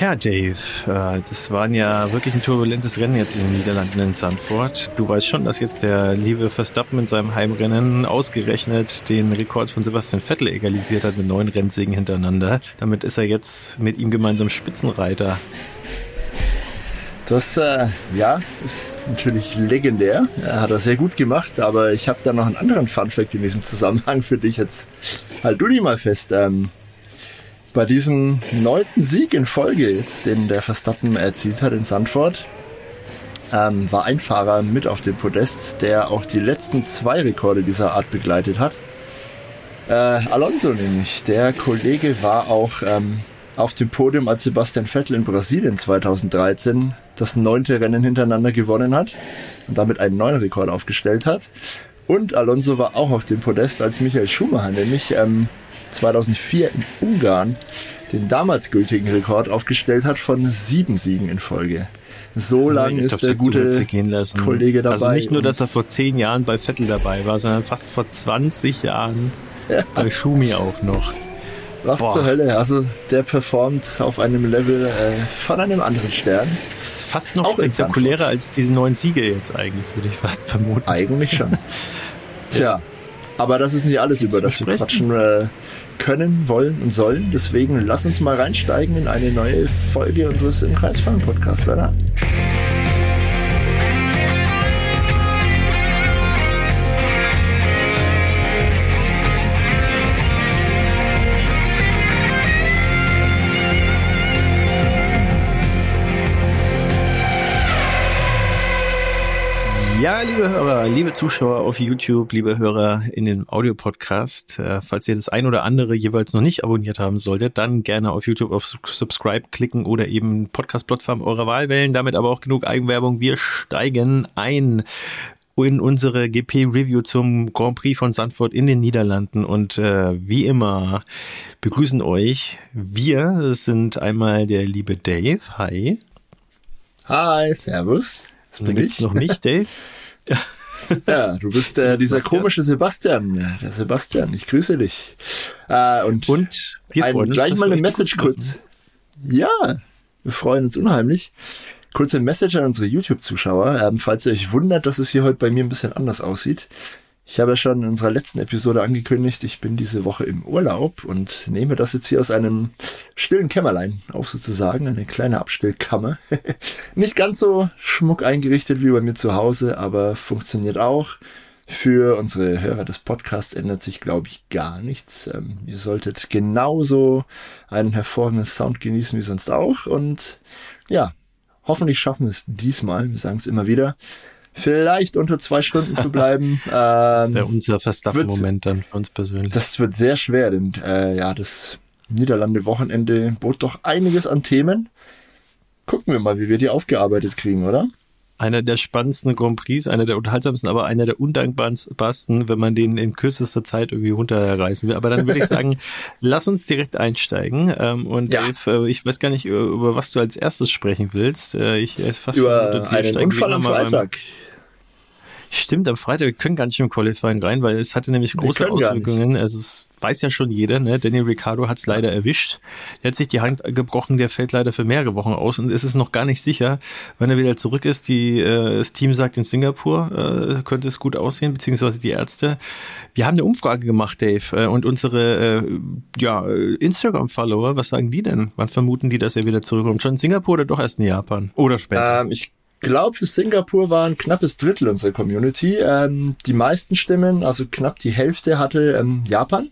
Ja, Dave, äh, das war ja wirklich ein turbulentes Rennen jetzt in den Niederlanden in Sandford. Du weißt schon, dass jetzt der liebe Verstappen in seinem Heimrennen ausgerechnet den Rekord von Sebastian Vettel egalisiert hat mit neun Rennsiegen hintereinander. Damit ist er jetzt mit ihm gemeinsam Spitzenreiter. Das, äh, ja, ist natürlich legendär. Er hat er sehr gut gemacht, aber ich habe da noch einen anderen Funfact in diesem Zusammenhang für dich. Jetzt halt du die mal fest. Ähm, bei diesem neunten Sieg in Folge den der Verstappen erzielt hat in Sandford, ähm, war ein Fahrer mit auf dem Podest, der auch die letzten zwei Rekorde dieser Art begleitet hat. Äh, Alonso nämlich. Der Kollege war auch ähm, auf dem Podium, als Sebastian Vettel in Brasilien 2013 das neunte Rennen hintereinander gewonnen hat und damit einen neuen Rekord aufgestellt hat. Und Alonso war auch auf dem Podest, als Michael Schumacher nämlich ähm, 2004 in Ungarn den damals gültigen Rekord aufgestellt hat von sieben Siegen in Folge. So also lang ist der gute Kollege dabei. Also nicht nur, dass er vor zehn Jahren bei Vettel dabei war, sondern fast vor 20 Jahren ja. bei Schumi auch noch. Was Boah. zur Hölle? Also der performt auf einem Level äh, von einem anderen Stern. Fast noch auch spektakulärer als diese neuen Siege jetzt eigentlich, würde ich fast vermuten. Eigentlich schon. Tja, aber das ist nicht alles, über das wir quatschen äh, können, wollen und sollen. Deswegen lass uns mal reinsteigen in eine neue Folge unseres Im Kreisfahren Podcasts, oder? Ja, liebe Hörer, liebe Zuschauer auf YouTube, liebe Hörer in dem Audiopodcast, äh, falls ihr das ein oder andere jeweils noch nicht abonniert haben solltet, dann gerne auf YouTube auf Subscribe klicken oder eben Podcast-Plattform eurer Wahl wählen. Damit aber auch genug Eigenwerbung. Wir steigen ein in unsere GP-Review zum Grand Prix von Sandford in den Niederlanden. Und äh, wie immer begrüßen euch wir. Es sind einmal der liebe Dave. Hi. Hi, Servus. Bin ich. noch nicht, Dave. ja, du bist äh, dieser Sebastian. komische Sebastian. Der Sebastian, ich grüße dich. Äh, und und wir ein, uns, gleich mal eine Message kurz. Ja, wir freuen uns unheimlich. Kurze Message an unsere YouTube-Zuschauer. Ähm, falls ihr euch wundert, dass es hier heute bei mir ein bisschen anders aussieht. Ich habe ja schon in unserer letzten Episode angekündigt, ich bin diese Woche im Urlaub und nehme das jetzt hier aus einem stillen Kämmerlein auf sozusagen, eine kleine Abstellkammer. Nicht ganz so schmuck eingerichtet wie bei mir zu Hause, aber funktioniert auch. Für unsere Hörer des Podcasts ändert sich, glaube ich, gar nichts. Ähm, ihr solltet genauso einen hervorragenden Sound genießen wie sonst auch. Und ja, hoffentlich schaffen wir es diesmal. Wir sagen es immer wieder vielleicht unter zwei Stunden zu bleiben. Ähm, das wäre unser Verstappen-Moment dann für uns persönlich. Das wird sehr schwer, denn äh, ja, das Niederlande-Wochenende bot doch einiges an Themen. Gucken wir mal, wie wir die aufgearbeitet kriegen, oder? Einer der spannendsten Grand Prix, einer der unterhaltsamsten, aber einer der undankbarsten, wenn man den in kürzester Zeit irgendwie runterreißen will. Aber dann würde ich sagen, lass uns direkt einsteigen. Ähm, und ja. Dave, äh, ich weiß gar nicht, über was du als erstes sprechen willst. Äh, ich äh, fast über einen Unfall am Freitag. Stimmt, am Freitag, wir können gar nicht im Qualifying rein, weil es hatte nämlich große Auswirkungen. Also weiß ja schon jeder, ne? Daniel Ricciardo hat es leider erwischt. Er hat sich die Hand gebrochen, der fällt leider für mehrere Wochen aus und es ist noch gar nicht sicher, wenn er wieder zurück ist. Die, äh, das Team sagt in Singapur, äh, könnte es gut aussehen, beziehungsweise die Ärzte. Wir haben eine Umfrage gemacht, Dave, äh, und unsere äh, ja, Instagram-Follower, was sagen die denn? Wann vermuten die, dass er wieder zurückkommt? Schon in Singapur oder doch erst in Japan? Oder später? Ähm, ich glaube, für Singapur war ein knappes Drittel unserer Community. Ähm, die meisten Stimmen, also knapp die Hälfte, hatte ähm, Japan.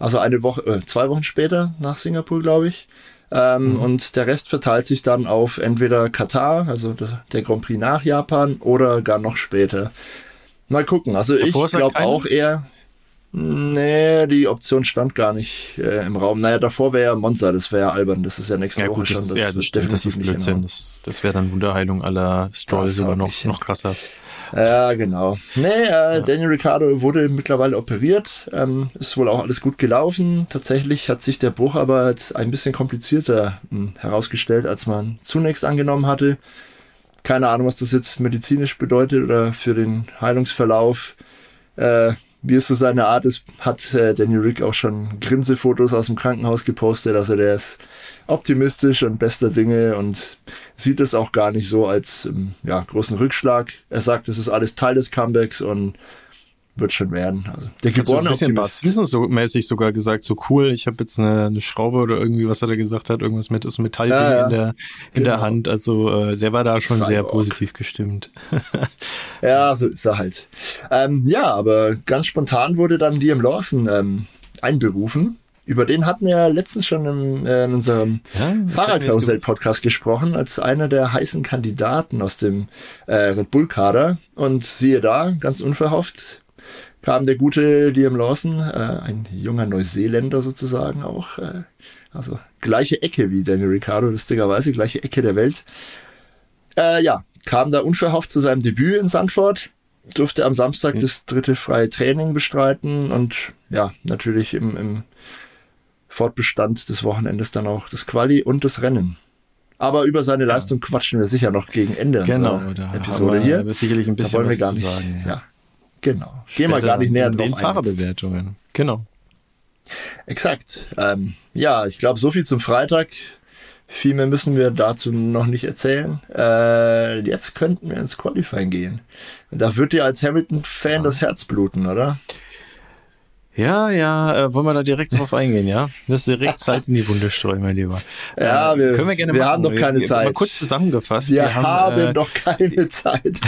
Also eine Woche, äh, zwei Wochen später nach Singapur, glaube ich. Ähm, mhm. Und der Rest verteilt sich dann auf entweder Katar, also der Grand Prix nach Japan, oder gar noch später. Mal gucken. Also Davor ich glaube auch eher. Nee, die Option stand gar nicht äh, im Raum. Naja, davor wäre ja Monza, das wäre ja albern, das ist ja nächste ja, Woche gut, schon. Das, ja, das, das, das ist Blödsinn. Das, das wäre dann Wunderheilung aller Stroll sogar noch, noch krasser. Ja, genau. Nee, äh, ja. Daniel Ricciardo wurde mittlerweile operiert. Ähm, ist wohl auch alles gut gelaufen. Tatsächlich hat sich der Bruch aber jetzt ein bisschen komplizierter mh, hm, herausgestellt, als man zunächst angenommen hatte. Keine Ahnung, was das jetzt medizinisch bedeutet oder für den Heilungsverlauf. Äh, wie es so seine Art ist, hat äh, Daniel Rick auch schon Grinsefotos aus dem Krankenhaus gepostet. Also der ist optimistisch und bester Dinge und sieht es auch gar nicht so als ähm, ja, großen Rückschlag. Er sagt, es ist alles Teil des Comebacks und wird schon werden. Also der geborene so ein Optimist. Simpsons so mäßig sogar gesagt, so cool, ich habe jetzt eine, eine, Schraube oder irgendwie, was er da gesagt hat, irgendwas mit so Metallding ja, ja. in der in genau. der Hand. Also äh, der war da schon Cyborg. sehr positiv gestimmt. ja, so ist er halt. Ähm, ja, aber ganz spontan wurde dann Liam Lawson ähm, einberufen. Über den hatten wir ja letztens schon im, äh, in unserem ja, Fahrradkarussell-Podcast gesprochen, als einer der heißen Kandidaten aus dem äh, Red Bull-Kader. Und siehe da, ganz unverhofft, kam der gute Liam Lawson, äh, ein junger Neuseeländer sozusagen auch, äh, also gleiche Ecke wie Daniel Ricciardo, lustigerweise, gleiche Ecke der Welt. Äh, ja, kam da unverhofft zu seinem Debüt in Sandford, durfte am Samstag mhm. das dritte freie Training bestreiten und ja, natürlich im, im Fortbestand des Wochenendes dann auch das Quali und das Rennen. Aber über seine Leistung quatschen wir sicher noch gegen Ende genau, unserer Episode hier. Sicherlich ein bisschen da wollen wir gar nicht, sagen. Ja. Genau. Gehen wir gar nicht näher drauf ein. Fahrerbewertungen. Genau. Exakt. Ähm, ja, ich glaube, so viel zum Freitag. Viel mehr müssen wir dazu noch nicht erzählen. Äh, jetzt könnten wir ins Qualifying gehen. Da wird dir als Hamilton-Fan ja. das Herz bluten, oder? Ja, ja, äh, wollen wir da direkt drauf eingehen, ja? Das ist direkt Salz in die Wunde streuen, mein Lieber. Ja, äh, wir, können wir gerne wir machen. haben doch keine wir, Zeit. Mal kurz zusammengefasst. Wir, wir haben, haben äh, doch keine Zeit.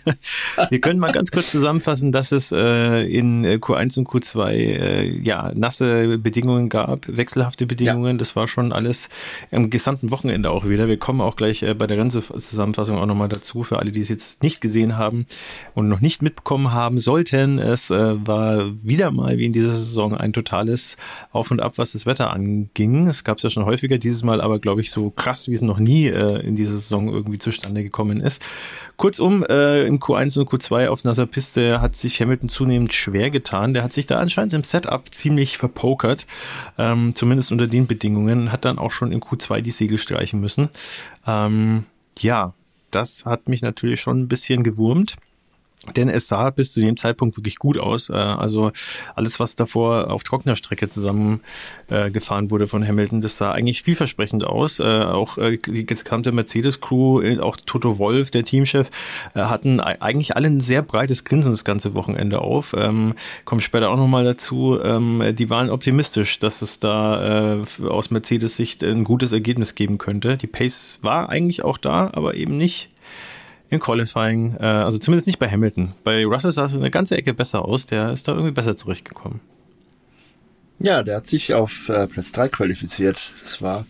wir können mal ganz kurz zusammenfassen, dass es äh, in Q1 und Q2 äh, ja nasse Bedingungen gab, wechselhafte Bedingungen. Ja. Das war schon alles am gesamten Wochenende auch wieder. Wir kommen auch gleich äh, bei der Rennzusammenfassung auch nochmal dazu, für alle, die es jetzt nicht gesehen haben und noch nicht mitbekommen haben sollten. Es äh, war wieder mal wie in dieser Saison ein totales Auf und Ab, was das Wetter anging. Es gab es ja schon häufiger, dieses Mal aber, glaube ich, so krass, wie es noch nie äh, in dieser Saison irgendwie zustande gekommen ist. Kurzum, äh, im Q1 und Q2 auf nasser Piste hat sich Hamilton zunehmend schwer getan. Der hat sich da anscheinend im Setup ziemlich verpokert, ähm, zumindest unter den Bedingungen, hat dann auch schon im Q2 die Segel streichen müssen. Ähm, ja, das hat mich natürlich schon ein bisschen gewurmt. Denn es sah bis zu dem Zeitpunkt wirklich gut aus. Äh, also alles, was davor auf trockener Strecke zusammengefahren äh, wurde von Hamilton, das sah eigentlich vielversprechend aus. Äh, auch die gesamte Mercedes-Crew, auch Toto Wolf, der Teamchef, hatten eigentlich alle ein sehr breites Grinsen das ganze Wochenende auf. Ähm, Kommt später auch nochmal dazu. Ähm, die waren optimistisch, dass es da aus Mercedes-Sicht ein gutes Ergebnis geben könnte. Die Pace war eigentlich auch da, aber eben nicht im Qualifying, äh, also zumindest nicht bei Hamilton. Bei Russell sah es eine ganze Ecke besser aus, der ist da irgendwie besser zurechtgekommen. Ja, der hat sich auf äh, Platz 3 qualifiziert. Das war,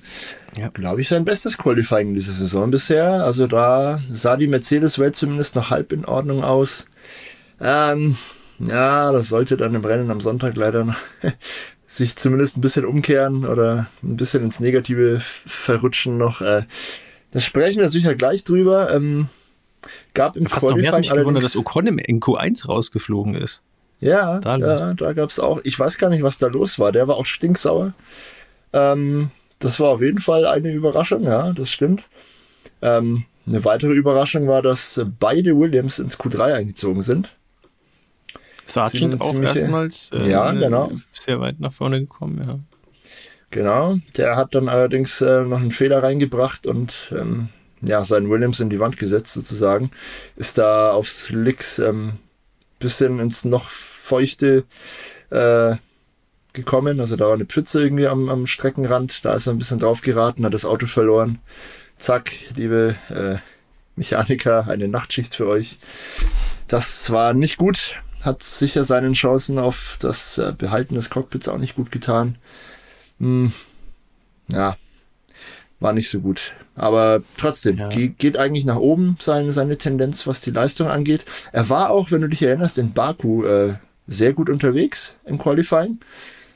ja. glaube ich, sein bestes Qualifying in dieser Saison bisher. Also da sah die Mercedes-Welt zumindest noch halb in Ordnung aus. Ähm, ja, das sollte dann im Rennen am Sonntag leider noch sich zumindest ein bisschen umkehren oder ein bisschen ins Negative verrutschen noch. Äh, da sprechen wir sicher gleich drüber. Ähm, Gab im Fast Qualifying noch mehr gewundert, dass Ocon im Q1 rausgeflogen ist. Ja, da, ja, da gab es auch, ich weiß gar nicht, was da los war. Der war auch stinksauer. Ähm, das war auf jeden Fall eine Überraschung, ja, das stimmt. Ähm, eine weitere Überraschung war, dass beide Williams ins Q3 eingezogen sind. Sargent auch erstmals äh, ja, genau. sehr weit nach vorne gekommen, ja. Genau, der hat dann allerdings äh, noch einen Fehler reingebracht und ähm, ja, seinen Williams in die Wand gesetzt sozusagen. Ist da aufs Licks ähm, bisschen ins noch feuchte äh, gekommen. Also da war eine Pfütze irgendwie am, am Streckenrand. Da ist er ein bisschen drauf geraten, hat das Auto verloren. Zack, liebe äh, Mechaniker, eine Nachtschicht für euch. Das war nicht gut. Hat sicher seinen Chancen auf das äh, Behalten des Cockpits auch nicht gut getan. Hm, ja, war nicht so gut. Aber trotzdem, ja. geht eigentlich nach oben seine, seine Tendenz, was die Leistung angeht. Er war auch, wenn du dich erinnerst, in Baku äh, sehr gut unterwegs im Qualifying.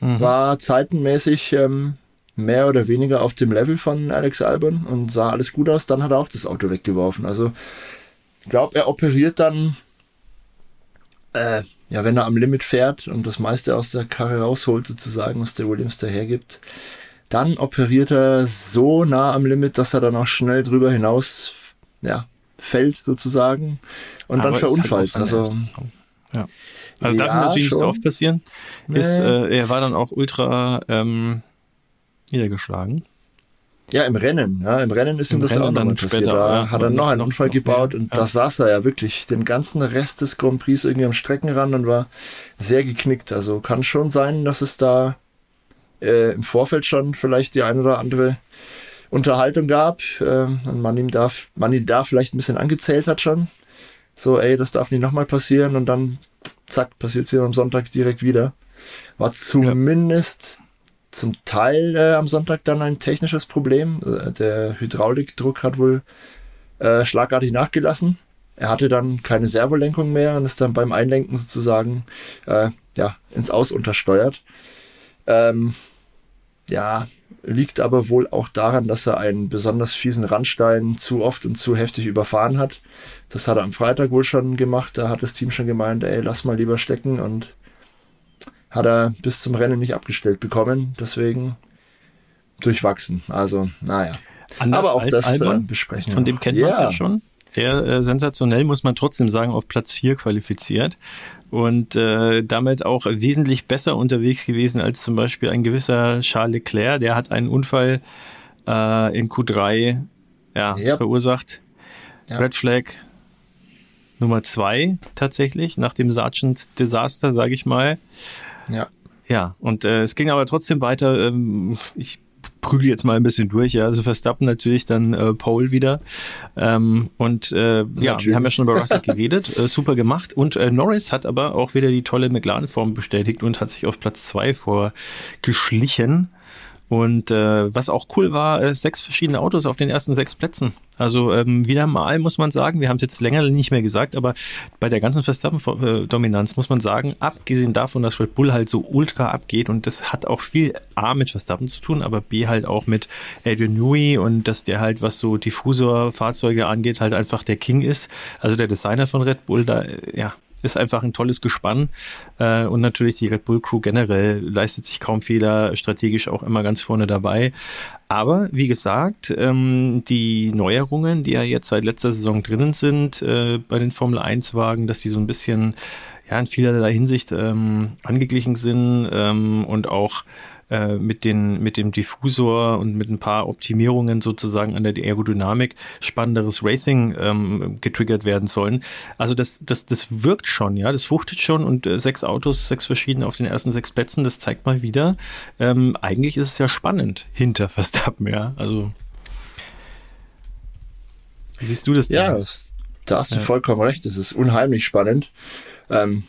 Mhm. War zeitenmäßig ähm, mehr oder weniger auf dem Level von Alex Albon und sah alles gut aus. Dann hat er auch das Auto weggeworfen. Also, ich glaube, er operiert dann, äh, ja, wenn er am Limit fährt und das meiste aus der Karre rausholt, sozusagen, was der Williams dahergibt. gibt dann operiert er so nah am Limit, dass er dann auch schnell drüber hinaus ja, fällt sozusagen und Aber dann halt verunfallt. Halt also ja. Also ja, darf natürlich schon. nicht so oft passieren. Nee. Ist, äh, er war dann auch ultra ähm, niedergeschlagen. Ja, im Rennen. Ja, Im Rennen ist Im ihm das Rennen auch nochmal passiert. Da ja, hat er noch einen noch Unfall noch, gebaut ja, und ja. da saß er ja wirklich den ganzen Rest des Grand Prix irgendwie am Streckenrand und war sehr geknickt. Also kann schon sein, dass es da äh, im Vorfeld schon vielleicht die ein oder andere Unterhaltung gab äh, und man ihm da, man ihn da vielleicht ein bisschen angezählt hat schon. So, ey, das darf nicht nochmal passieren und dann zack, passiert es hier am Sonntag direkt wieder. War zumindest zum Teil äh, am Sonntag dann ein technisches Problem. Äh, der Hydraulikdruck hat wohl äh, schlagartig nachgelassen. Er hatte dann keine Servolenkung mehr und ist dann beim Einlenken sozusagen äh, ja, ins Aus untersteuert. Ähm, ja, liegt aber wohl auch daran, dass er einen besonders fiesen Randstein zu oft und zu heftig überfahren hat. Das hat er am Freitag wohl schon gemacht. Da hat das Team schon gemeint, ey, lass mal lieber stecken und hat er bis zum Rennen nicht abgestellt bekommen. Deswegen durchwachsen. Also, naja. Anders Aber auch das äh, besprechen. Von dem kennt man es ja schon. Der äh, sensationell, muss man trotzdem sagen, auf Platz 4 qualifiziert und äh, damit auch wesentlich besser unterwegs gewesen als zum Beispiel ein gewisser Charles Leclerc. Der hat einen Unfall äh, in Q3 ja, yep. verursacht. Yep. Red Flag Nummer 2 tatsächlich, nach dem Sergeant Desaster, sage ich mal. Ja. Ja, und äh, es ging aber trotzdem weiter. Ähm, ich prügel jetzt mal ein bisschen durch. Ja, also Verstappen natürlich dann äh, Pole wieder. Ähm, und äh, ja, wir haben ja schon über Russell geredet. Äh, super gemacht. Und äh, Norris hat aber auch wieder die tolle McLaren-Form bestätigt und hat sich auf Platz zwei vorgeschlichen. Und äh, was auch cool war, äh, sechs verschiedene Autos auf den ersten sechs Plätzen. Also ähm, wieder mal muss man sagen, wir haben es jetzt länger nicht mehr gesagt, aber bei der ganzen Verstappen-Dominanz muss man sagen, abgesehen davon, dass Red Bull halt so ultra abgeht und das hat auch viel A mit Verstappen zu tun, aber B halt auch mit Adrian Newey und dass der halt, was so Diffusor-Fahrzeuge angeht, halt einfach der King ist. Also der Designer von Red Bull, da, ja, ist einfach ein tolles Gespann. Äh, und natürlich die Red Bull Crew generell leistet sich kaum Fehler, strategisch auch immer ganz vorne dabei. Aber wie gesagt, ähm, die Neuerungen, die ja jetzt seit letzter Saison drinnen sind äh, bei den Formel 1 Wagen, dass die so ein bisschen ja in vielerlei Hinsicht ähm, angeglichen sind ähm, und auch äh, mit, den, mit dem Diffusor und mit ein paar Optimierungen sozusagen an der Aerodynamik spannenderes Racing ähm, getriggert werden sollen. Also das, das, das wirkt schon, ja, das fruchtet schon und äh, sechs Autos, sechs verschiedene auf den ersten sechs Plätzen, das zeigt mal wieder, ähm, eigentlich ist es ja spannend hinter Verstappen, ja, also wie siehst du das denn? Ja, da hast du ja. vollkommen recht, das ist unheimlich spannend. Ähm,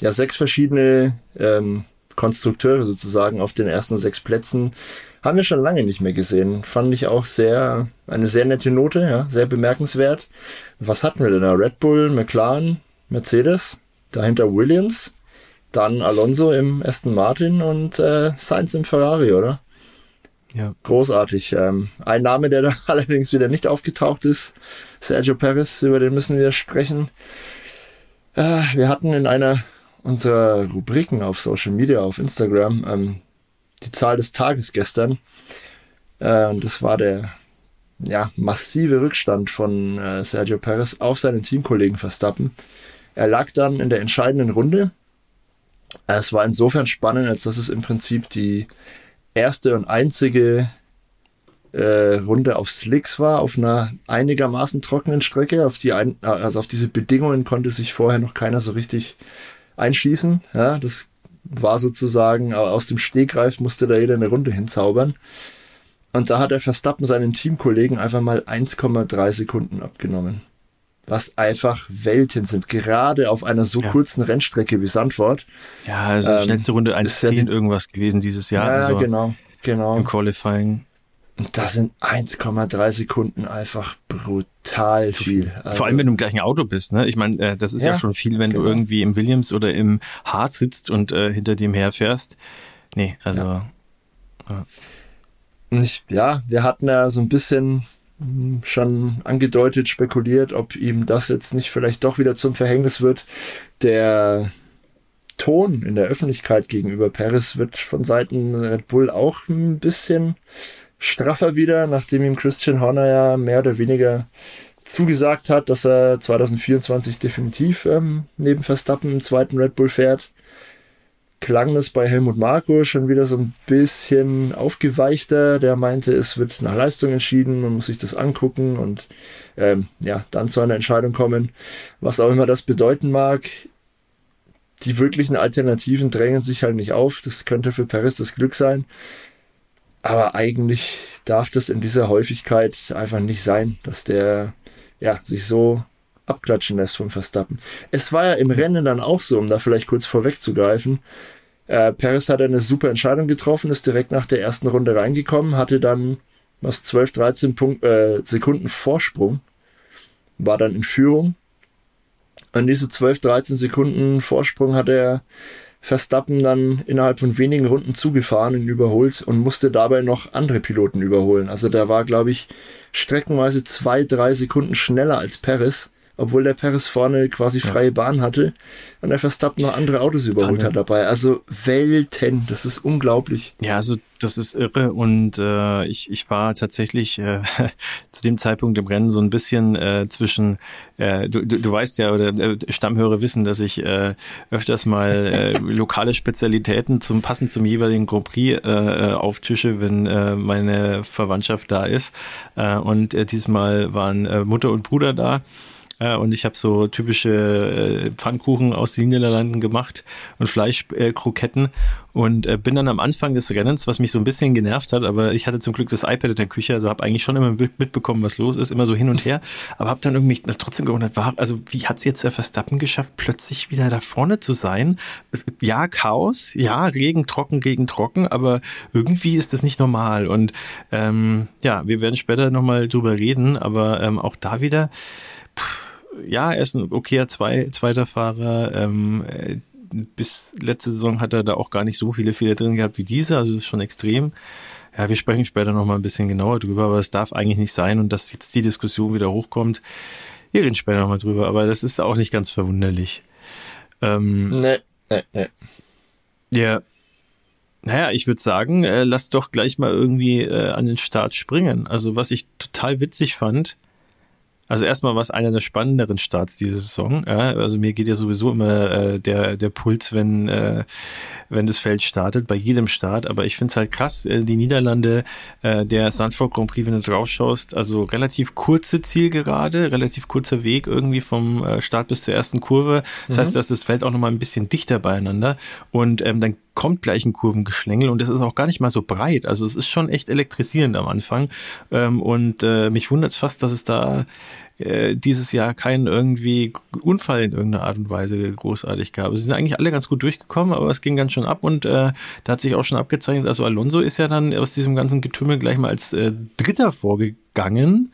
ja, sechs verschiedene ähm, Konstrukteure sozusagen auf den ersten sechs Plätzen haben wir schon lange nicht mehr gesehen. Fand ich auch sehr, eine sehr nette Note, ja, sehr bemerkenswert. Was hatten wir denn da? Red Bull, McLaren, Mercedes, dahinter Williams, dann Alonso im Aston Martin und äh, Sainz im Ferrari, oder? Ja. Großartig. Ähm, ein Name, der da allerdings wieder nicht aufgetaucht ist, Sergio Perez, über den müssen wir sprechen. Äh, wir hatten in einer unserer Rubriken auf Social Media, auf Instagram, ähm, die Zahl des Tages gestern. Äh, und das war der ja, massive Rückstand von äh, Sergio Perez auf seinen Teamkollegen Verstappen. Er lag dann in der entscheidenden Runde. Es war insofern spannend, als dass es im Prinzip die erste und einzige äh, Runde auf Slicks war, auf einer einigermaßen trockenen Strecke. Auf die ein, also auf diese Bedingungen konnte sich vorher noch keiner so richtig einschießen. Ja, das war sozusagen aus dem Stegreif musste da jeder eine Runde hinzaubern. Und da hat der Verstappen seinen Teamkollegen einfach mal 1,3 Sekunden abgenommen. Was einfach Welten sind, gerade auf einer so ja. kurzen Rennstrecke wie Sandford. Ja, also ähm, schnellste Runde 1,10 ja irgendwas gewesen dieses Jahr. Ja, also genau, genau. Im Qualifying. Und das sind 1,3 Sekunden einfach brutal viel. Also Vor allem, wenn du im gleichen Auto bist. Ne? Ich meine, äh, das ist ja, ja, schon viel, wenn genau. du irgendwie im Williams oder im Haas sitzt und äh, hinter dem herfährst. Nee, also. Ja. Ja. Ich, ja, wir hatten ja so ein bisschen hm, schon angedeutet, spekuliert, ob ihm das jetzt nicht vielleicht doch wieder zum Verhängnis wird. Der Ton in der Öffentlichkeit gegenüber Paris wird von Seiten Red Bull auch ein bisschen straffer wieder, nachdem ihm Christian Horner ja mehr oder weniger zugesagt hat, dass er 2024 definitiv ähm, neben Verstappen im zweiten Red Bull fährt. Klang das bei Helmut Marko schon wieder so ein bisschen aufgeweichter. Der meinte, es wird nach Leistung entschieden, man muss sich das angucken und ähm, ja, dann zu einer Entscheidung kommen. Was auch immer das bedeuten mag, die wirklichen Alternativen drängen sich halt nicht auf. Das könnte für Paris das Glück sein. Aber eigentlich darf das in dieser Häufigkeit einfach nicht sein, dass der ja, sich so abklatschen lässt vom Verstappen. Es war ja im Rennen dann auch so, um da vielleicht kurz vorwegzugreifen. Äh, Perez hat eine super Entscheidung getroffen, ist direkt nach der ersten Runde reingekommen, hatte dann was 12, 13 Punkt, äh, Sekunden Vorsprung, war dann in Führung. An diese 12, 13 Sekunden Vorsprung hat er Verstappen dann innerhalb von wenigen Runden zugefahren und überholt und musste dabei noch andere Piloten überholen. Also der war, glaube ich, streckenweise zwei, drei Sekunden schneller als Perez obwohl der Perez vorne quasi freie. Bahn hatte und der Verstappen noch andere Autos überholt Wahnsinn. hat dabei. Also Welten, das ist unglaublich. Ja, also das ist irre und äh, ich, ich war tatsächlich äh, zu dem Zeitpunkt im Rennen so ein bisschen äh, zwischen, äh, du, du, du weißt ja, oder äh, Stammhörer wissen, dass ich äh, öfters mal äh, lokale Spezialitäten zum passend zum jeweiligen Grand Prix äh, äh, auftische, wenn äh, meine Verwandtschaft da ist. Äh, und äh, diesmal waren äh, Mutter und Bruder da. Äh, und ich habe so typische äh, Pfannkuchen aus den Niederlanden gemacht und Fleischkroketten. Äh, und bin dann am Anfang des Rennens, was mich so ein bisschen genervt hat, aber ich hatte zum Glück das iPad in der Küche, also habe eigentlich schon immer mitbekommen, was los ist, immer so hin und her. Aber habe dann irgendwie trotzdem gewundert, war, also wie hat es jetzt der Verstappen geschafft, plötzlich wieder da vorne zu sein? Es, ja, Chaos, ja, Regen, trocken gegen trocken, aber irgendwie ist das nicht normal. Und ähm, ja, wir werden später nochmal drüber reden, aber ähm, auch da wieder. Ja, er ist ein okayer zwei, zweiter Fahrer. Ähm, bis letzte Saison hat er da auch gar nicht so viele Fehler drin gehabt wie diese, also das ist schon extrem. Ja, wir sprechen später nochmal ein bisschen genauer drüber, aber es darf eigentlich nicht sein und dass jetzt die Diskussion wieder hochkommt. Wir reden später nochmal drüber, aber das ist auch nicht ganz verwunderlich. Ähm, nee, nee, nee. Ja. Naja, ich würde sagen, äh, lass doch gleich mal irgendwie äh, an den Start springen. Also was ich total witzig fand, also erstmal war es einer der spannenderen Starts diese Saison. Ja, also mir geht ja sowieso immer äh, der, der Puls, wenn, äh, wenn das Feld startet, bei jedem Start. Aber ich finde es halt krass, äh, die Niederlande, äh, der Sandford Grand Prix, wenn du drauf schaust, also relativ kurze Zielgerade, relativ kurzer Weg irgendwie vom äh, Start bis zur ersten Kurve. Das mhm. heißt, dass das Feld auch nochmal ein bisschen dichter beieinander. Und ähm, dann kommt gleich ein Kurvengeschlängel und es ist auch gar nicht mal so breit. Also es ist schon echt elektrisierend am Anfang. Ähm, und äh, mich wundert es fast, dass es da äh, dieses Jahr keinen irgendwie Unfall in irgendeiner Art und Weise großartig gab. Sie sind eigentlich alle ganz gut durchgekommen, aber es ging ganz schön ab und äh, da hat sich auch schon abgezeichnet, also Alonso ist ja dann aus diesem ganzen Getümmel gleich mal als äh, Dritter vorgegangen,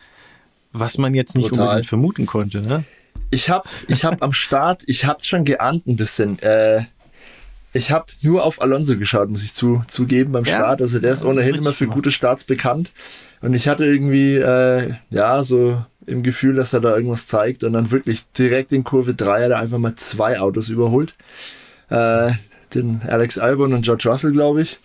was man jetzt nicht Total. unbedingt vermuten konnte. Ne? Ich habe ich hab am Start, ich habe es schon geahnt ein bisschen. Äh, ich habe nur auf Alonso geschaut, muss ich zu, zugeben beim ja, Start. Also der ist ohnehin ist immer für gute Starts bekannt. Und ich hatte irgendwie, äh, ja, so im Gefühl, dass er da irgendwas zeigt und dann wirklich direkt in Kurve 3 hat er einfach mal zwei Autos überholt. Äh, den Alex Albon und George Russell, glaube ich.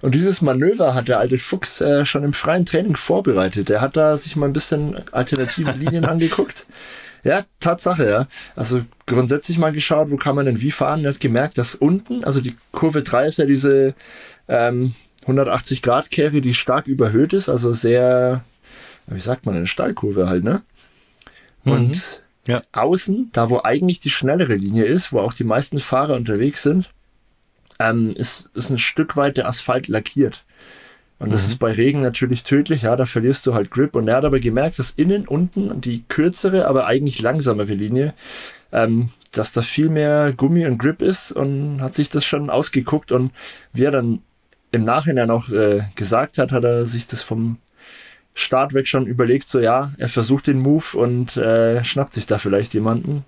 Und dieses Manöver hat der alte Fuchs äh, schon im freien Training vorbereitet. Er hat da sich mal ein bisschen alternative Linien angeguckt. Ja, Tatsache, ja. Also grundsätzlich mal geschaut, wo kann man denn wie fahren. Er hat gemerkt, dass unten, also die Kurve 3 ist ja diese ähm, 180 Grad Kehre, die stark überhöht ist, also sehr, wie sagt man, eine Steilkurve halt, ne? Mhm. Und ja. außen, da wo eigentlich die schnellere Linie ist, wo auch die meisten Fahrer unterwegs sind, ähm, ist, ist ein Stück weit der Asphalt lackiert. Und das mhm. ist bei Regen natürlich tödlich, ja, da verlierst du halt Grip. Und er hat aber gemerkt, dass innen unten die kürzere, aber eigentlich langsamere Linie, ähm, dass da viel mehr Gummi und Grip ist und hat sich das schon ausgeguckt. Und wie er dann im Nachhinein auch äh, gesagt hat, hat er sich das vom Start weg schon überlegt, so ja, er versucht den Move und äh, schnappt sich da vielleicht jemanden.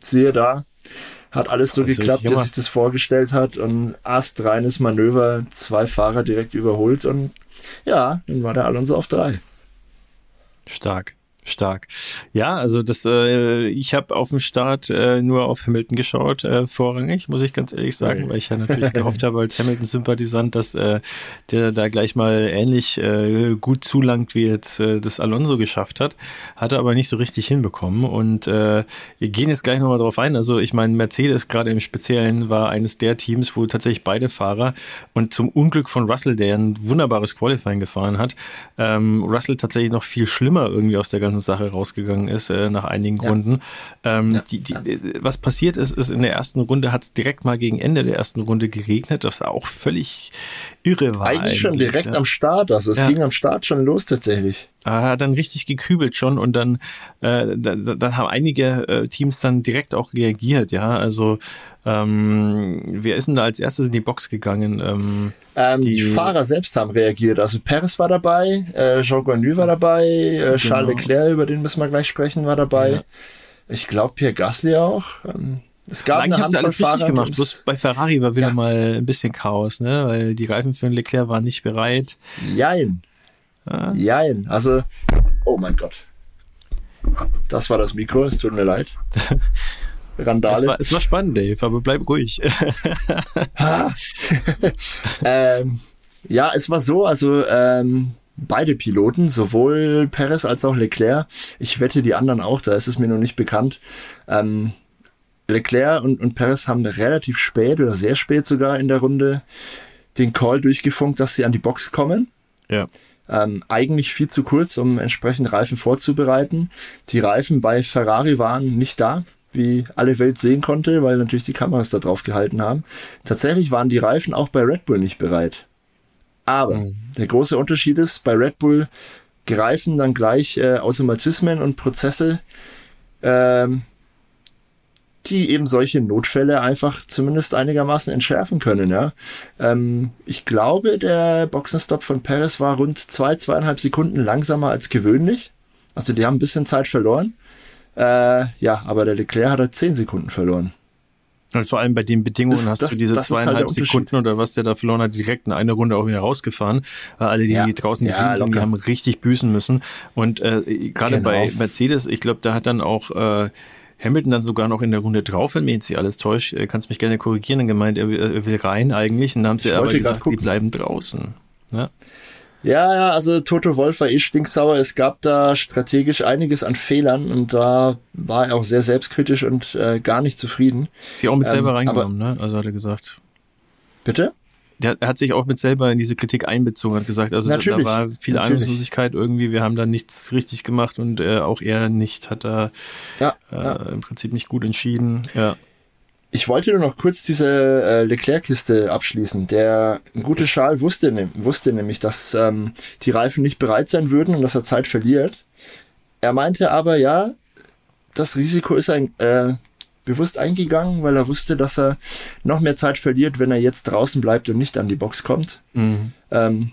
Siehe da, hat alles so also geklappt, wie sich das vorgestellt hat und astreines Manöver, zwei Fahrer direkt überholt und ja, dann war der Alonso auf drei. Stark. Stark. Ja, also das, äh, ich habe auf dem Start äh, nur auf Hamilton geschaut, äh, vorrangig, muss ich ganz ehrlich sagen, okay. weil ich ja natürlich gehofft habe als Hamilton-Sympathisant, dass äh, der da gleich mal ähnlich äh, gut zulangt, wie jetzt äh, das Alonso geschafft hat. Hatte aber nicht so richtig hinbekommen. Und äh, wir gehen jetzt gleich nochmal drauf ein. Also ich meine, Mercedes gerade im Speziellen war eines der Teams, wo tatsächlich beide Fahrer und zum Unglück von Russell, der ein wunderbares Qualifying gefahren hat, ähm, Russell tatsächlich noch viel schlimmer irgendwie aus der ganzen Sache rausgegangen ist, äh, nach einigen ja. Runden. Ähm, ja. Die, die, was passiert ist, ist in der ersten Runde hat es direkt mal gegen Ende der ersten Runde geregnet, was auch völlig irre war. Eigentlich, eigentlich schon direkt ja. am Start, also es ging am Start schon los tatsächlich. Ah, dann richtig gekübelt schon und dann, äh, dann, dann haben einige äh, Teams dann direkt auch reagiert, ja. Also ähm, wer ist denn da als erstes in die Box gegangen? Ähm, ähm, die, die, Fahrer selbst haben reagiert. Also Perez war dabei, äh, Jean Guarnu war dabei, äh, genau. Charles Leclerc, über den müssen wir gleich sprechen, war dabei. Ja. Ich glaube Pierre Gasly auch. Ähm, es gab Eigentlich haben sie alles richtig gemacht. Bloß bei Ferrari war wieder ja. mal ein bisschen Chaos, ne? Weil die Reifen für den Leclerc waren nicht bereit. Jein. Ja. Jein. Also, oh mein Gott. Das war das Mikro, es tut mir leid. Randale. Es war, es war spannend, Dave, aber bleib ruhig. ähm, ja, es war so, also ähm, beide Piloten, sowohl Perez als auch Leclerc, ich wette die anderen auch, da ist es mir noch nicht bekannt. Ähm, Leclerc und, und Perez haben relativ spät oder sehr spät sogar in der Runde den Call durchgefunkt, dass sie an die Box kommen. Ja. Ähm, eigentlich viel zu kurz, um entsprechend Reifen vorzubereiten. Die Reifen bei Ferrari waren nicht da wie alle Welt sehen konnte, weil natürlich die Kameras da drauf gehalten haben. Tatsächlich waren die Reifen auch bei Red Bull nicht bereit. Aber mhm. der große Unterschied ist, bei Red Bull greifen dann gleich äh, Automatismen und Prozesse, ähm, die eben solche Notfälle einfach zumindest einigermaßen entschärfen können. Ja? Ähm, ich glaube, der Boxenstopp von Perez war rund zwei, zweieinhalb Sekunden langsamer als gewöhnlich. Also die haben ein bisschen Zeit verloren. Äh, ja, aber der Leclerc hat halt 10 Sekunden verloren. Und vor allem bei den Bedingungen das, hast das, du diese zweieinhalb halt Sekunden oder was der da verloren hat, direkt in eine Runde auch wieder rausgefahren. Weil alle, die ja. draußen ja, sind, die haben richtig büßen müssen. Und äh, gerade genau. bei Mercedes, ich glaube, da hat dann auch äh, Hamilton dann sogar noch in der Runde drauf, wenn mir jetzt hier alles täuscht, äh, kannst mich gerne korrigieren, gemeint, er will, er will rein eigentlich. Und dann haben sie aber gesagt, die bleiben draußen. Ja? Ja, ja, also Toto Wolf war eh stinksauer. Es gab da strategisch einiges an Fehlern und da war er auch sehr selbstkritisch und äh, gar nicht zufrieden. Sie auch mit selber ähm, reingenommen, ne? Also hat er gesagt. Bitte? Der, er hat sich auch mit selber in diese Kritik einbezogen, hat gesagt, also natürlich, da war viel natürlich. Ahnungslosigkeit irgendwie, wir haben da nichts richtig gemacht und äh, auch er nicht, hat da ja, äh, ja. im Prinzip nicht gut entschieden. Ja. Ich wollte nur noch kurz diese äh, Leclerc-Kiste abschließen. Der gute Schal wusste, ne, wusste nämlich, dass ähm, die Reifen nicht bereit sein würden und dass er Zeit verliert. Er meinte aber, ja, das Risiko ist ein, äh, bewusst eingegangen, weil er wusste, dass er noch mehr Zeit verliert, wenn er jetzt draußen bleibt und nicht an die Box kommt. Mhm. Ähm,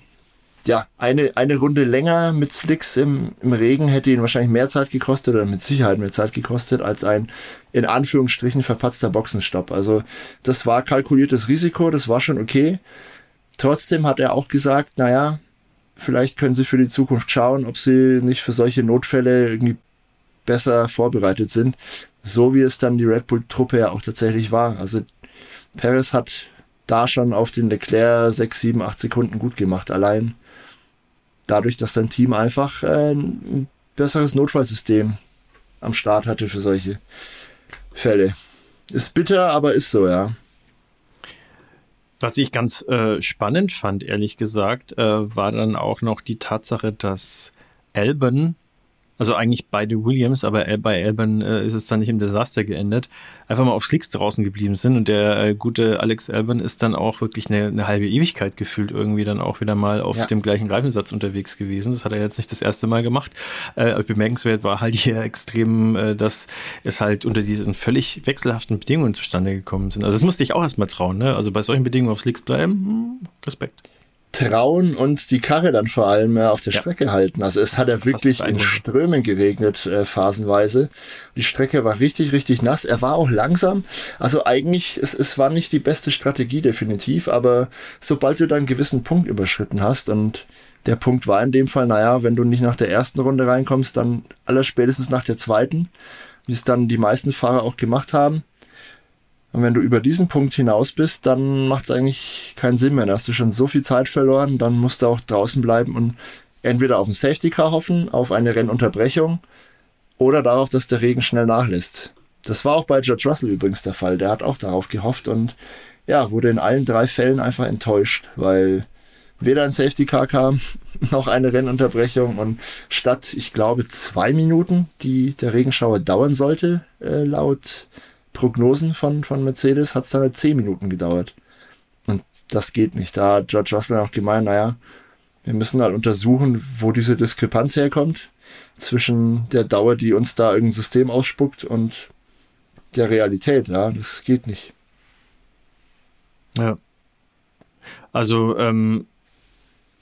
ja, eine, eine Runde länger mit Slicks im, im Regen hätte ihn wahrscheinlich mehr Zeit gekostet oder mit Sicherheit mehr Zeit gekostet als ein in Anführungsstrichen verpatzter Boxenstopp. Also das war kalkuliertes Risiko, das war schon okay. Trotzdem hat er auch gesagt, naja, vielleicht können sie für die Zukunft schauen, ob sie nicht für solche Notfälle irgendwie besser vorbereitet sind. So wie es dann die Red Bull-Truppe ja auch tatsächlich war. Also Perez hat da schon auf den Leclerc 6, 7, 8 Sekunden gut gemacht. Allein dadurch, dass dein Team einfach äh, ein besseres Notfallsystem am Start hatte für solche Fälle. Ist bitter, aber ist so, ja. Was ich ganz äh, spannend fand, ehrlich gesagt, äh, war dann auch noch die Tatsache, dass Albon also eigentlich beide Williams, aber bei Albon äh, ist es dann nicht im Desaster geendet, einfach mal auf Slicks draußen geblieben sind und der äh, gute Alex Albon ist dann auch wirklich eine, eine, halbe Ewigkeit gefühlt irgendwie dann auch wieder mal auf ja. dem gleichen Reifensatz unterwegs gewesen. Das hat er jetzt nicht das erste Mal gemacht. Äh, bemerkenswert war halt hier extrem, äh, dass es halt unter diesen völlig wechselhaften Bedingungen zustande gekommen sind. Also das musste ich auch erstmal trauen. Ne? Also bei solchen Bedingungen auf Slicks bleiben, hm, Respekt trauen und die Karre dann vor allem auf der ja. Strecke halten. Also es das hat ja wirklich in Strömen geregnet, äh, phasenweise. Die Strecke war richtig, richtig nass. Er war auch langsam. Also eigentlich, es, es war nicht die beste Strategie definitiv, aber sobald du dann einen gewissen Punkt überschritten hast und Der Punkt war in dem Fall, naja, wenn du nicht nach der ersten Runde reinkommst, dann allerspätestens nach der zweiten, wie es dann die meisten Fahrer auch gemacht haben. Und wenn du über diesen Punkt hinaus bist, dann macht es eigentlich keinen Sinn mehr. Da hast du schon so viel Zeit verloren, dann musst du auch draußen bleiben und entweder auf ein Safety Car hoffen, auf eine Rennunterbrechung oder darauf, dass der Regen schnell nachlässt. Das war auch bei George Russell übrigens der Fall. Der hat auch darauf gehofft und ja, wurde in allen drei Fällen einfach enttäuscht, weil weder ein Safety Car kam, noch eine Rennunterbrechung und statt, ich glaube, zwei Minuten, die der Regenschauer dauern sollte, äh, laut Prognosen von, von Mercedes, hat es dann halt zehn Minuten gedauert. Und das geht nicht. Da hat George Russell auch gemeint, naja, wir müssen halt untersuchen, wo diese Diskrepanz herkommt zwischen der Dauer, die uns da irgendein System ausspuckt und der Realität. Ja, das geht nicht. Ja. Also, ähm,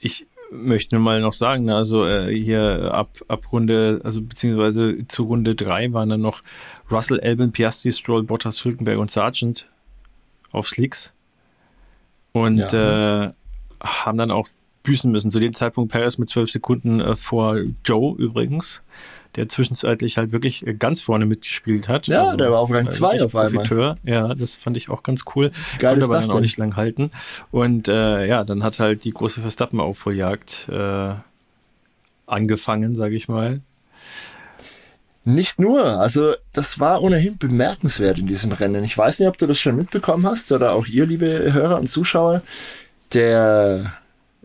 ich möchte mal noch sagen, also äh, hier ab, ab Runde, also beziehungsweise zu Runde 3 waren dann noch Russell, Albin, Piastri, Stroll, Bottas, Hülkenberg und Sargent auf Slicks. Und ja. äh, haben dann auch büßen müssen. Zu dem Zeitpunkt Paris mit zwölf Sekunden äh, vor Joe übrigens, der zwischenzeitlich halt wirklich äh, ganz vorne mitgespielt hat. Ja, also, der war auf Rang 2 auf einmal. Profiteur. Ja, das fand ich auch ganz cool. Geil Konnte aber dann auch nicht lang halten. Und äh, ja, dann hat halt die große Verstappen-Aufholjagd äh, angefangen, sage ich mal. Nicht nur, also das war ohnehin bemerkenswert in diesem Rennen. Ich weiß nicht, ob du das schon mitbekommen hast oder auch ihr, liebe Hörer und Zuschauer. Der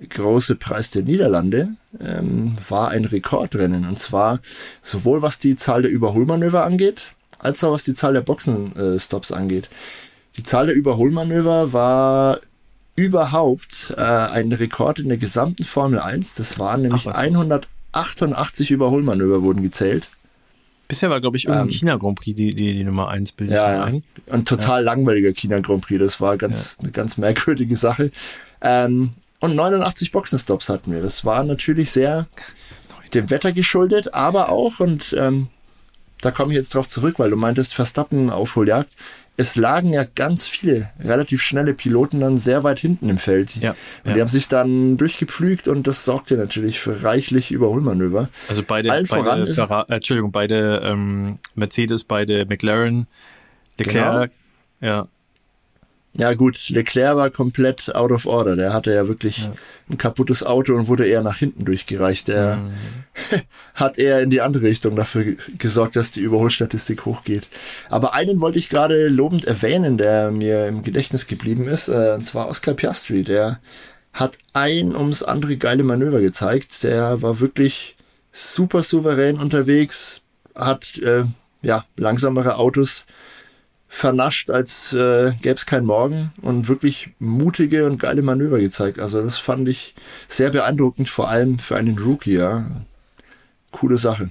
große Preis der Niederlande ähm, war ein Rekordrennen. Und zwar sowohl was die Zahl der Überholmanöver angeht, als auch was die Zahl der Boxenstops äh, angeht. Die Zahl der Überholmanöver war überhaupt äh, ein Rekord in der gesamten Formel 1. Das waren nämlich Ach, 188 Überholmanöver wurden gezählt. Bisher war, glaube ich, irgendein ähm, China Grand Prix die, die, die Nummer 1 Bild. Ja, ja. Ein total ja. langweiliger China Grand Prix. Das war ganz, ja. eine ganz merkwürdige Sache. Ähm, und 89 Boxenstops hatten wir. Das war natürlich sehr dem Wetter geschuldet, aber auch, und ähm, da komme ich jetzt drauf zurück, weil du meintest, Verstappen Aufholjagd. Es lagen ja ganz viele relativ schnelle Piloten dann sehr weit hinten im Feld. Ja, und ja. die haben sich dann durchgepflügt und das sorgte natürlich für reichlich Überholmanöver. Also beide, Allen beide ist, Ferrari, Entschuldigung, beide ähm, Mercedes, beide McLaren, Leclerc, genau. ja, ja gut, Leclerc war komplett out of order. Der hatte ja wirklich ja. ein kaputtes Auto und wurde eher nach hinten durchgereicht. Der mhm. hat eher in die andere Richtung dafür gesorgt, dass die Überholstatistik hochgeht. Aber einen wollte ich gerade lobend erwähnen, der mir im Gedächtnis geblieben ist, äh, und zwar Oscar Piastri. Der hat ein ums andere geile Manöver gezeigt. Der war wirklich super souverän unterwegs, hat äh, ja langsamere Autos vernascht, als äh, gäbe es keinen Morgen und wirklich mutige und geile Manöver gezeigt. Also das fand ich sehr beeindruckend, vor allem für einen Rookie. Ja. Coole Sache.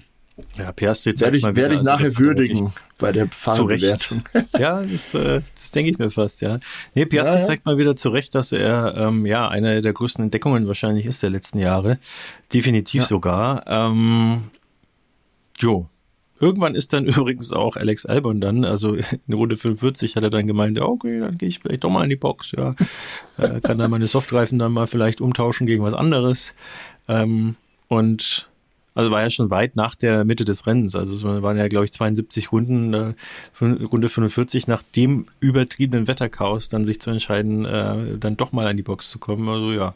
Ja, Piastri werde ich, mal werde ich also nachher würdigen bei der Fahrbewertung. ja, das, äh, das denke ich mir fast, ja. Nee, Piastri ja, ja. zeigt mal wieder zurecht, dass er ähm, ja eine der größten Entdeckungen wahrscheinlich ist der letzten Jahre. Definitiv ja. sogar. Ähm, jo, Irgendwann ist dann übrigens auch Alex Albon dann, also in Runde 45 hat er dann gemeint, ja, okay, dann gehe ich vielleicht doch mal in die Box, ja. äh, kann dann meine Softreifen dann mal vielleicht umtauschen gegen was anderes. Ähm, und also war ja schon weit nach der Mitte des Rennens. Also es waren ja, glaube ich, 72 Runden, äh, Runde 45, nach dem übertriebenen Wetterchaos dann sich zu entscheiden, äh, dann doch mal in die Box zu kommen. Also ja,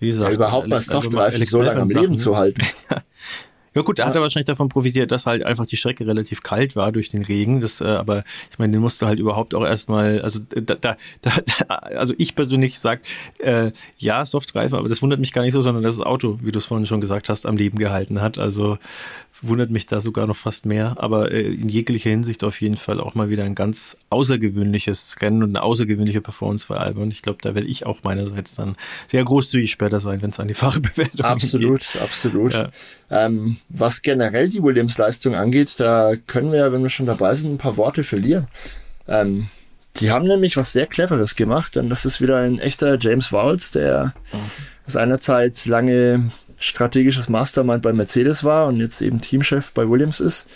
wie gesagt. Ja, überhaupt mal Softreifen so lange am Leben zu halten. Ja gut, da hat er wahrscheinlich davon profitiert, dass halt einfach die Strecke relativ kalt war durch den Regen. Das, äh, aber ich meine, den musst du halt überhaupt auch erstmal, also da, da, da, also ich persönlich sag, äh, ja, Softreifen, aber das wundert mich gar nicht so, sondern dass das Auto, wie du es vorhin schon gesagt hast, am Leben gehalten hat. Also wundert mich da sogar noch fast mehr. Aber äh, in jeglicher Hinsicht auf jeden Fall auch mal wieder ein ganz außergewöhnliches Rennen und eine außergewöhnliche Performance für Albon. Ich glaube, da werde ich auch meinerseits dann sehr großzügig später sein, wenn es an die Fahrerbewertung geht. Absolut, absolut. Ja. Ähm, was generell die Williams-Leistung angeht, da können wir ja, wenn wir schon dabei sind, ein paar Worte verlieren. Ähm, die haben nämlich was sehr Cleveres gemacht, denn das ist wieder ein echter James Walls, der oh. seinerzeit lange strategisches Mastermind bei Mercedes war und jetzt eben Teamchef bei Williams ist.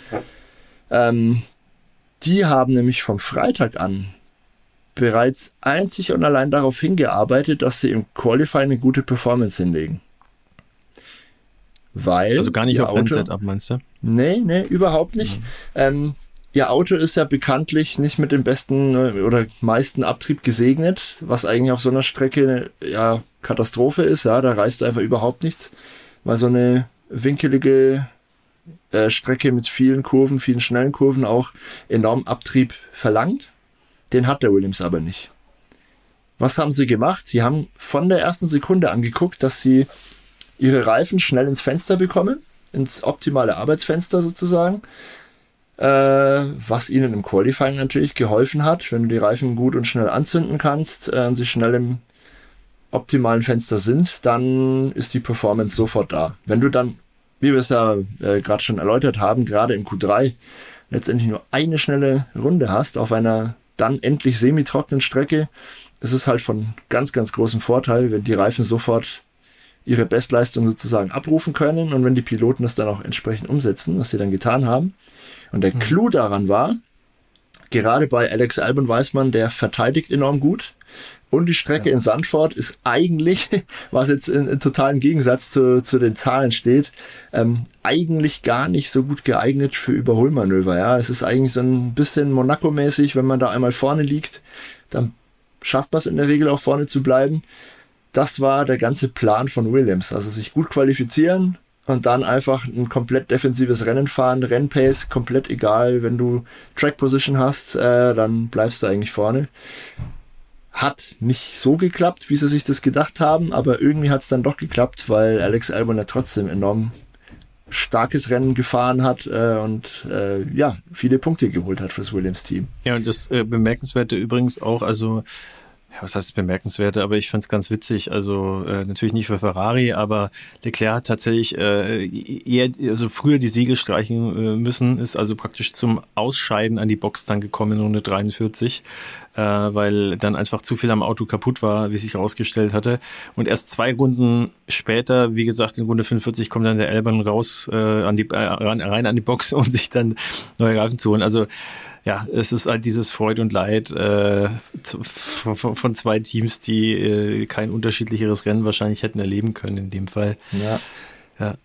Ähm, die haben nämlich vom Freitag an bereits einzig und allein darauf hingearbeitet, dass sie im Qualifying eine gute Performance hinlegen. weil. Also gar nicht auf Rennsetup, meinst du? Nee, nee, überhaupt nicht. Mhm. Ähm, Ihr Auto ist ja bekanntlich nicht mit dem besten äh, oder meisten Abtrieb gesegnet, was eigentlich auf so einer Strecke ja Katastrophe ist. Ja, da reißt einfach überhaupt nichts, weil so eine winkelige äh, Strecke mit vielen Kurven, vielen schnellen Kurven auch enorm Abtrieb verlangt. Den hat der Williams aber nicht. Was haben sie gemacht? Sie haben von der ersten Sekunde angeguckt, dass sie ihre Reifen schnell ins Fenster bekommen, ins optimale Arbeitsfenster sozusagen äh, was ihnen im Qualifying natürlich geholfen hat. Wenn du die Reifen gut und schnell anzünden kannst äh, und sie schnell im optimalen Fenster sind, dann ist die Performance sofort da. Wenn du dann, wie wir es ja äh, gerade schon erläutert haben, gerade im Q3 letztendlich nur eine schnelle Runde hast auf einer dann endlich semi-trockenen Strecke, ist es halt von ganz, ganz großem Vorteil, wenn die Reifen sofort ihre Bestleistung sozusagen abrufen können und wenn die Piloten das dann auch entsprechend umsetzen, was sie dann getan haben. Und der mhm. Clou daran war, gerade bei Alex Albon weiß man, der verteidigt enorm gut. Und die Strecke ja. in Sandford ist eigentlich, was jetzt in, in totalen Gegensatz zu, zu den Zahlen steht, ähm, eigentlich gar nicht so gut geeignet für Überholmanöver. Ja, es ist eigentlich so ein bisschen Monaco-mäßig, wenn man da einmal vorne liegt, dann schafft man es in der Regel auch vorne zu bleiben. Das war der ganze Plan von Williams. Also sich gut qualifizieren, und dann einfach ein komplett defensives Rennen fahren, Rennpace, komplett egal. Wenn du Track Position hast, äh, dann bleibst du eigentlich vorne. Hat nicht so geklappt, wie sie sich das gedacht haben, aber irgendwie hat es dann doch geklappt, weil Alex Albon ja trotzdem enorm starkes Rennen gefahren hat äh, und äh, ja, viele Punkte geholt hat fürs Williams-Team. Ja, und das äh, Bemerkenswerte übrigens auch, also ja, was heißt bemerkenswerte, aber ich fand's ganz witzig. Also äh, natürlich nicht für Ferrari, aber Leclerc hat tatsächlich äh, eher, also früher die Siegel streichen äh, müssen, ist also praktisch zum Ausscheiden an die Box dann gekommen in Runde 43, äh, weil dann einfach zu viel am Auto kaputt war, wie sich herausgestellt hatte. Und erst zwei Runden später, wie gesagt, in Runde 45 kommt dann der Elbern raus äh, an die, äh, rein, rein an die Box, um sich dann neue Reifen zu holen. Also ja, es ist halt dieses Freude und Leid äh, von, von, zwei Teams, die äh, kein unterschiedlicheres Rennen wahrscheinlich hätten erleben können in dem Fall. Ja. ja.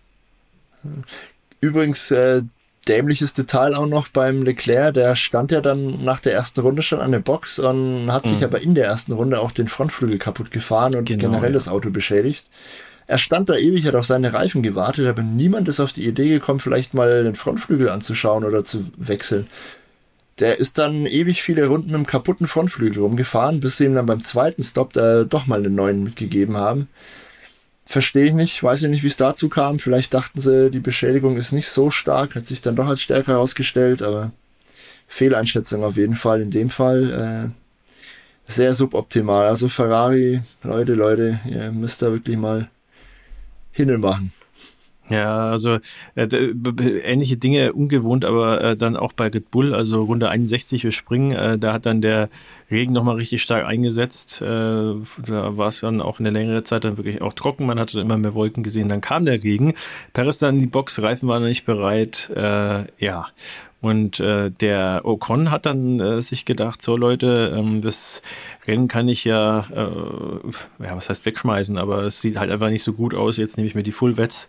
Übrigens, äh, dämliches Detail auch noch beim Leclerc, der stand ja dann nach der ersten Runde schon an der Box und hat sich mhm. aber in der ersten Runde auch den Frontflügel kaputt gefahren und genau, generell ja. das Auto beschädigt. Er stand da ewig, hat auf seine Reifen gewartet, aber niemand ist auf die Idee gekommen, vielleicht mal den Frontflügel anzuschauen oder zu wechseln. Der ist dann ewig viele Runden mit dem kaputten Frontflügel rumgefahren, bis sie ihm dann beim zweiten Stop da doch mal einen neuen mitgegeben haben. Verstehe ich nicht, weiß ich nicht, wie es dazu kam. Vielleicht dachten sie, die Beschädigung ist nicht so stark, hat sich dann doch als stärker herausgestellt, aber Fehleinschätzung auf jeden Fall in dem Fall. Äh, sehr suboptimal. Also Ferrari, Leute, Leute, ihr müsst da wirklich mal hinmachen. Ja, also äh, ähnliche Dinge ungewohnt, aber äh, dann auch bei Red Bull, also Runde 61, wir springen, äh, da hat dann der Regen nochmal richtig stark eingesetzt. Äh, da war es dann auch eine längere Zeit dann wirklich auch trocken, man hatte immer mehr Wolken gesehen, dann kam der Regen. Paris dann in die Box, Reifen waren noch nicht bereit, äh, ja. Und äh, der Ocon hat dann äh, sich gedacht, so Leute, ähm, das Rennen kann ich ja, äh, ja, was heißt wegschmeißen, aber es sieht halt einfach nicht so gut aus. Jetzt nehme ich mir die Fullwets.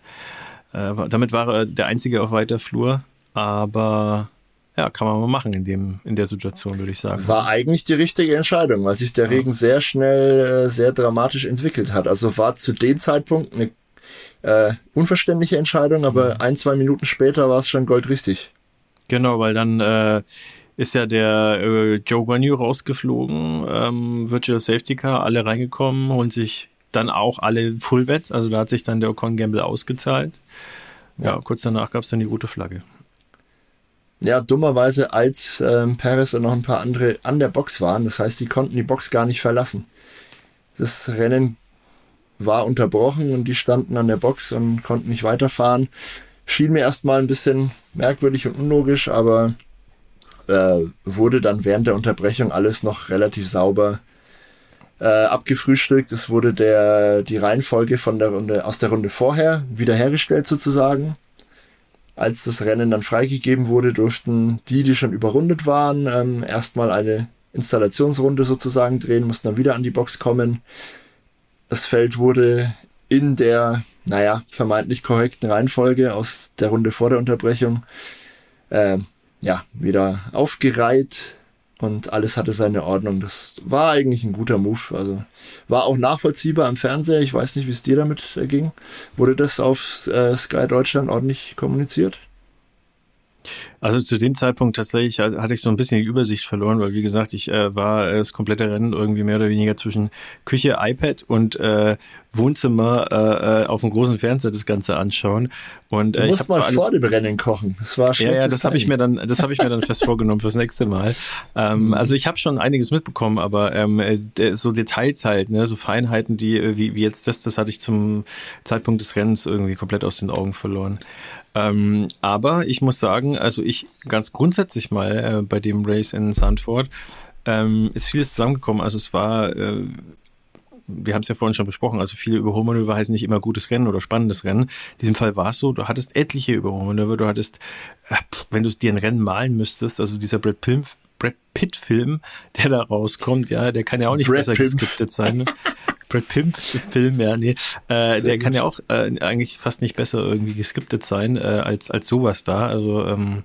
Äh, damit war er der Einzige auf weiter Flur, aber ja, kann man mal machen in dem in der Situation, würde ich sagen. War eigentlich die richtige Entscheidung, weil sich der. Regen sehr schnell, äh, sehr dramatisch entwickelt hat. Also war zu dem Zeitpunkt eine äh, unverständliche Entscheidung, aber mhm. ein, zwei Minuten später war es schon goldrichtig. Genau, weil dann äh, ist ja der äh, Joe Guanyu rausgeflogen, ähm, Virtual Safety Car, alle reingekommen, holen sich dann auch alle Fullwets, also da hat sich dann der Ocon Gamble ausgezahlt. Ja, ja kurz danach gab es dann die rote Flagge. Ja, dummerweise, als ähm, Paris und noch ein paar andere an der Box waren, das heißt, die konnten die Box gar nicht verlassen. Das Rennen war unterbrochen und die standen an der Box und konnten nicht weiterfahren. Schien mir erstmal ein bisschen merkwürdig und unlogisch, aber äh, wurde dann während der Unterbrechung alles noch relativ sauber äh, abgefrühstückt. Es wurde der, die Reihenfolge von der Runde, aus der Runde vorher wiederhergestellt sozusagen. Als das Rennen dann freigegeben wurde, durften die, die schon überrundet waren, ähm, erstmal eine Installationsrunde sozusagen drehen, mussten dann wieder an die Box kommen. Das Feld wurde in der naja, vermeintlich korrekten Reihenfolge aus der Runde vor der Unterbrechung äh, ja, wieder aufgereiht und alles hatte seine Ordnung. Das war eigentlich ein guter Move. Also war auch nachvollziehbar am Fernseher. Ich weiß nicht, wie es dir damit ging. Wurde das auf äh, Sky Deutschland ordentlich kommuniziert? Also zu dem Zeitpunkt tatsächlich hatte ich so ein bisschen die Übersicht verloren, weil wie gesagt, ich äh, war das komplette Rennen irgendwie mehr oder weniger zwischen Küche, iPad und äh, Wohnzimmer äh, äh auf dem großen Fernseher das Ganze anschauen. Und äh, du musst mal vor dem Rennen kochen. Das war Ja, ja, das habe ich mir dann, das habe ich mir dann fest vorgenommen fürs nächste Mal. Ähm, mhm. Also ich habe schon einiges mitbekommen, aber ähm, äh, so Details halt, ne, so Feinheiten, die äh, wie, wie jetzt das, das hatte ich zum Zeitpunkt des Rennens irgendwie komplett aus den Augen verloren. Ähm, aber ich muss sagen, also ich ganz grundsätzlich mal äh, bei dem Race in Sandford ähm, ist vieles zusammengekommen. Also es war, äh, wir haben es ja vorhin schon besprochen, also viele Überholmanöver heißen nicht immer gutes Rennen oder spannendes Rennen. In diesem Fall war es so, du hattest etliche Überholmanöver, du hattest, äh, wenn du dir ein Rennen malen müsstest, also dieser Brad Pitt, Brad Pitt Film, der da rauskommt, ja, der kann ja auch nicht Brad besser Pimp. geskriptet sein. Ne? Pimp Film, ja, nee, äh, der gut. kann ja auch äh, eigentlich fast nicht besser irgendwie geskriptet sein äh, als als sowas da. Also ähm,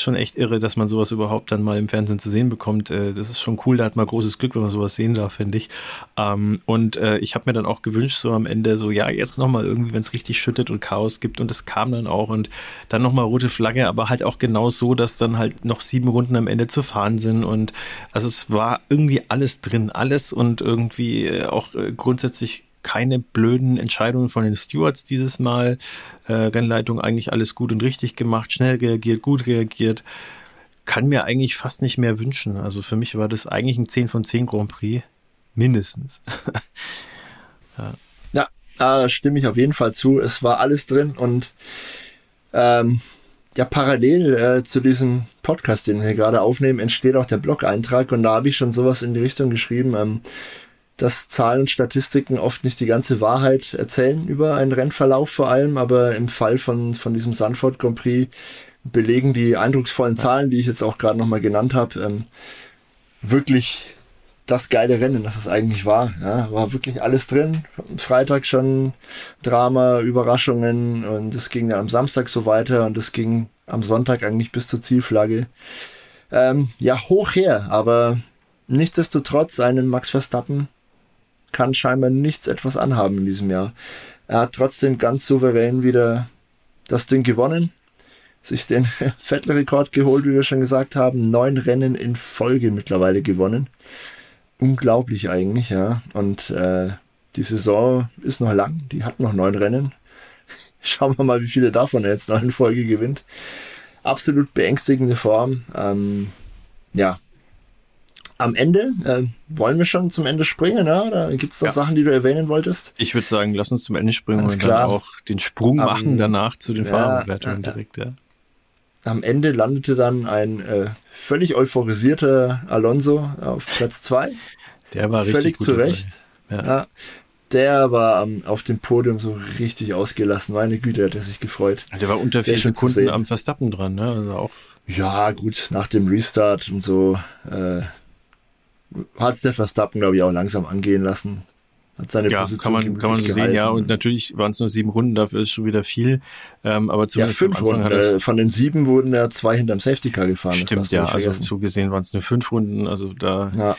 schon echt irre, dass man sowas überhaupt dann mal im Fernsehen zu sehen bekommt. Äh, das ist schon cool, da hat man großes Glück, wenn man sowas sehen darf, finde ich. Ähm, und äh, ich habe mir dann auch gewünscht, so am Ende, so ja, jetzt nochmal irgendwie, wenn es richtig schüttet und Chaos gibt und es kam dann auch und dann nochmal rote Flagge, aber halt auch genau so, dass dann halt noch sieben Runden am Ende zu fahren sind und also es war irgendwie alles drin, alles und irgendwie äh, auch grundsätzlich keine blöden Entscheidungen von den Stewards dieses Mal. Äh, Rennleitung eigentlich alles gut und richtig gemacht, schnell reagiert, gut reagiert. Kann mir eigentlich fast nicht mehr wünschen. Also für mich war das eigentlich ein 10 von 10 Grand Prix. Mindestens. ja, ja äh, stimme ich auf jeden Fall zu. Es war alles drin und ähm, ja, parallel äh, zu diesem Podcast, den wir gerade aufnehmen, entsteht auch der Blog-Eintrag und da habe ich schon sowas in die Richtung geschrieben. Ähm, dass Zahlen und Statistiken oft nicht die ganze Wahrheit erzählen über einen Rennverlauf vor allem, aber im Fall von, von diesem Sanford Grand Prix belegen die eindrucksvollen Zahlen, die ich jetzt auch gerade nochmal genannt habe, ähm, wirklich das geile Rennen, das es eigentlich war. Ja, war wirklich alles drin. Freitag schon Drama, Überraschungen und es ging dann am Samstag so weiter und es ging am Sonntag eigentlich bis zur Zielflagge. Ähm, ja, hoch her, aber nichtsdestotrotz einen Max Verstappen kann scheinbar nichts etwas anhaben in diesem Jahr. Er hat trotzdem ganz souverän wieder das Ding gewonnen, sich den Vettel-Rekord geholt, wie wir schon gesagt haben, neun Rennen in Folge mittlerweile gewonnen. Unglaublich eigentlich, ja. Und äh, die Saison ist noch lang, die hat noch neun Rennen. Schauen wir mal, wie viele davon er jetzt noch in Folge gewinnt. Absolut beängstigende Form. Ähm, ja, am Ende, äh, wollen wir schon zum Ende springen, ne? oder gibt es noch ja. Sachen, die du erwähnen wolltest? Ich würde sagen, lass uns zum Ende springen Ganz und klar. dann auch den Sprung um, machen danach zu den ja, Fahrerbewertungen ja, direkt. Ja. Am Ende landete dann ein äh, völlig euphorisierter Alonso auf Platz 2. Der war richtig Völlig zu Recht. Ja. Der war um, auf dem Podium so richtig ausgelassen. Meine Güte, hat er sich gefreut. Der war unter vier Sekunden am Verstappen dran, ne? Also auch ja, gut, nach dem Restart und so äh, hat es der Verstappen, glaube ich, auch langsam angehen lassen. Hat seine ja, Position kann man, kann man so sehen, ja. Und natürlich waren es nur sieben Runden, dafür ist schon wieder viel. Ähm, aber zumindest ja, fünf Runden. Äh, von den sieben wurden ja zwei hinterm Safety Car gefahren. Stimmt, ja. Also so gesehen waren es nur fünf Runden. Also da ja.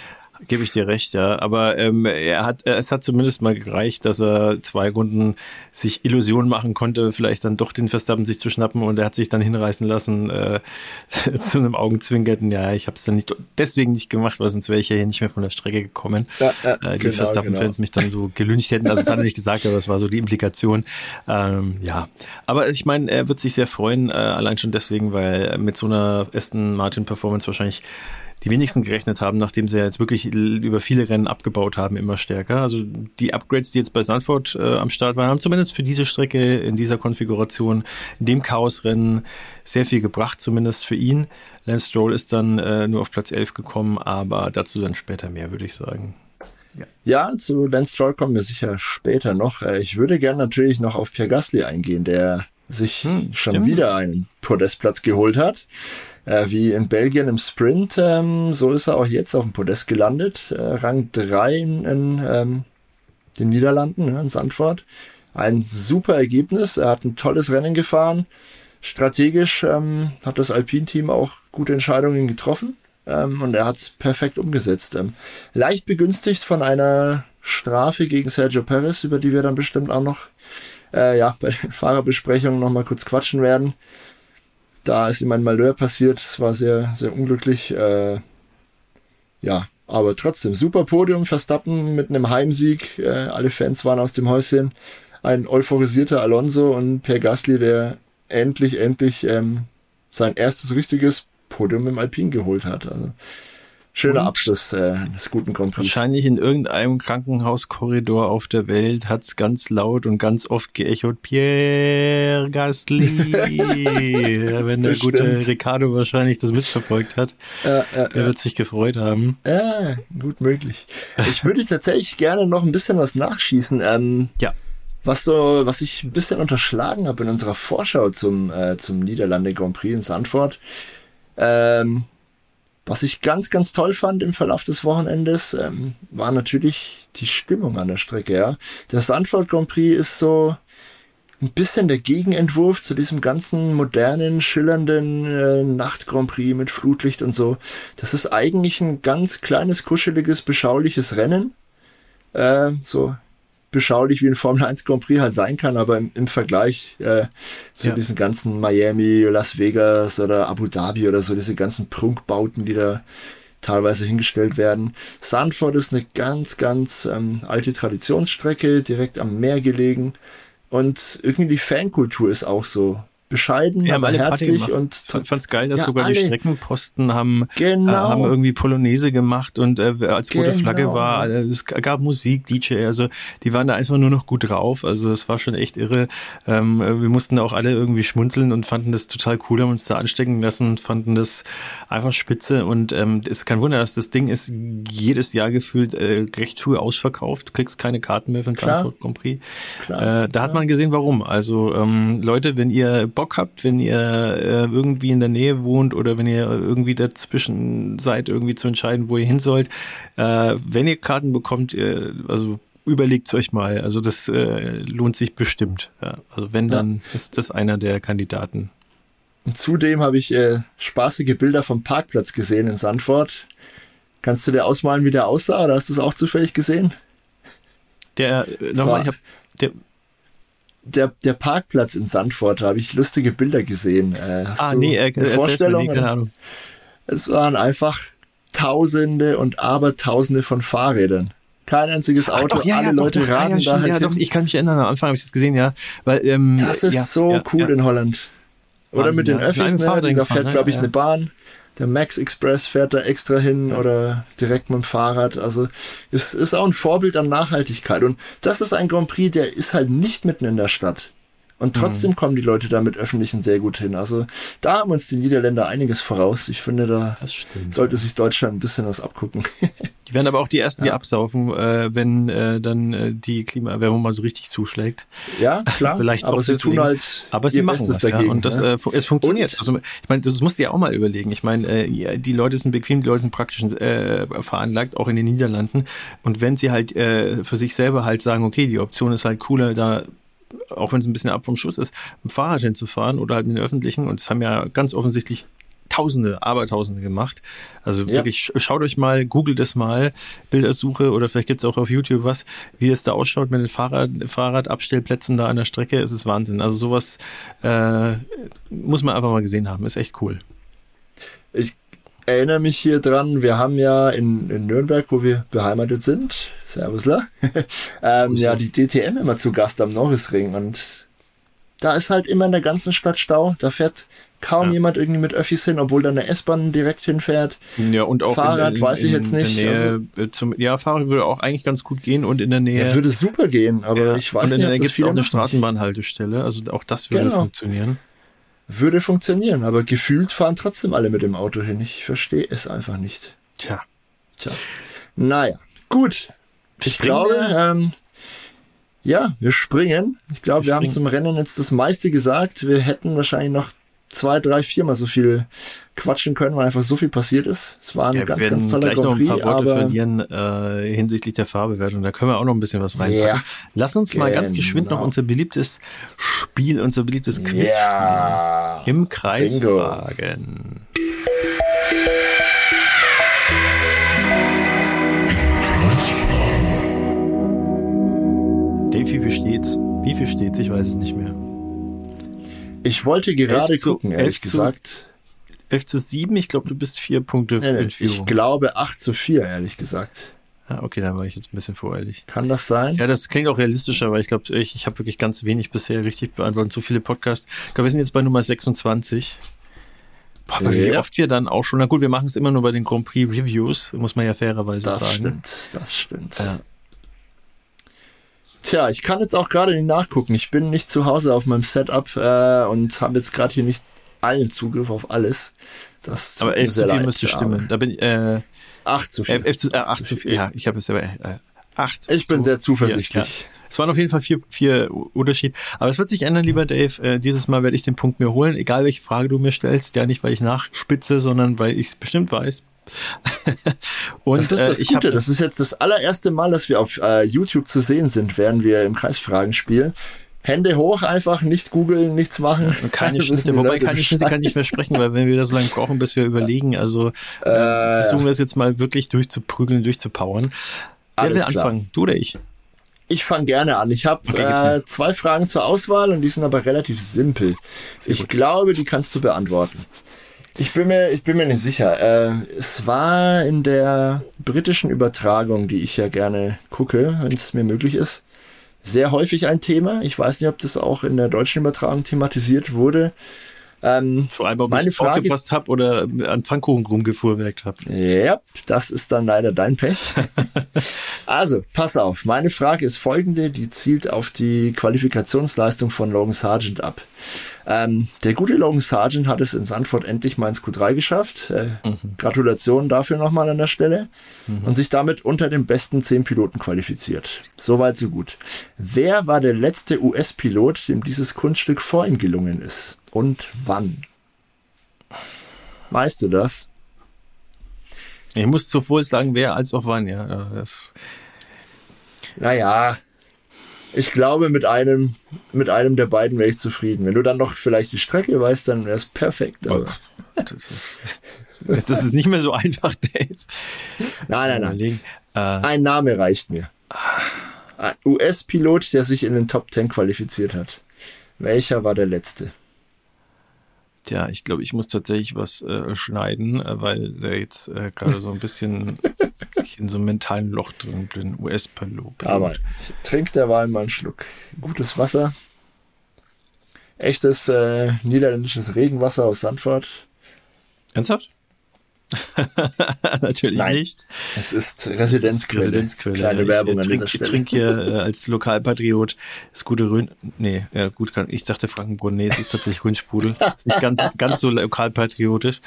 Gebe ich dir recht, ja. Aber ähm, er hat, es hat zumindest mal gereicht, dass er zwei Runden sich Illusionen machen konnte, vielleicht dann doch den Verstappen sich zu schnappen und er hat sich dann hinreißen lassen äh, zu einem Augenzwinkerten. Ja, ich habe es dann nicht deswegen nicht gemacht, weil sonst wäre ich ja hier nicht mehr von der Strecke gekommen. Ja, ja, äh, die genau, Verstappen-Fans genau. mich dann so gelüncht hätten. Also das hat er nicht gesagt, aber das war so die Implikation. Ähm, ja, aber ich meine, er wird sich sehr freuen, äh, allein schon deswegen, weil mit so einer Aston Martin Performance wahrscheinlich die wenigsten gerechnet haben, nachdem sie jetzt wirklich über viele Rennen abgebaut haben, immer stärker. Also die Upgrades, die jetzt bei Sandford äh, am Start waren, haben zumindest für diese Strecke in dieser Konfiguration, in dem Chaosrennen sehr viel gebracht, zumindest für ihn. Lance Stroll ist dann äh, nur auf Platz 11 gekommen, aber dazu dann später mehr, würde ich sagen. Ja. ja, zu Lance Stroll kommen wir sicher später noch. Äh, ich würde gerne natürlich noch auf Pierre Gasly eingehen, der sich hm, schon stimmt. wieder einen Podestplatz geholt hat äh, wie in Belgien im Sprint. Ähm, so ist er auch jetzt auf dem Podest gelandet. Äh, Rang 3 in, in ähm, den Niederlanden, ne, in Sandford. ein super Ergebnis. Er hat ein tolles Rennen gefahren. Strategisch ähm, hat das Alpin-Team auch gute Entscheidungen getroffen ähm, und er hat es perfekt umgesetzt. Ähm, leicht begünstigt von einer Strafe gegen Sergio Perez, über die wir dann bestimmt auch noch äh, ja, bei den Fahrerbesprechungen nochmal kurz quatschen werden. Da ist ihm ein Malheur passiert. Es war sehr, sehr unglücklich. Äh, ja, aber trotzdem, super Podium. Verstappen mit einem Heimsieg. Äh, alle Fans waren aus dem Häuschen. Ein euphorisierter Alonso und Per Gasly, der endlich, endlich ähm, sein erstes richtiges Podium im Alpin geholt hat. Also schöner und Abschluss äh, des guten Grand Prix. Wahrscheinlich in irgendeinem Krankenhauskorridor auf der Welt hat es ganz laut und ganz oft geechot, Pierre Gasly. Wenn der gute Ricardo wahrscheinlich das mitverfolgt hat, äh, äh, der wird sich gefreut haben. Ja, gut möglich. Ich würde tatsächlich gerne noch ein bisschen was nachschießen. Ähm, ja. Was so, was ich ein bisschen unterschlagen habe in unserer Vorschau zum, äh, zum Niederlande Grand Prix in Sandford. Ähm, was ich ganz, ganz toll fand im Verlauf des Wochenendes, ähm, war natürlich die Stimmung an der Strecke. Ja. Der Sandford Grand Prix ist so ein bisschen der Gegenentwurf zu diesem ganzen modernen, schillernden äh, Nacht Grand Prix mit Flutlicht und so. Das ist eigentlich ein ganz kleines, kuscheliges, beschauliches Rennen. Äh, so beschaulich wie ein Formel 1 Grand Prix halt sein kann, aber im, im Vergleich äh, zu ja. diesen ganzen Miami, Las Vegas oder Abu Dhabi oder so, diese ganzen Prunkbauten, die da teilweise hingestellt werden. Sandford ist eine ganz, ganz ähm, alte Traditionsstrecke, direkt am Meer gelegen. Und irgendwie die Fankultur ist auch so bescheiden, ja, aber herzlich und ich fand's geil, dass ja, sogar alle. die Streckenposten haben äh, genau. äh, haben irgendwie Polonaise gemacht und äh, als rote genau. Flagge war, äh, es gab Musik, DJ, also die waren da einfach nur noch gut drauf, also es war schon echt irre. Ähm, wir mussten da auch alle irgendwie schmunzeln und fanden das total cool, haben uns da anstecken lassen, fanden das einfach spitze und ähm, ist kein Wunder, dass das Ding ist jedes Jahr gefühlt äh, recht früh ausverkauft, du kriegst keine Karten mehr für den Frankfurt Grand Prix. Klar. Äh, da hat man gesehen, warum. Also ähm, Leute, wenn ihr Bock habt, wenn ihr äh, irgendwie in der Nähe wohnt oder wenn ihr irgendwie dazwischen seid, irgendwie zu entscheiden, wo ihr hin sollt, äh, wenn ihr Karten bekommt, äh, also überlegt es euch mal. Also das äh, lohnt sich bestimmt. Ja. Also wenn, dann ja. ist das einer der Kandidaten. Und zudem habe ich äh, spaßige Bilder vom Parkplatz gesehen in Sandford. Kannst du dir ausmalen, wie der aussah, oder hast du es auch zufällig gesehen? Der, äh, nochmal, ich habe der, der, der Parkplatz in Sandford, da habe ich lustige Bilder gesehen. Äh, hast ah, du nee, äh, eine Vorstellung? Nie, keine Ahnung. Es waren einfach Tausende und Abertausende von Fahrrädern. Kein einziges Auto, Ach, doch, ja, alle ja, Leute doch, raten ja, da halt ja, hin. Doch, ich kann mich erinnern, am Anfang habe ich das gesehen, ja. Weil, ähm, das ist so cool in Holland. Oder Wahnsinn, mit den Öffis, ne? da fährt, glaube ich, eine Bahn der Max Express fährt da extra hin oder direkt mit dem Fahrrad. Also es ist auch ein Vorbild an Nachhaltigkeit. Und das ist ein Grand Prix, der ist halt nicht mitten in der Stadt. Und trotzdem mhm. kommen die Leute da mit Öffentlichen sehr gut hin. Also da haben uns die Niederländer einiges voraus. Ich finde, da sollte sich Deutschland ein bisschen was abgucken. die werden aber auch die ersten, die absaufen, äh, wenn äh, dann äh, die Klimaerwärmung mal so richtig zuschlägt. Ja, klar. Vielleicht aber sie tun halt aber sie machen es dagegen. Ja, und das, äh, es funktioniert. Und? Also ich meine, das musst du ja auch mal überlegen. Ich meine, äh, die Leute sind bequem, die Leute sind praktisch äh, veranlagt, auch in den Niederlanden. Und wenn sie halt äh, für sich selber halt sagen, okay, die Option ist halt cooler, da auch wenn es ein bisschen ab vom Schuss ist, mit dem Fahrrad hinzufahren oder halt mit den öffentlichen. Und es haben ja ganz offensichtlich Tausende, Abertausende gemacht. Also ja. wirklich, schaut euch mal, googelt es mal, Bildersuche oder vielleicht gibt es auch auf YouTube was, wie es da ausschaut mit den Fahrrad, Fahrradabstellplätzen da an der Strecke. Es ist Wahnsinn. Also sowas äh, muss man einfach mal gesehen haben. Ist echt cool. Ich erinnere mich hier dran, wir haben ja in, in Nürnberg, wo wir beheimatet sind, Servusler, ähm, ja, die DTM immer zu Gast am Norrisring und da ist halt immer in der ganzen Stadt Stau. Da fährt kaum ja. jemand irgendwie mit Öffis hin, obwohl da eine S-Bahn direkt hinfährt. Ja, und auch Fahrrad in, weiß ich jetzt nicht. Nähe, also, äh, zum, ja, Fahrrad würde auch eigentlich ganz gut gehen und in der Nähe. Ja, würde super gehen, aber ja. ich weiß und in der Nähe gibt es auch eine Straßenbahnhaltestelle, also auch das würde genau. funktionieren würde funktionieren, aber gefühlt fahren trotzdem alle mit dem Auto hin. Ich verstehe es einfach nicht. Tja. Tja. Naja, gut. Ich Springen glaube, ähm, ja, wir springen. Ich glaube, wir haben zum Rennen jetzt das meiste gesagt. Wir hätten wahrscheinlich noch zwei, drei, viermal so viel quatschen können, weil einfach so viel passiert ist. Es war ein ja, ganz, ganz toller gleich Grand Prix, noch ein paar Worte verlieren äh, hinsichtlich der Fahrbewertung. Da können wir auch noch ein bisschen was reinpacken. Ja, Lass uns mal genau. ganz geschwind noch unser beliebtes Spiel, unser beliebtes Quiz spielen. Im Kreiswagen. Dave, wie viel steht's? Wie viel steht's? Ich weiß es nicht mehr. Ich wollte gerade gucken, ehrlich gesagt. 11 zu 7, ich glaube, du bist vier Punkte nee, in Führung. Ich glaube 8 zu 4, ehrlich gesagt. Ah, okay, dann war ich jetzt ein bisschen voreilig. Kann das sein? Ja, das klingt auch realistischer, weil ich glaube, ich, ich habe wirklich ganz wenig bisher richtig beantwortet, so viele Podcasts. Ich glaube, wir sind jetzt bei Nummer 26. Boah, aber ja. wie oft wir dann auch schon, na gut, wir machen es immer nur bei den Grand Prix Reviews, muss man ja fairerweise das sagen. Das stimmt, das stimmt. Ja. Tja, ich kann jetzt auch gerade nicht nachgucken. Ich bin nicht zu Hause auf meinem Setup äh, und habe jetzt gerade hier nicht allen Zugriff auf alles. Das aber 11 zu 4 müsste stimmen. Da bin ich, äh, 8 zu 4. 11, 11 zu, äh, 8 zu 4. Ja, ich habe es aber äh, 8 Ich bin sehr zuversichtlich. 4, ja. Es waren auf jeden Fall vier, vier Unterschied. Aber es wird sich ändern, lieber Dave. Äh, dieses Mal werde ich den Punkt mir holen, egal welche Frage du mir stellst. Ja, nicht, weil ich nachspitze, sondern weil ich es bestimmt weiß. und, das ist das äh, Gute. Das ist jetzt das allererste Mal, dass wir auf äh, YouTube zu sehen sind, während wir im Kreisfragen spielen. Hände hoch einfach, nicht googeln, nichts machen. Keine Schnitte, wobei keine Schnitte kann ich versprechen, weil wenn wir das so lange brauchen, bis wir überlegen, also äh, äh, versuchen wir es jetzt mal wirklich durchzuprügeln, durchzupowern. Wer will anfangen? Du oder ich? Ich fange gerne an. Ich habe okay, äh, zwei Fragen zur Auswahl und die sind aber relativ simpel. Sehr ich gut. glaube, die kannst du beantworten. Ich bin mir, ich bin mir nicht sicher. Äh, es war in der britischen Übertragung, die ich ja gerne gucke, wenn es mir möglich ist, sehr häufig ein Thema. Ich weiß nicht, ob das auch in der deutschen Übertragung thematisiert wurde. Ähm, Vor allem, ob meine ich Frage, aufgepasst habe oder an Pfannkuchen rumgefuhrwerkt habe. Ja, das ist dann leider dein Pech. also, pass auf. Meine Frage ist folgende, die zielt auf die Qualifikationsleistung von Logan Sargent ab. Ähm, der gute Logan Sargent hat es in Sandford endlich mal ins Q3 geschafft. Äh, mhm. Gratulation dafür nochmal an der Stelle. Mhm. Und sich damit unter den besten zehn Piloten qualifiziert. Soweit, so gut. Wer war der letzte US-Pilot, dem dieses Kunststück vor ihm gelungen ist? Und wann? Weißt du das? Ich muss sowohl sagen, wer als auch wann, ja. Das naja, ich glaube, mit einem, mit einem der beiden wäre ich zufrieden. Wenn du dann noch vielleicht die Strecke weißt, dann wäre es perfekt. Aber. Das ist nicht mehr so einfach, Dave. Nein, nein, nein. Äh, Ein Name reicht mir. Ein US-Pilot, der sich in den Top 10 qualifiziert hat. Welcher war der letzte? Tja, ich glaube, ich muss tatsächlich was äh, schneiden, äh, weil der jetzt äh, gerade so ein bisschen in so einem mentalen Loch drin bin. US-Pilot. Aber ich trinke derweil mal einen Schluck gutes Wasser. Echtes äh, niederländisches Regenwasser aus Sandford. Ernsthaft? Natürlich Nein, nicht. Es ist Residenzquelle. Residenzquelle. Kleine ich, Werbung ich, an dieser Stelle. Ich trinke hier äh, als Lokalpatriot das gute Rhön. Nee, ja, gut, ich dachte Frankenbrunn. Nee, es ist tatsächlich Rhönsprudel. Ist nicht ganz, ganz so lokalpatriotisch.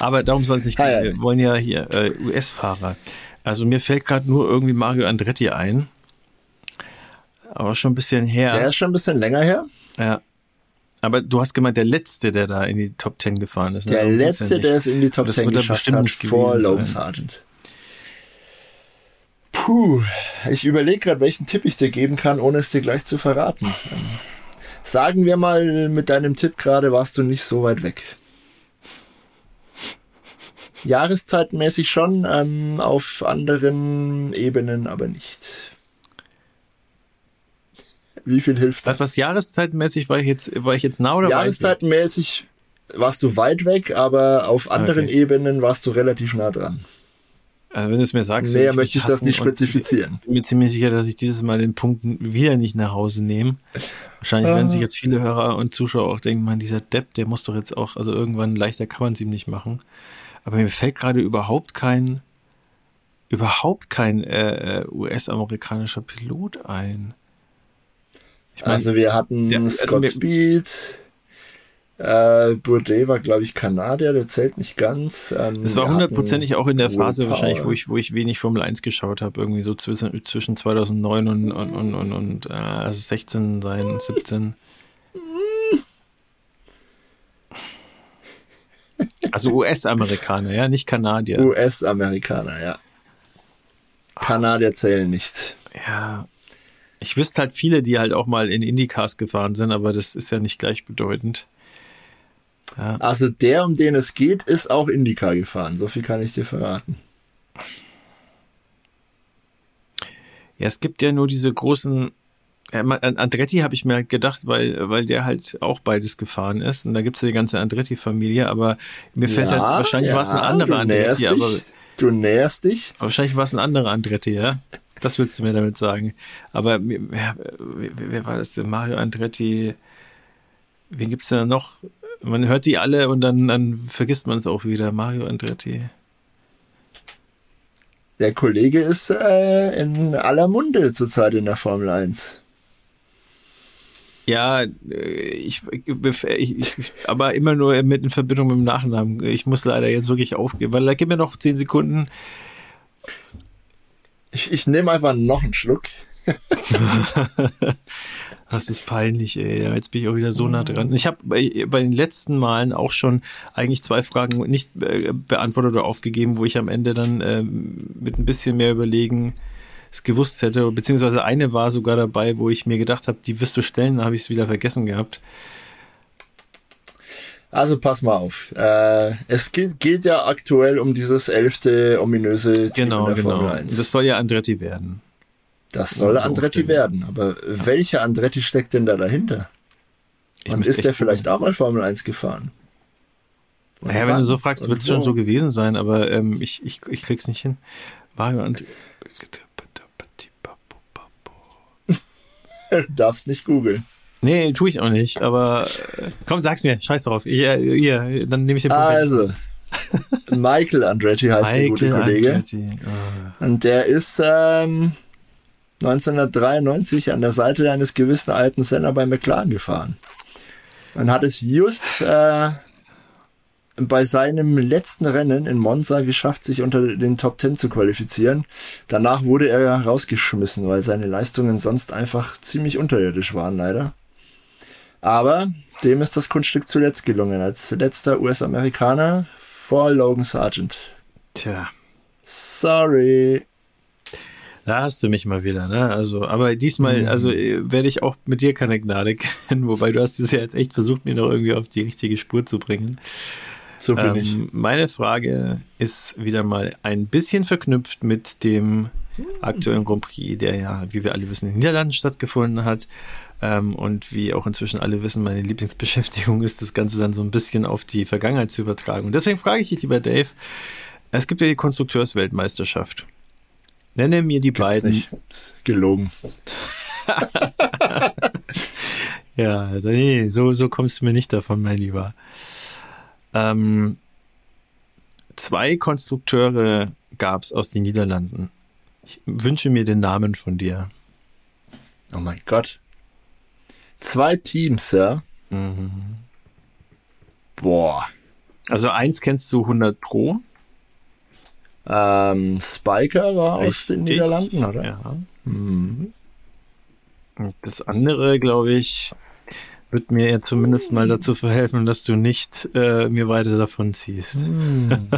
Aber darum soll es nicht gehen. Wir wollen ja hier äh, US-Fahrer. Also mir fällt gerade nur irgendwie Mario Andretti ein. Aber schon ein bisschen her. Der ist schon ein bisschen länger her. Ja. Aber du hast gemeint, der Letzte, der da in die Top 10 gefahren ist. Ne? Der Letzte, der es in die Top 10 geschafft hat, vor Logan Sargent. Puh, ich überlege gerade, welchen Tipp ich dir geben kann, ohne es dir gleich zu verraten. sagen wir mal, mit deinem Tipp gerade warst du nicht so weit weg. Jahreszeitmäßig schon, ähm, auf anderen Ebenen aber nicht. Wie viel hilft das? Was jahreszeitmäßig war ich jetzt, war ich jetzt nah oder Jahreszeitmäßig warst du weit weg, aber auf anderen okay. Ebenen warst du relativ nah dran. Also wenn du es mir sagst, mehr möchte ich das nicht spezifizieren. Ich bin mir ziemlich sicher, dass ich dieses Mal den Punkt wieder nicht nach Hause nehme. Wahrscheinlich werden sich jetzt viele Hörer und Zuschauer auch denken, man, dieser Depp, der muss doch jetzt auch, also irgendwann leichter kann man es ihm nicht machen. Aber mir fällt gerade überhaupt kein, überhaupt kein äh, äh US-amerikanischer Pilot ein. Ich mein, also wir hatten der, also Scott Speed, äh, Bourdais war, glaube ich, Kanadier, der zählt nicht ganz. Ähm, es war hundertprozentig auch in der Phase wahrscheinlich, wo ich, wo ich wenig Formel 1 geschaut habe, irgendwie so zwischen, zwischen 2009 und, und, und, und, und äh, also 16 sein, 17. Also US-Amerikaner, ja, nicht Kanadier. US-Amerikaner, ja. Kanadier zählen nicht. Ja. Ich wüsste halt viele, die halt auch mal in Indycars gefahren sind, aber das ist ja nicht gleichbedeutend. Ja. Also der, um den es geht, ist auch Indycar gefahren. So viel kann ich dir verraten. Ja, es gibt ja nur diese großen. Andretti habe ich mir halt gedacht, weil, weil der halt auch beides gefahren ist. Und da gibt es ja die ganze Andretti-Familie, aber mir fällt halt, wahrscheinlich ja, war es ein anderer Andretti, aber. Du näherst dich. Wahrscheinlich war es ein anderer Andretti, ja. Das willst du mir damit sagen. Aber wer, wer war das denn? Mario Andretti. Wen gibt es denn noch? Man hört die alle und dann, dann vergisst man es auch wieder. Mario Andretti. Der Kollege ist äh, in aller Munde zurzeit in der Formel 1. Ja, ich, ich, ich, aber immer nur mit in Verbindung mit dem Nachnamen. Ich muss leider jetzt wirklich aufgeben, weil da gib mir noch zehn Sekunden. Ich, ich nehme einfach noch einen Schluck. das ist peinlich, ey. Jetzt bin ich auch wieder so nah dran. Ich habe bei, bei, den letzten Malen auch schon eigentlich zwei Fragen nicht äh, beantwortet oder aufgegeben, wo ich am Ende dann äh, mit ein bisschen mehr überlegen es gewusst hätte. Beziehungsweise eine war sogar dabei, wo ich mir gedacht habe, die wirst du stellen, da habe ich es wieder vergessen gehabt. Also pass mal auf. Äh, es geht, geht, ja aktuell um dieses elfte ominöse Team genau, in der genau. Formel 1. Das soll ja Andretti werden. Das soll Andretti werden. Aber ja. welcher Andretti steckt denn da dahinter? Und ist der vielleicht gucken. auch mal Formel 1 gefahren? Und naja, wenn du so fragst, wird es schon so gewesen sein, aber ähm, ich, ich, ich krieg's nicht hin. Mario und du darfst nicht googeln. Nee, tue ich auch nicht, aber äh, komm, sag's mir, scheiß drauf. Ich, äh, hier, dann nehme ich den Punkt. Also, Michael Andretti heißt Michael der gute Kollege. Andretti. Oh. Und der ist ähm, 1993 an der Seite eines gewissen alten Sender bei McLaren gefahren. Und hat es just äh, bei seinem letzten Rennen in Monza geschafft, sich unter den Top Ten zu qualifizieren. Danach wurde er rausgeschmissen, weil seine Leistungen sonst einfach ziemlich unterirdisch waren, leider. Aber dem ist das Kunststück zuletzt gelungen, als letzter US-Amerikaner vor Logan Sargent. Tja. Sorry. Da hast du mich mal wieder, ne? Also, aber diesmal, mhm. also äh, werde ich auch mit dir keine Gnade kennen, wobei du hast es ja jetzt echt versucht, mir noch irgendwie auf die richtige Spur zu bringen. So bin ähm, ich. Meine Frage ist wieder mal ein bisschen verknüpft mit dem aktuellen Grand Prix, der ja, wie wir alle wissen, in den Niederlanden stattgefunden hat. Ähm, und wie auch inzwischen alle wissen, meine Lieblingsbeschäftigung ist, das Ganze dann so ein bisschen auf die Vergangenheit zu übertragen. Und deswegen frage ich dich, lieber Dave, es gibt ja die Konstrukteursweltmeisterschaft. Nenne mir die Gibt's beiden. Nicht. Gelogen. ja, nee, so, so kommst du mir nicht davon, mein Lieber. Ähm, zwei Konstrukteure gab es aus den Niederlanden. Ich wünsche mir den Namen von dir. Oh mein Gott. Zwei Teams, ja? Mhm. Boah. Also eins kennst du 100 Pro. Ähm, Spiker war Richtig. aus den Niederlanden, oder? Ja. Mhm. Und das andere, glaube ich, wird mir ja zumindest mal dazu verhelfen, dass du nicht äh, mir weiter davon ziehst. Hm.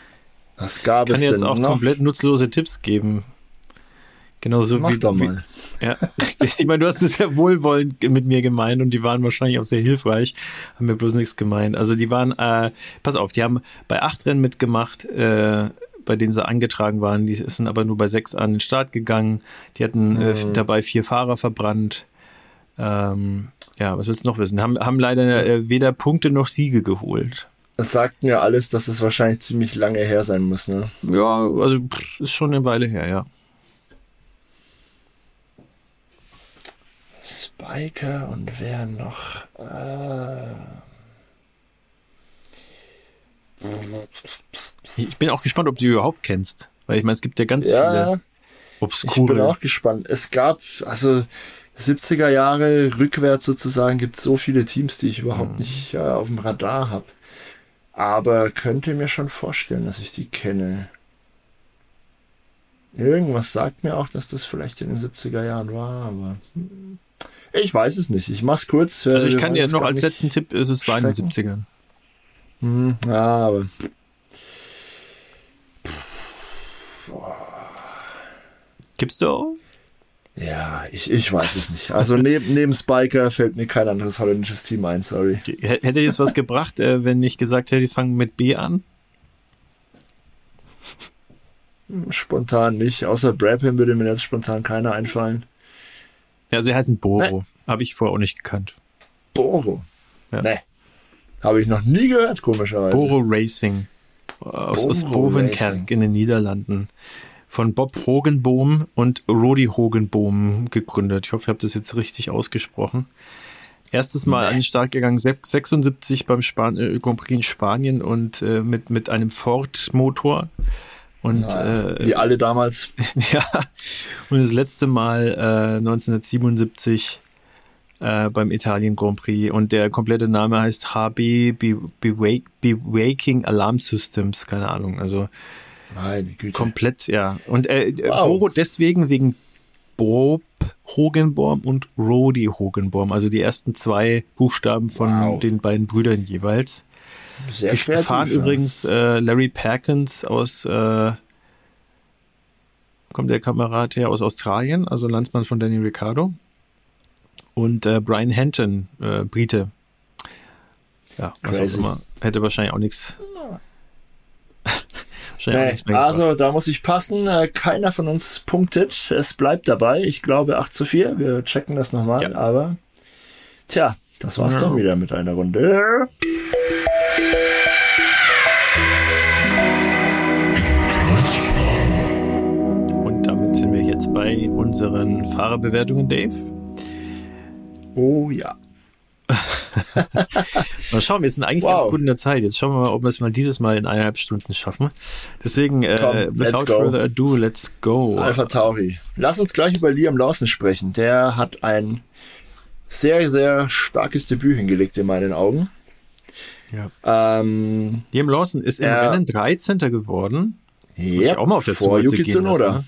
Was gab ich kann es jetzt auch noch? komplett nutzlose Tipps geben. Genauso Mach wie, doch mal. Wie, ja, ich meine, du hast es ja wohlwollend mit mir gemeint und die waren wahrscheinlich auch sehr hilfreich, haben mir bloß nichts gemeint. Also die waren, äh, pass auf, die haben bei acht Rennen mitgemacht, äh, bei denen sie angetragen waren. Die sind aber nur bei sechs an den Start gegangen. Die hatten äh, mhm. dabei vier Fahrer verbrannt. Ähm, ja, was willst du noch wissen? Haben, haben leider äh, weder Punkte noch Siege geholt. Das sagt mir alles, dass es wahrscheinlich ziemlich lange her sein muss, ne? Ja, also pff, ist schon eine Weile her, ja. Spiker und wer noch? Äh ich bin auch gespannt, ob du überhaupt kennst. Weil ich meine, es gibt ja ganz ja, viele obskure. Ich bin auch gespannt. Es gab, also 70er Jahre rückwärts sozusagen gibt es so viele Teams, die ich überhaupt mhm. nicht äh, auf dem Radar habe. Aber könnte mir schon vorstellen, dass ich die kenne. Irgendwas sagt mir auch, dass das vielleicht in den 70er Jahren war, aber hm, ich weiß es nicht. Ich mach's kurz. Also ich kann dir noch als letzten Tipp, es war in den 70ern. Hm, ja, aber. Gibst du auf? Ja, ich, ich weiß es nicht. Also neben, neben Spiker fällt mir kein anderes holländisches Team ein, sorry. Hätte jetzt was gebracht, äh, wenn ich gesagt hätte, die fangen mit B an? Spontan nicht. Außer Brabham würde mir jetzt spontan keiner einfallen. Ja, sie heißen Boro. Habe ich vorher auch nicht gekannt. Boro? Ja. Nee. Habe ich noch nie gehört, komischerweise. Boro Racing. Aus, Boro aus Bovenkerk in den Niederlanden. Von Bob Hogenbohm und Rodi Hogenbohm gegründet. Ich hoffe, ich habe das jetzt richtig ausgesprochen. Erstes Mal nee. an den Start gegangen, 76 beim Span äh, Grand Prix in Spanien und äh, mit, mit einem Ford-Motor. Und, ja, äh, wie alle damals. ja, und das letzte Mal äh, 1977 äh, beim Italien Grand Prix. Und der komplette Name heißt HB Bewaking Alarm Systems, keine Ahnung. Also Meine Güte. komplett, ja. Und äh, wow. Boro deswegen wegen Bob Hogenborm und Rodi Hogenborm, also die ersten zwei Buchstaben von wow. den beiden Brüdern jeweils. Sehr gefahren übrigens äh, Larry Perkins aus, äh, kommt der Kamerad her aus Australien, also Landsmann von Danny Ricciardo. Und äh, Brian Henton, äh, Brite. Ja, was Crazy. auch immer. Hätte wahrscheinlich auch nichts. Nee, also da muss ich passen. Äh, keiner von uns punktet. Es bleibt dabei. Ich glaube 8 zu 4. Wir checken das nochmal. Ja. Aber tja, das war's ja. dann wieder mit einer Runde. Jetzt bei unseren Fahrerbewertungen, Dave? Oh ja. mal schauen, wir sind eigentlich wow. ganz gut in der Zeit. Jetzt schauen wir mal, ob wir es mal dieses Mal in eineinhalb Stunden schaffen. Deswegen, äh, Komm, without further ado, let's go. Alpha Tauri. Lass uns gleich über Liam Lawson sprechen. Der hat ein sehr, sehr starkes Debüt hingelegt in meinen Augen. Ja. Ähm, Liam Lawson ist im Rennen 13. geworden. Ja, auch mal auf der vor Yuki Tsunoda.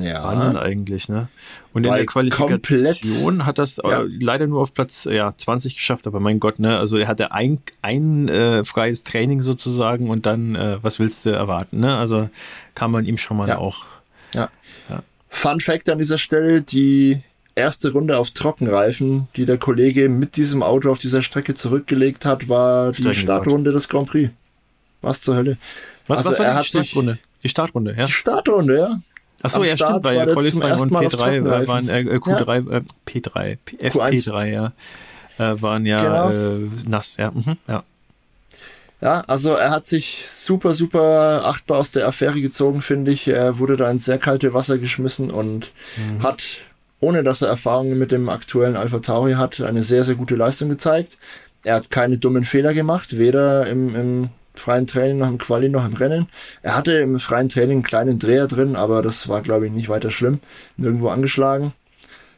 Ja. Wahnsinn eigentlich, ne? Und in der Qualifikation hat das äh, ja. leider nur auf Platz ja, 20 geschafft, aber mein Gott, ne? Also er hatte ein, ein äh, freies Training sozusagen und dann, äh, was willst du erwarten, ne? Also kann man ihm schon mal ja. auch. Ja. ja. Fun Fact an dieser Stelle, die erste Runde auf Trockenreifen, die der Kollege mit diesem Auto auf dieser Strecke zurückgelegt hat, war die Startrunde des Grand Prix. Was zur Hölle? Was, also was war die Startrunde? Die Startrunde, ja. Die Startrunde, ja. Achso, ja, Start stimmt, weil ja Qualifying und P3 waren, äh, Q3, ja. äh, P3, FP3, ja, äh, waren ja genau. äh, nass, ja. Mhm, ja. Ja, also er hat sich super, super achtbar aus der Affäre gezogen, finde ich. Er wurde da ins sehr kalte Wasser geschmissen und mhm. hat, ohne dass er Erfahrungen mit dem aktuellen Alpha Tauri hat, eine sehr, sehr gute Leistung gezeigt. Er hat keine dummen Fehler gemacht, weder im, im freien Training, noch im Quali, noch im Rennen. Er hatte im freien Training einen kleinen Dreher drin, aber das war, glaube ich, nicht weiter schlimm. Nirgendwo angeschlagen.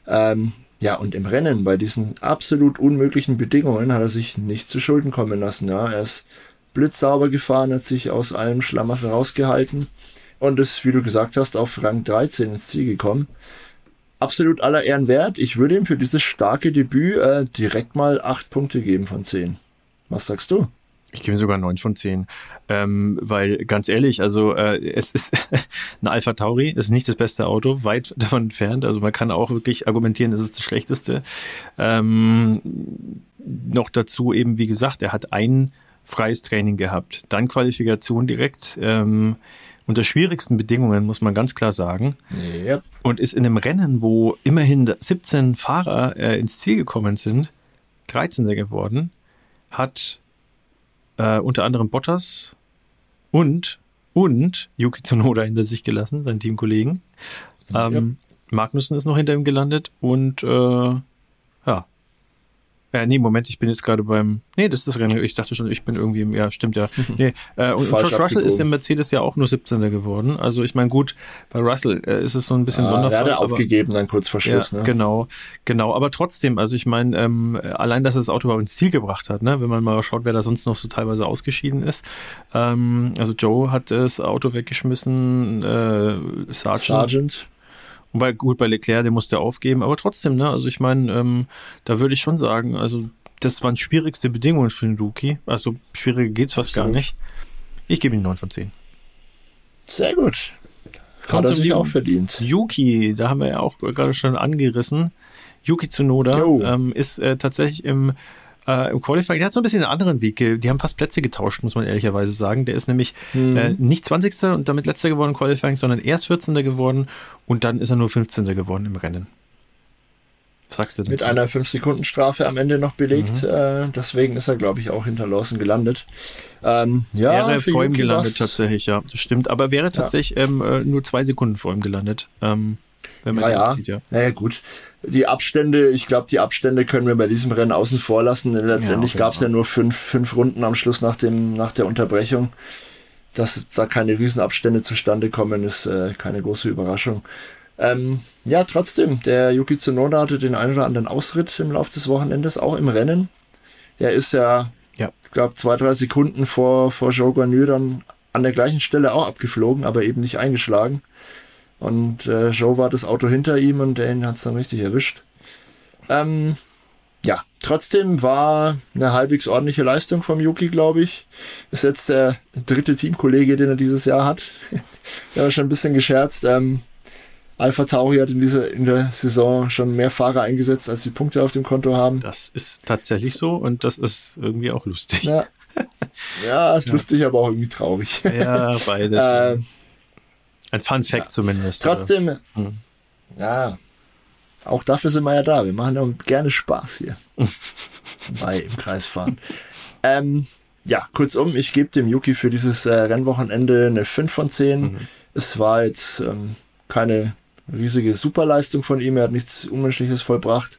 Ähm, ja, und im Rennen, bei diesen absolut unmöglichen Bedingungen, hat er sich nicht zu Schulden kommen lassen. Ja, er ist blitzsauber gefahren, hat sich aus allem Schlamassel rausgehalten und ist, wie du gesagt hast, auf Rang 13 ins Ziel gekommen. Absolut aller Ehren wert. Ich würde ihm für dieses starke Debüt äh, direkt mal 8 Punkte geben von 10. Was sagst du? Ich gebe sogar 9 von 10. Ähm, weil ganz ehrlich, also äh, es ist ein Alpha Tauri, ist nicht das beste Auto, weit davon entfernt. Also man kann auch wirklich argumentieren, es ist das schlechteste. Ähm, noch dazu eben, wie gesagt, er hat ein freies Training gehabt, dann Qualifikation direkt. Ähm, unter schwierigsten Bedingungen, muss man ganz klar sagen. Yep. Und ist in einem Rennen, wo immerhin 17 Fahrer äh, ins Ziel gekommen sind, 13. geworden, hat äh, unter anderem Bottas und, und Yuki Tsunoda hinter sich gelassen, seinen Teamkollegen. Ähm, ja. Magnussen ist noch hinter ihm gelandet und äh, äh, nee, Moment, ich bin jetzt gerade beim. Nee, das ist das Rennen. Ich dachte schon, ich bin irgendwie im. Ja, stimmt ja. Nee, äh, und, George Russell ist im Mercedes ja auch nur 17. geworden. Also ich meine, gut, bei Russell äh, ist es so ein bisschen ah, Sonderfall. Er hat aufgegeben dann kurz vor Schluss, ja, ne? Genau, genau. Aber trotzdem, also ich meine, ähm, allein, dass er das Auto überhaupt ins Ziel gebracht hat, ne? wenn man mal schaut, wer da sonst noch so teilweise ausgeschieden ist. Ähm, also Joe hat das Auto weggeschmissen, äh, Sargent. Sargent. Und bei, gut, bei Leclerc, der musste aufgeben, aber trotzdem, ne, also ich meine, ähm, da würde ich schon sagen, also das waren schwierigste Bedingungen für einen Rookie. Also schwieriger geht's fast Absolut. gar nicht. Ich gebe ihm 9 von 10. Sehr gut. Hat er sich auch verdient. Yuki, da haben wir ja auch gerade schon angerissen. Yuki Tsunoda ähm, ist äh, tatsächlich im, äh, im Qualifying, der hat so ein bisschen einen anderen Weg. Die haben fast Plätze getauscht, muss man ehrlicherweise sagen. Der ist nämlich mhm. äh, nicht 20. und damit letzter geworden im Qualifying, sondern erst 14. geworden und dann ist er nur 15. geworden im Rennen. Was sagst du denn? Mit einer 5-Sekunden-Strafe am Ende noch belegt. Mhm. Äh, deswegen ist er, glaube ich, auch hinter Lawson gelandet. Ähm, ja, wäre vor ihm gelandet tatsächlich, ja. Das stimmt. Aber wäre tatsächlich ja. ähm, äh, nur zwei Sekunden vor ihm gelandet. Ähm, wenn man ja, sieht, ja. Naja, gut. Die Abstände, ich glaube, die Abstände können wir bei diesem Rennen außen vor lassen. Letztendlich ja, gab es ja nur fünf, fünf Runden am Schluss nach, dem, nach der Unterbrechung. Dass da keine Riesenabstände zustande kommen, ist äh, keine große Überraschung. Ähm, ja, trotzdem, der Yuki Tsunoda hatte den einen oder anderen Ausritt im Laufe des Wochenendes, auch im Rennen. Er ist ja, ja. ich glaube, zwei, drei Sekunden vor, vor Joe Guanyu dann an der gleichen Stelle auch abgeflogen, aber eben nicht eingeschlagen. Und äh, Joe war das Auto hinter ihm und den hat es dann richtig erwischt. Ähm, ja, trotzdem war eine halbwegs ordentliche Leistung vom Yuki, glaube ich. Ist jetzt der dritte Teamkollege, den er dieses Jahr hat. Der war schon ein bisschen gescherzt. Ähm, Alpha Tauri hat in dieser in der Saison schon mehr Fahrer eingesetzt, als die Punkte auf dem Konto haben. Das ist tatsächlich so und das ist irgendwie auch lustig. Ja, ja ist ja. lustig, aber auch irgendwie traurig. Ja, beides. äh, Ein Fun Fact ja. zumindest. Trotzdem, hm. ja, auch dafür sind wir ja da. Wir machen ja gerne Spaß hier bei im Kreis fahren. Ähm, ja, kurzum, ich gebe dem Yuki für dieses äh, Rennwochenende eine 5 von 10. Mhm. Es war jetzt ähm, keine riesige Superleistung von ihm. Er hat nichts Unmenschliches vollbracht,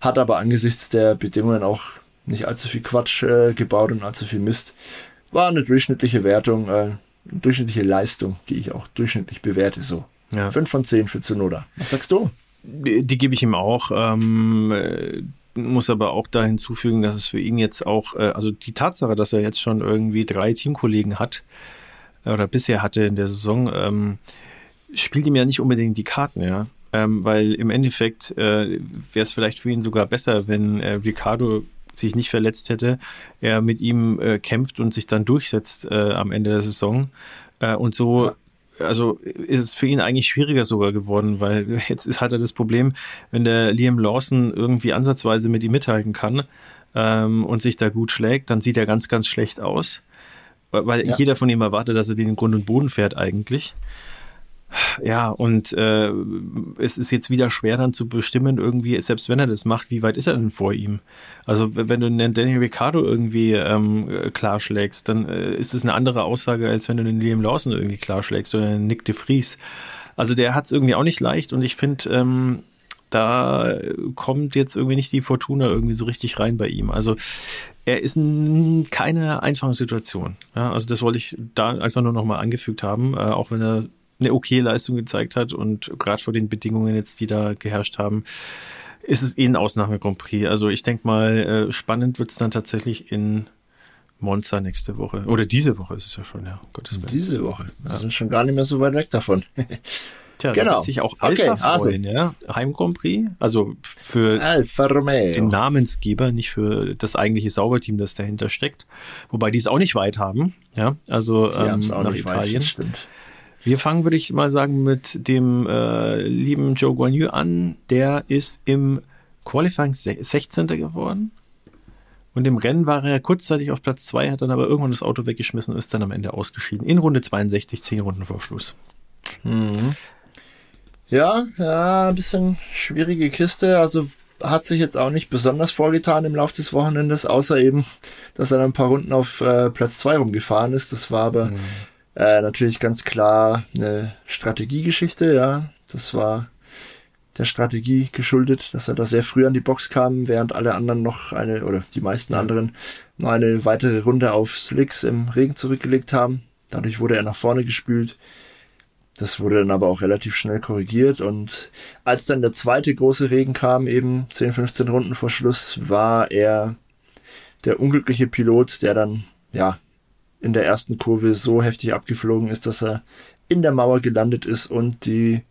hat aber angesichts der Bedingungen auch nicht allzu viel Quatsch äh, gebaut und allzu viel Mist. War eine durchschnittliche Wertung, äh, durchschnittliche Leistung, die ich auch durchschnittlich bewerte. So. Ja. 5 von 10 für Zunoda. Was sagst du? Die, die gebe ich ihm auch. Ähm, äh, muss aber auch da hinzufügen, dass es für ihn jetzt auch, äh, also die Tatsache, dass er jetzt schon irgendwie drei Teamkollegen hat, oder bisher hatte in der Saison, ähm, spielt ihm ja nicht unbedingt die Karten, ja. Ähm, weil im Endeffekt äh, wäre es vielleicht für ihn sogar besser, wenn äh, Ricardo sich nicht verletzt hätte, er mit ihm äh, kämpft und sich dann durchsetzt äh, am Ende der Saison. Äh, und so, also ist es für ihn eigentlich schwieriger sogar geworden, weil jetzt ist, hat er das Problem, wenn der Liam Lawson irgendwie ansatzweise mit ihm mithalten kann ähm, und sich da gut schlägt, dann sieht er ganz, ganz schlecht aus. Weil ja. jeder von ihm erwartet, dass er den Grund und Boden fährt eigentlich. Ja, und äh, es ist jetzt wieder schwer dann zu bestimmen, irgendwie, selbst wenn er das macht, wie weit ist er denn vor ihm? Also, wenn du den Daniel Ricciardo irgendwie ähm, klarschlägst, dann äh, ist es eine andere Aussage, als wenn du den Liam Lawson irgendwie klarschlägst oder den Nick de Vries. Also, der hat es irgendwie auch nicht leicht und ich finde, ähm, da kommt jetzt irgendwie nicht die Fortuna irgendwie so richtig rein bei ihm. Also, er ist in keine einfache Situation. Ja, also, das wollte ich da einfach nur nochmal angefügt haben, äh, auch wenn er eine okay Leistung gezeigt hat und gerade vor den Bedingungen jetzt, die da geherrscht haben, ist es eh ein Ausnahme-Grand Prix. Also ich denke mal, äh, spannend wird es dann tatsächlich in Monza nächste Woche. Oder diese Woche ist es ja schon, ja. Gottes Willen. Diese Woche. Wir ja. sind schon gar nicht mehr so weit weg davon. Tja, genau. da wird sich auch Alpha okay, also. freuen, ja. Heim Grand Prix. Also für den Namensgeber, nicht für das eigentliche Sauberteam, das dahinter steckt. Wobei die es auch nicht weit haben. Ja, also ähm, nach Italien. Weit, stimmt. Wir fangen, würde ich mal sagen, mit dem äh, lieben Joe Guan Yu an. Der ist im Qualifying 16. geworden. Und im Rennen war er kurzzeitig auf Platz 2, hat dann aber irgendwann das Auto weggeschmissen und ist dann am Ende ausgeschieden. In Runde 62, 10 Runden vor Schluss. Mhm. Ja, ja, ein bisschen schwierige Kiste. Also hat sich jetzt auch nicht besonders vorgetan im Laufe des Wochenendes, außer eben, dass er ein paar Runden auf äh, Platz 2 rumgefahren ist. Das war aber mhm. Äh, natürlich ganz klar eine Strategiegeschichte, ja. Das war der Strategie geschuldet, dass er da sehr früh an die Box kam, während alle anderen noch eine, oder die meisten ja. anderen, noch eine weitere Runde auf Slicks im Regen zurückgelegt haben. Dadurch wurde er nach vorne gespült. Das wurde dann aber auch relativ schnell korrigiert und als dann der zweite große Regen kam, eben 10, 15 Runden vor Schluss, war er der unglückliche Pilot, der dann, ja, in der ersten Kurve so heftig abgeflogen ist, dass er in der Mauer gelandet ist und die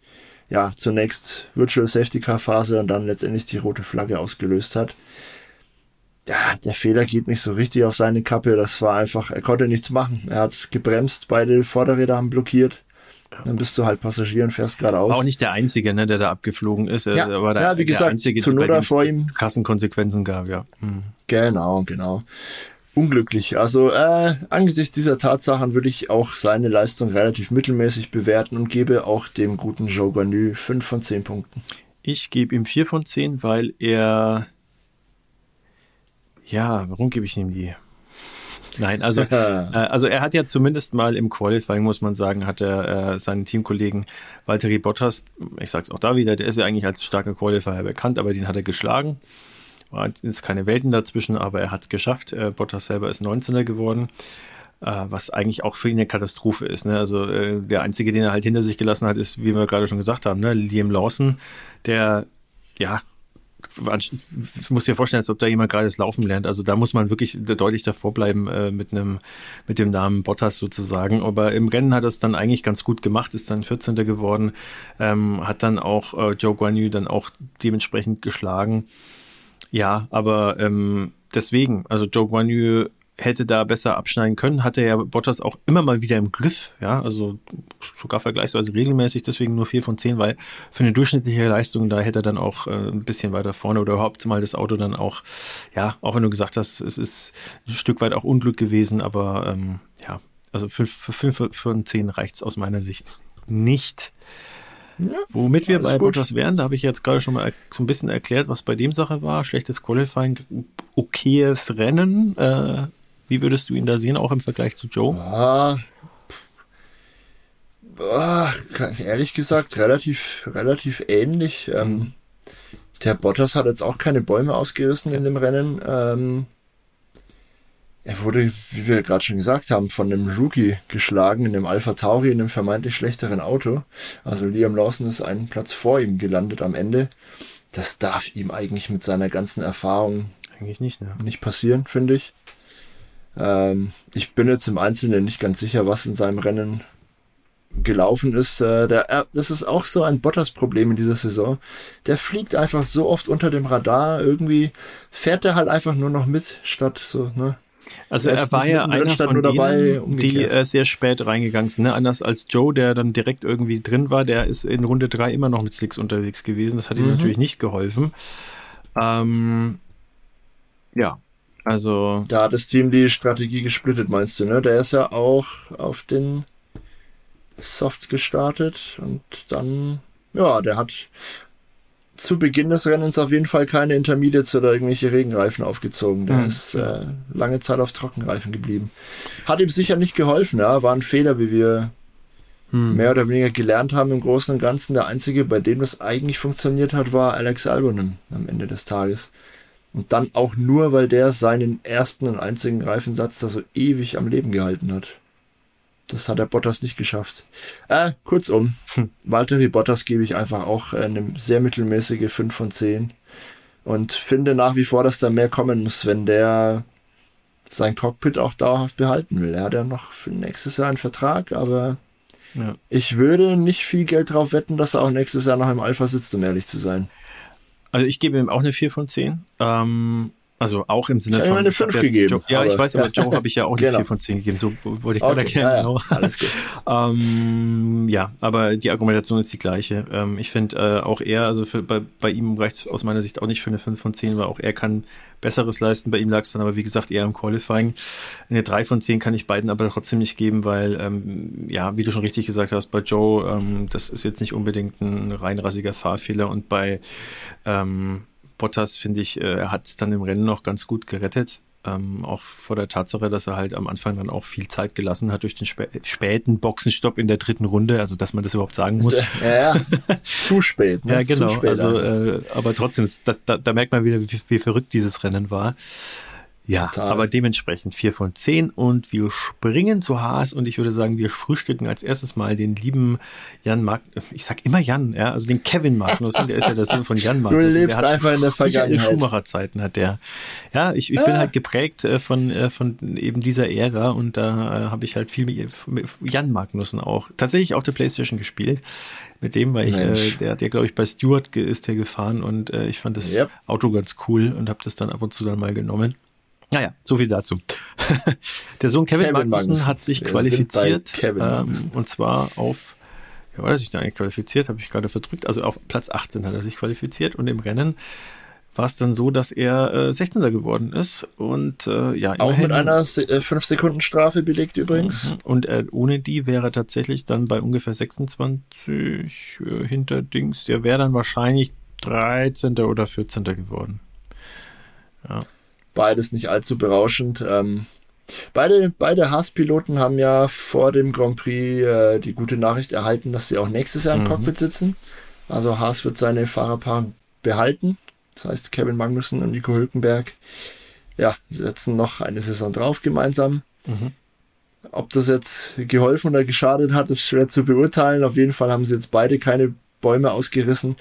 ja zunächst Virtual Safety Car Phase und dann letztendlich die rote Flagge ausgelöst hat. ja, der Fehler geht nicht so richtig auf seine Kappe. Das war einfach, er konnte nichts machen. Er hat gebremst, beide Vorderräder haben blockiert. Dann bist du halt Passagier und fährst geradeaus. Auch nicht der Einzige, ne, der da abgeflogen ist. Ja, aber der, ja wie gesagt, der Einzige, Zunoda vor ihm. krassen Konsequenzen gab, ja. Hm. Genau, genau. Unglücklich. Also äh, angesichts dieser Tatsachen würde ich auch seine Leistung relativ mittelmäßig bewerten und gebe auch dem guten Joe Ganu 5 von 10 Punkten. Ich gebe ihm 4 von 10, weil er ja, warum gebe ich ihm die? Nein, also, äh, also er hat ja zumindest mal im Qualifying, muss man sagen, hat er äh, seinen Teamkollegen Valtteri Bottas, ich sag's auch da wieder, der ist ja eigentlich als starker Qualifier bekannt, aber den hat er geschlagen. War jetzt keine Welten dazwischen, aber er hat es geschafft. Äh, Bottas selber ist 19er geworden, äh, was eigentlich auch für ihn eine Katastrophe ist. Ne? Also äh, der einzige, den er halt hinter sich gelassen hat, ist, wie wir gerade schon gesagt haben, ne? Liam Lawson, der ja ich muss dir vorstellen, als ob da jemand gerade das Laufen lernt. Also da muss man wirklich deutlich davor bleiben äh, mit einem, mit dem Namen Bottas sozusagen. Aber im Rennen hat er es dann eigentlich ganz gut gemacht, ist dann 14. geworden, ähm, hat dann auch äh, Joe Guan Yu dann auch dementsprechend geschlagen. Ja, aber ähm, deswegen, also Joe Guan Yu hätte da besser abschneiden können, hatte ja Bottas auch immer mal wieder im Griff, ja, also sogar vergleichsweise regelmäßig, deswegen nur 4 von 10, weil für eine durchschnittliche Leistung, da hätte er dann auch äh, ein bisschen weiter vorne oder überhaupt mal das Auto dann auch, ja, auch wenn du gesagt hast, es ist ein Stück weit auch Unglück gewesen, aber ähm, ja, also für 5 von 10 reicht es aus meiner Sicht nicht. Ja, Womit wir bei. Bottas wären, da habe ich jetzt gerade schon mal so ein bisschen erklärt, was bei dem Sache war. Schlechtes Qualifying, okayes Rennen, äh, wie würdest du ihn da sehen, auch im Vergleich zu Joe? Ah, ah, ehrlich gesagt, relativ, relativ ähnlich. Ähm, der Bottas hat jetzt auch keine Bäume ausgerissen in dem Rennen. Ähm, er wurde, wie wir gerade schon gesagt haben, von einem Rookie geschlagen, in dem Alpha Tauri, in einem vermeintlich schlechteren Auto. Also Liam Lawson ist einen Platz vor ihm gelandet am Ende. Das darf ihm eigentlich mit seiner ganzen Erfahrung eigentlich nicht, ne? nicht passieren, finde ich. Ähm, ich bin jetzt im Einzelnen nicht ganz sicher, was in seinem Rennen gelaufen ist. Äh, der, äh, das ist auch so ein Bottas-Problem in dieser Saison. Der fliegt einfach so oft unter dem Radar. Irgendwie fährt er halt einfach nur noch mit, statt so, ne? Also er war ja einer von denen, dabei, die äh, sehr spät reingegangen sind. Ne? Anders als Joe, der dann direkt irgendwie drin war, der ist in Runde 3 immer noch mit Slicks unterwegs gewesen. Das hat ihm mhm. natürlich nicht geholfen. Ähm, ja, also. Da hat das Team die Strategie gesplittet, meinst du, ne? Der ist ja auch auf den Softs gestartet und dann, ja, der hat zu Beginn des Rennens auf jeden Fall keine Intermediates oder irgendwelche Regenreifen aufgezogen. Der mhm. ist äh, lange Zeit auf Trockenreifen geblieben. Hat ihm sicher nicht geholfen, ja, war ein Fehler, wie wir hm. mehr oder weniger gelernt haben im Großen und Ganzen. Der einzige, bei dem das eigentlich funktioniert hat, war Alex Albonen am Ende des Tages. Und dann auch nur, weil der seinen ersten und einzigen Reifensatz da so ewig am Leben gehalten hat. Das hat der Bottas nicht geschafft. Äh, kurzum, hm. Valtteri Bottas gebe ich einfach auch eine sehr mittelmäßige 5 von 10. Und finde nach wie vor, dass da mehr kommen muss, wenn der sein Cockpit auch dauerhaft behalten will. Er hat ja noch für nächstes Jahr einen Vertrag, aber ja. ich würde nicht viel Geld drauf wetten, dass er auch nächstes Jahr noch im Alpha sitzt, um ehrlich zu sein. Also ich gebe ihm auch eine 4 von 10. Ähm, also auch im Sinne ich von. Ich eine 5 gegeben. Joe, ja, ich weiß, aber Joe habe ich ja auch eine genau. 4 von 10 gegeben. So wollte ich gerade okay, erklären. Ja, ja. Genau. Alles gut. ähm, ja, aber die Argumentation ist die gleiche. Ähm, ich finde äh, auch er, also für, bei, bei ihm reicht es aus meiner Sicht auch nicht für eine 5 von 10, weil auch er kann Besseres leisten. Bei ihm lag es dann aber, wie gesagt, eher im Qualifying. Eine 3 von 10 kann ich beiden aber trotzdem nicht geben, weil, ähm, ja, wie du schon richtig gesagt hast, bei Joe, ähm, das ist jetzt nicht unbedingt ein reinrassiger Fahrfehler und bei ähm, Bottas, finde ich, äh, er hat es dann im Rennen noch ganz gut gerettet. Ähm, auch vor der Tatsache, dass er halt am Anfang dann auch viel Zeit gelassen hat durch den spä späten Boxenstopp in der dritten Runde, also dass man das überhaupt sagen muss. Ja, ja. zu spät. Ne? Ja, genau. Also, äh, aber trotzdem, da, da, da, merkt man wieder, wie, wie verrückt dieses Rennen war. Ja, Total. aber dementsprechend vier von zehn und wir springen zu Haas und ich würde sagen, wir frühstücken als erstes mal den lieben Jan Mag ich sag immer Jan, ja, also den Kevin Magnussen, der ist ja der Sohn von Jan Magnussen. Du lebst einfach in der Vergangenheit. Schumacher-Zeiten hat der. Ja, ich, ich ah. bin halt geprägt äh, von, äh, von eben dieser Ära und da äh, habe ich halt viel mit Jan Magnussen auch tatsächlich auf der Playstation gespielt mit dem, weil ich, äh, der, der glaube ich bei Stewart ist der gefahren und äh, ich fand das yep. Auto ganz cool und habe das dann ab und zu dann mal genommen. Naja, so viel dazu. der Sohn Kevin, Kevin Magnussen, Magnussen, hat sich qualifiziert ähm, und zwar auf, ja, war er sich da eigentlich qualifiziert, habe ich gerade verdrückt, also auf Platz 18 hat er sich qualifiziert und im Rennen war es dann so, dass er äh, 16. geworden ist und äh, ja auch mit einer 5 äh, belegt übrigens mhm. und äh, ohne die wäre er tatsächlich dann bei ungefähr 26 äh, hinter Dings, der wäre dann wahrscheinlich 13. oder 14. geworden. Ja. Beides nicht allzu berauschend. Ähm, beide beide Haas-Piloten haben ja vor dem Grand Prix äh, die gute Nachricht erhalten, dass sie auch nächstes Jahr im mhm. Cockpit sitzen. Also Haas wird seine Fahrerpaar behalten. Das heißt, Kevin Magnussen und Nico Hülkenberg ja, setzen noch eine Saison drauf gemeinsam. Mhm. Ob das jetzt geholfen oder geschadet hat, ist schwer zu beurteilen. Auf jeden Fall haben sie jetzt beide keine Bäume ausgerissen.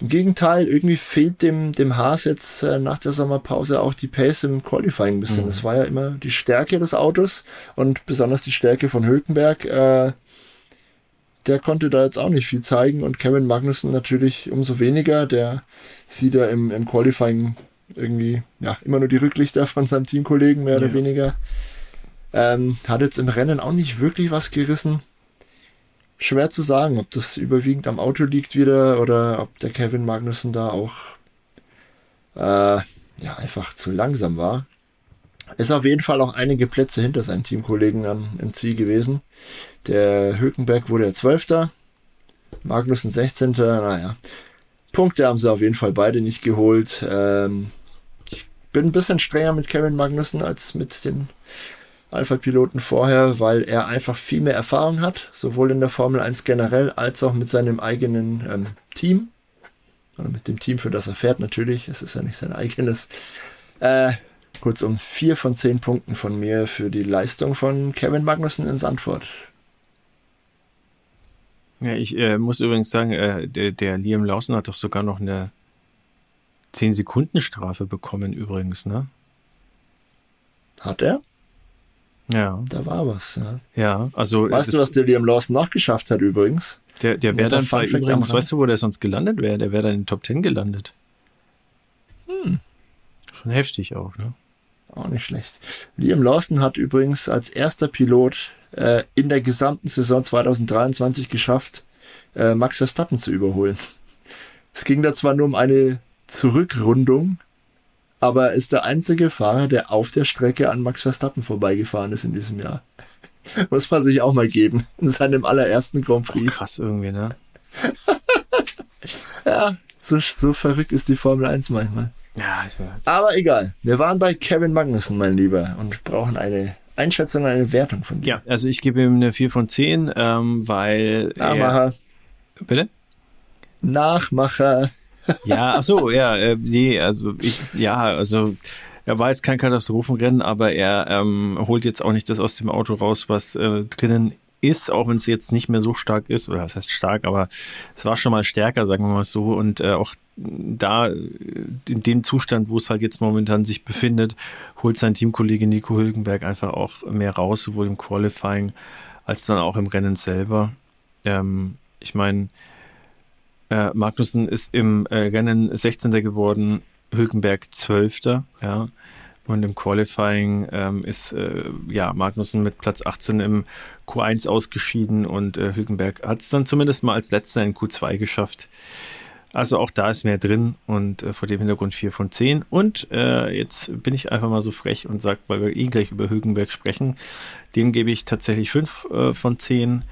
Im Gegenteil, irgendwie fehlt dem, dem Haas jetzt äh, nach der Sommerpause auch die Pace im Qualifying ein bisschen. Mhm. Das war ja immer die Stärke des Autos und besonders die Stärke von Hülkenberg. Äh, der konnte da jetzt auch nicht viel zeigen und Kevin Magnussen natürlich umso weniger. Der sieht ja im, im Qualifying irgendwie ja immer nur die Rücklichter von seinem Teamkollegen mehr ja. oder weniger. Ähm, hat jetzt im Rennen auch nicht wirklich was gerissen schwer zu sagen, ob das überwiegend am Auto liegt wieder oder ob der Kevin Magnussen da auch äh, ja, einfach zu langsam war. Ist auf jeden Fall auch einige Plätze hinter seinem Teamkollegen an, im Ziel gewesen. Der Hülkenberg wurde ja Zwölfter, Magnussen 16. Naja, Punkte haben sie auf jeden Fall beide nicht geholt. Ähm, ich bin ein bisschen strenger mit Kevin Magnussen als mit den Alpha-Piloten vorher, weil er einfach viel mehr Erfahrung hat, sowohl in der Formel 1 generell als auch mit seinem eigenen ähm, Team. Oder mit dem Team, für das er fährt natürlich. Es ist ja nicht sein eigenes. Äh, kurzum, vier von zehn Punkten von mir für die Leistung von Kevin Magnussen in Sandford. Ja, ich äh, muss übrigens sagen, äh, der, der Liam Lawson hat doch sogar noch eine 10-Sekunden-Strafe bekommen, übrigens, ne? Hat er? Ja. Da war was. Ja, ja also. Weißt du, was der Liam Lawson noch geschafft hat übrigens? Der, der wäre dann bei übrigens, weißt du, wo der sonst gelandet wäre? Der wäre dann in den Top 10 gelandet. Hm. Schon heftig auch, ne? Auch nicht schlecht. Liam Lawson hat übrigens als erster Pilot äh, in der gesamten Saison 2023 geschafft, äh, Max Verstappen zu überholen. Es ging da zwar nur um eine Zurückrundung, aber ist der einzige Fahrer, der auf der Strecke an Max Verstappen vorbeigefahren ist in diesem Jahr. Muss man sich auch mal geben. In seinem allerersten Grand Prix. Oh, krass irgendwie, ne? ja, so, so verrückt ist die Formel 1 manchmal. Ja, also, Aber egal. Wir waren bei Kevin Magnussen, mein Lieber, und brauchen eine Einschätzung, eine Wertung von dir. Ja, also ich gebe ihm eine 4 von 10, ähm, weil. Nachmacher. Er, bitte? Nachmacher. Ja, ach so, ja, äh, nee, also ich, ja, also er war jetzt kein Katastrophenrennen, aber er ähm, holt jetzt auch nicht das aus dem Auto raus, was äh, drinnen ist, auch wenn es jetzt nicht mehr so stark ist, oder was heißt stark, aber es war schon mal stärker, sagen wir mal so, und äh, auch da, in dem Zustand, wo es halt jetzt momentan sich befindet, holt sein Teamkollege Nico Hülkenberg einfach auch mehr raus, sowohl im Qualifying als dann auch im Rennen selber. Ähm, ich meine, äh, Magnussen ist im äh, Rennen 16. geworden, Hülkenberg 12. Ja. Und im Qualifying ähm, ist äh, ja Magnussen mit Platz 18 im Q1 ausgeschieden und äh, Hülkenberg hat es dann zumindest mal als letzter in Q2 geschafft. Also auch da ist mehr drin und äh, vor dem Hintergrund 4 von 10. Und äh, jetzt bin ich einfach mal so frech und sage, weil wir eh gleich über Hülkenberg sprechen, dem gebe ich tatsächlich 5 äh, von 10.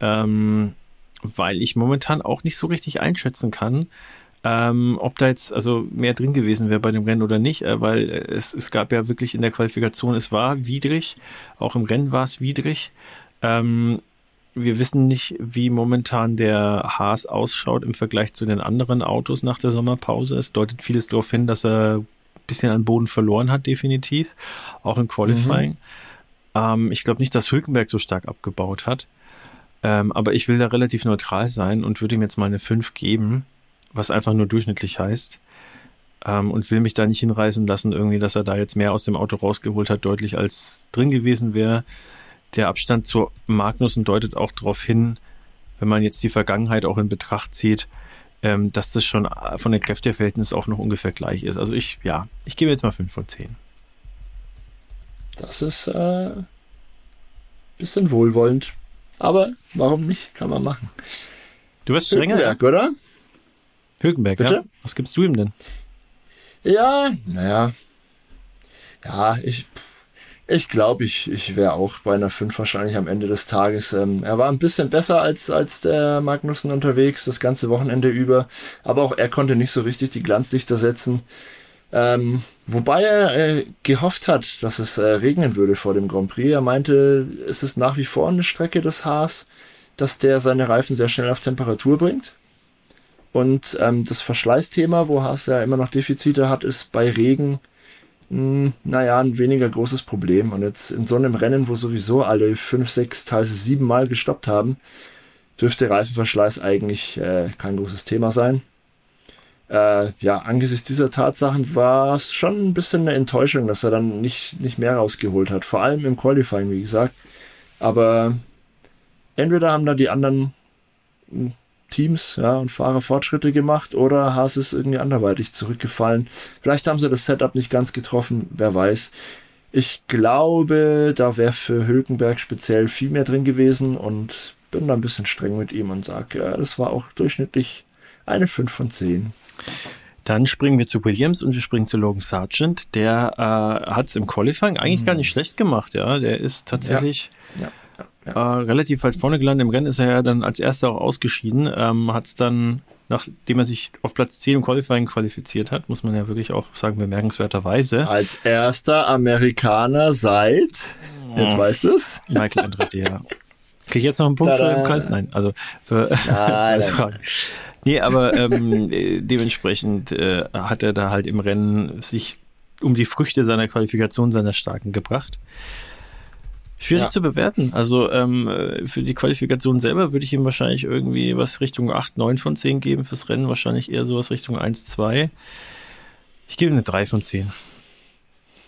Ähm, weil ich momentan auch nicht so richtig einschätzen kann, ähm, ob da jetzt also mehr drin gewesen wäre bei dem Rennen oder nicht, äh, weil es, es gab ja wirklich in der Qualifikation, es war widrig, auch im Rennen war es widrig. Ähm, wir wissen nicht, wie momentan der Haas ausschaut im Vergleich zu den anderen Autos nach der Sommerpause. Es deutet vieles darauf hin, dass er bisschen an Boden verloren hat, definitiv. Auch im Qualifying. Mhm. Ähm, ich glaube nicht, dass Hülkenberg so stark abgebaut hat. Ähm, aber ich will da relativ neutral sein und würde ihm jetzt mal eine 5 geben, was einfach nur durchschnittlich heißt. Ähm, und will mich da nicht hinreißen lassen, irgendwie, dass er da jetzt mehr aus dem Auto rausgeholt hat, deutlich als drin gewesen wäre. Der Abstand zu Magnussen deutet auch darauf hin, wenn man jetzt die Vergangenheit auch in Betracht zieht, ähm, dass das schon von den Kräfteverhältnissen auch noch ungefähr gleich ist. Also ich, ja, ich gebe jetzt mal 5 von 10. Das ist äh, bisschen wohlwollend. Aber warum nicht? Kann man machen. Du wirst strenger, Hülkenberg, oder? Hülkenberg, Bitte? ja. Was gibst du ihm denn? Ja, naja. Ja, ich, ich glaube, ich, ich wäre auch bei einer 5 wahrscheinlich am Ende des Tages. Ähm, er war ein bisschen besser als, als der Magnussen unterwegs, das ganze Wochenende über. Aber auch er konnte nicht so richtig die Glanzlichter setzen. Ähm, wobei er äh, gehofft hat, dass es äh, regnen würde vor dem Grand Prix. Er meinte, es ist nach wie vor eine Strecke des Haas, dass der seine Reifen sehr schnell auf Temperatur bringt. Und ähm, das Verschleißthema, wo Haas ja immer noch Defizite hat, ist bei Regen mh, hm, naja, ein weniger großes Problem. Und jetzt in so einem Rennen, wo sowieso alle fünf, sechs, teilweise sieben Mal gestoppt haben, dürfte Reifenverschleiß eigentlich äh, kein großes Thema sein. Äh, ja, angesichts dieser Tatsachen war es schon ein bisschen eine Enttäuschung, dass er dann nicht, nicht mehr rausgeholt hat. Vor allem im Qualifying, wie gesagt. Aber entweder haben da die anderen hm, Teams ja, und Fahrer Fortschritte gemacht oder Haas ist irgendwie anderweitig zurückgefallen. Vielleicht haben sie das Setup nicht ganz getroffen, wer weiß. Ich glaube, da wäre für Hülkenberg speziell viel mehr drin gewesen und bin da ein bisschen streng mit ihm und sage, ja, das war auch durchschnittlich eine 5 von 10. Dann springen wir zu Williams und wir springen zu Logan Sargent. Der äh, hat es im Qualifying eigentlich mhm. gar nicht schlecht gemacht, ja. Der ist tatsächlich ja. Ja ja. Äh, relativ weit vorne gelandet. Im Rennen ist er ja dann als erster auch ausgeschieden. Ähm, hat es dann, nachdem er sich auf Platz 10 im Qualifying qualifiziert hat, muss man ja wirklich auch sagen, bemerkenswerterweise. Als erster Amerikaner seit, jetzt weißt du es? Michael Andretti, ja. Kriege ich jetzt noch einen Punkt Tada. für den Kreis? Nein, also für Nein, Fragen. Nee, aber ähm, dementsprechend äh, hat er da halt im Rennen sich um die Früchte seiner Qualifikation seiner Starken gebracht. Schwierig ja. zu bewerten. Also ähm, äh, für die Qualifikation selber würde ich ihm wahrscheinlich irgendwie was Richtung 8, 9 von 10 geben. Fürs Rennen wahrscheinlich eher sowas Richtung 1, 2. Ich gebe ihm eine 3 von 10.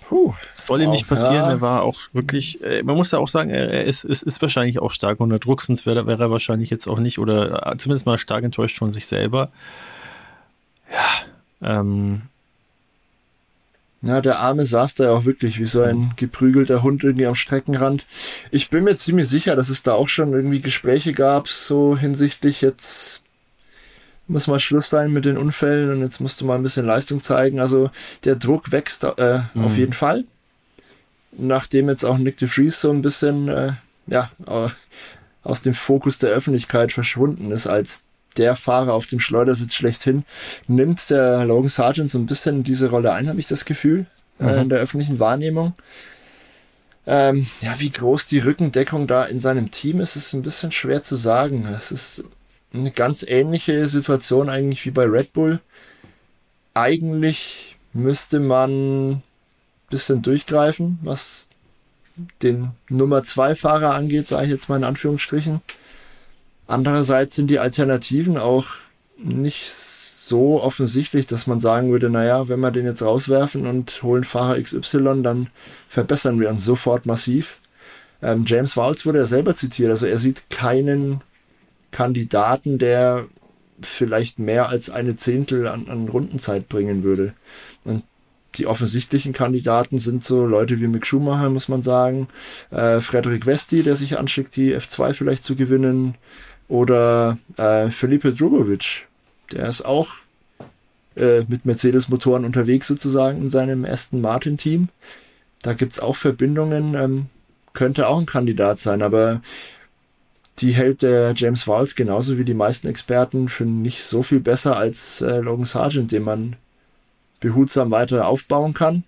Puh, soll ihm nicht passieren. Ja. Er war auch wirklich, äh, man muss ja auch sagen, er, ist, ist, ist wahrscheinlich auch stark unter Druck, sonst wäre wär er wahrscheinlich jetzt auch nicht oder äh, zumindest mal stark enttäuscht von sich selber. Ja, ähm, ja, der Arme saß da ja auch wirklich wie so ein geprügelter Hund irgendwie am Streckenrand. Ich bin mir ziemlich sicher, dass es da auch schon irgendwie Gespräche gab, so hinsichtlich jetzt muss mal Schluss sein mit den Unfällen und jetzt musst du mal ein bisschen Leistung zeigen. Also der Druck wächst äh, mhm. auf jeden Fall. Nachdem jetzt auch Nick de Vries so ein bisschen äh, ja, aus dem Fokus der Öffentlichkeit verschwunden ist als der Fahrer auf dem Schleudersitz schlechthin, nimmt der Logan Sargent so ein bisschen diese Rolle ein, habe ich das Gefühl, äh, mhm. äh, in der öffentlichen Wahrnehmung. Ähm, ja, wie groß die Rückendeckung da in seinem Team ist, ist ein bisschen schwer zu sagen. Es ist eine ganz ähnliche Situation eigentlich wie bei Red Bull. Eigentlich müsste man ein bisschen durchgreifen, was den Nummer 2 Fahrer angeht, sage ich jetzt mal in Anführungsstrichen. Andererseits sind die Alternativen auch nicht so offensichtlich, dass man sagen würde, naja, wenn wir den jetzt rauswerfen und holen Fahrer XY, dann verbessern wir uns sofort massiv. Ähm, James Waltz wurde ja selber zitiert, also er sieht keinen Kandidaten, der vielleicht mehr als eine Zehntel an, an Rundenzeit bringen würde. Und die offensichtlichen Kandidaten sind so Leute wie Mick Schumacher, muss man sagen, äh, Frederik Westi, der sich anschickt, die F2 vielleicht zu gewinnen, oder äh, Felipe Drugovic, der ist auch äh, mit Mercedes-Motoren unterwegs sozusagen in seinem Aston Martin-Team. Da gibt's auch Verbindungen, ähm, könnte auch ein Kandidat sein, aber die hält der James Walls genauso wie die meisten Experten für nicht so viel besser als äh, Logan Sargent, den man behutsam weiter aufbauen kann.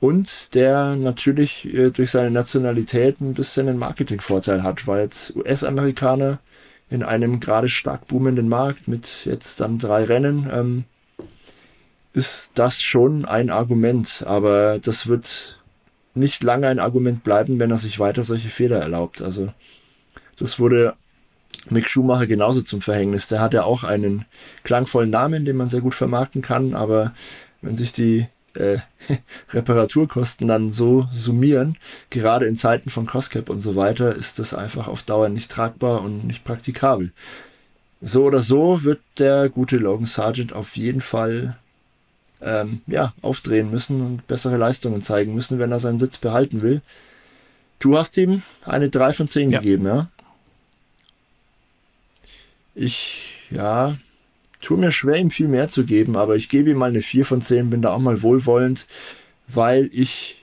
Und der natürlich äh, durch seine Nationalität ein bisschen einen Marketingvorteil hat, weil jetzt US-Amerikaner in einem gerade stark boomenden Markt mit jetzt dann drei Rennen. Ähm, ist das schon ein Argument, aber das wird nicht lange ein Argument bleiben, wenn er sich weiter solche Fehler erlaubt. Also das wurde Mick Schumacher genauso zum Verhängnis. Der hat ja auch einen klangvollen Namen, den man sehr gut vermarkten kann, aber wenn sich die äh, Reparaturkosten dann so summieren, gerade in Zeiten von Costcap und so weiter, ist das einfach auf Dauer nicht tragbar und nicht praktikabel. So oder so wird der gute Logan Sargent auf jeden Fall ähm, ja, aufdrehen müssen und bessere Leistungen zeigen müssen, wenn er seinen Sitz behalten will. Du hast ihm eine 3 von 10 ja. gegeben, ja? Ich, ja, tue mir schwer, ihm viel mehr zu geben, aber ich gebe ihm mal eine 4 von 10, bin da auch mal wohlwollend, weil ich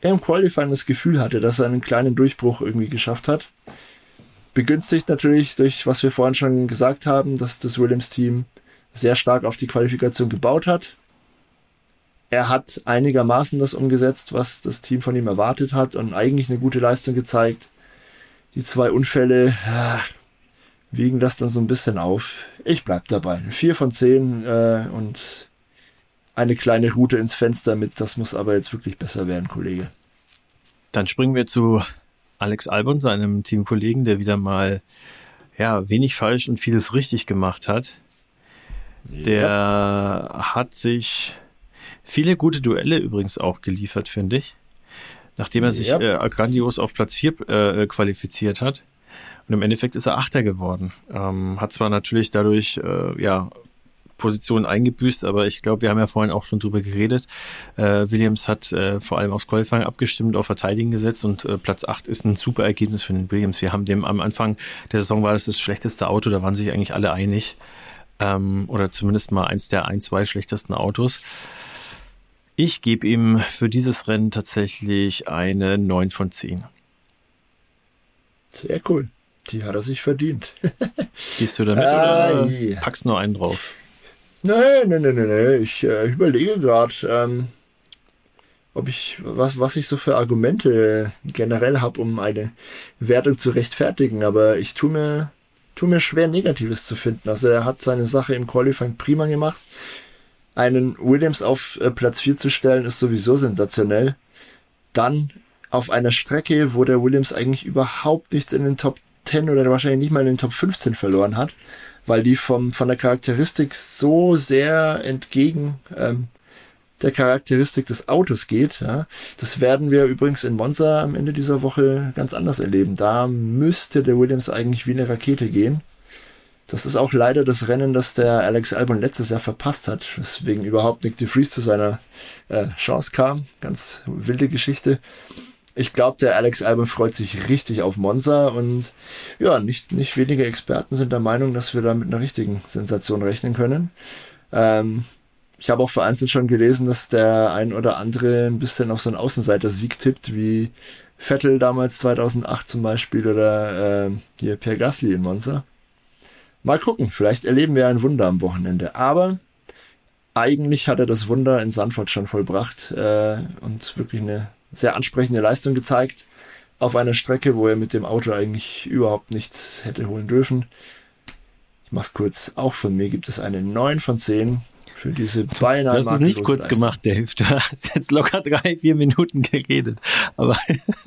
im Qualifying das Gefühl hatte, dass er einen kleinen Durchbruch irgendwie geschafft hat. Begünstigt natürlich durch, was wir vorhin schon gesagt haben, dass das Williams-Team sehr stark auf die Qualifikation gebaut hat. Er hat einigermaßen das umgesetzt, was das Team von ihm erwartet hat und eigentlich eine gute Leistung gezeigt. Die zwei Unfälle, wiegen das dann so ein bisschen auf. Ich bleib dabei. Vier von zehn äh, und eine kleine Route ins Fenster mit. Das muss aber jetzt wirklich besser werden, Kollege. Dann springen wir zu Alex Albon, seinem Teamkollegen, der wieder mal ja wenig falsch und vieles richtig gemacht hat. Ja. Der hat sich viele gute Duelle übrigens auch geliefert, finde ich. Nachdem er ja. sich äh, grandios auf Platz 4 äh, qualifiziert hat. Und im Endeffekt ist er Achter geworden. Ähm, hat zwar natürlich dadurch, äh, ja, Positionen eingebüßt, aber ich glaube, wir haben ja vorhin auch schon drüber geredet. Äh, Williams hat äh, vor allem aufs Qualifying abgestimmt, auf Verteidigen gesetzt und äh, Platz 8 ist ein super Ergebnis für den Williams. Wir haben dem am Anfang der Saison war das das schlechteste Auto, da waren sich eigentlich alle einig. Ähm, oder zumindest mal eins der ein, zwei schlechtesten Autos. Ich gebe ihm für dieses Rennen tatsächlich eine 9 von 10. Sehr cool. Die hat er sich verdient. Gehst du damit ah, oder ja. packst nur einen drauf? Nein, nein, nein, nein. Ich äh, überlege gerade, ähm, ob ich, was, was ich so für Argumente generell habe, um eine Wertung zu rechtfertigen. Aber ich tue mir, tue mir schwer, Negatives zu finden. Also er hat seine Sache im Qualifying prima gemacht. Einen Williams auf äh, Platz 4 zu stellen, ist sowieso sensationell. Dann auf einer Strecke, wo der Williams eigentlich überhaupt nichts in den Top 10 oder wahrscheinlich nicht mal in den Top 15 verloren hat, weil die vom, von der Charakteristik so sehr entgegen ähm, der Charakteristik des Autos geht. Ja. Das werden wir übrigens in Monza am Ende dieser Woche ganz anders erleben. Da müsste der Williams eigentlich wie eine Rakete gehen. Das ist auch leider das Rennen, das der Alex Albon letztes Jahr verpasst hat, weswegen überhaupt Nick de Vries zu seiner äh, Chance kam. Ganz wilde Geschichte ich glaube, der Alex Albon freut sich richtig auf Monza und ja, nicht, nicht wenige Experten sind der Meinung, dass wir da mit einer richtigen Sensation rechnen können. Ähm, ich habe auch vereinzelt schon gelesen, dass der ein oder andere ein bisschen auf so einen Außenseiter-Sieg tippt, wie Vettel damals 2008 zum Beispiel oder äh, hier Pierre Gasly in Monza. Mal gucken, vielleicht erleben wir ein Wunder am Wochenende. Aber eigentlich hat er das Wunder in Sanford schon vollbracht äh, und wirklich eine sehr ansprechende Leistung gezeigt auf einer Strecke, wo er mit dem Auto eigentlich überhaupt nichts hätte holen dürfen. Ich mach's kurz. Auch von mir gibt es eine 9 von 10 für diese beinahe. Das ist nicht kurz gemacht, Dave. Du hast jetzt locker drei, vier Minuten geredet. Aber,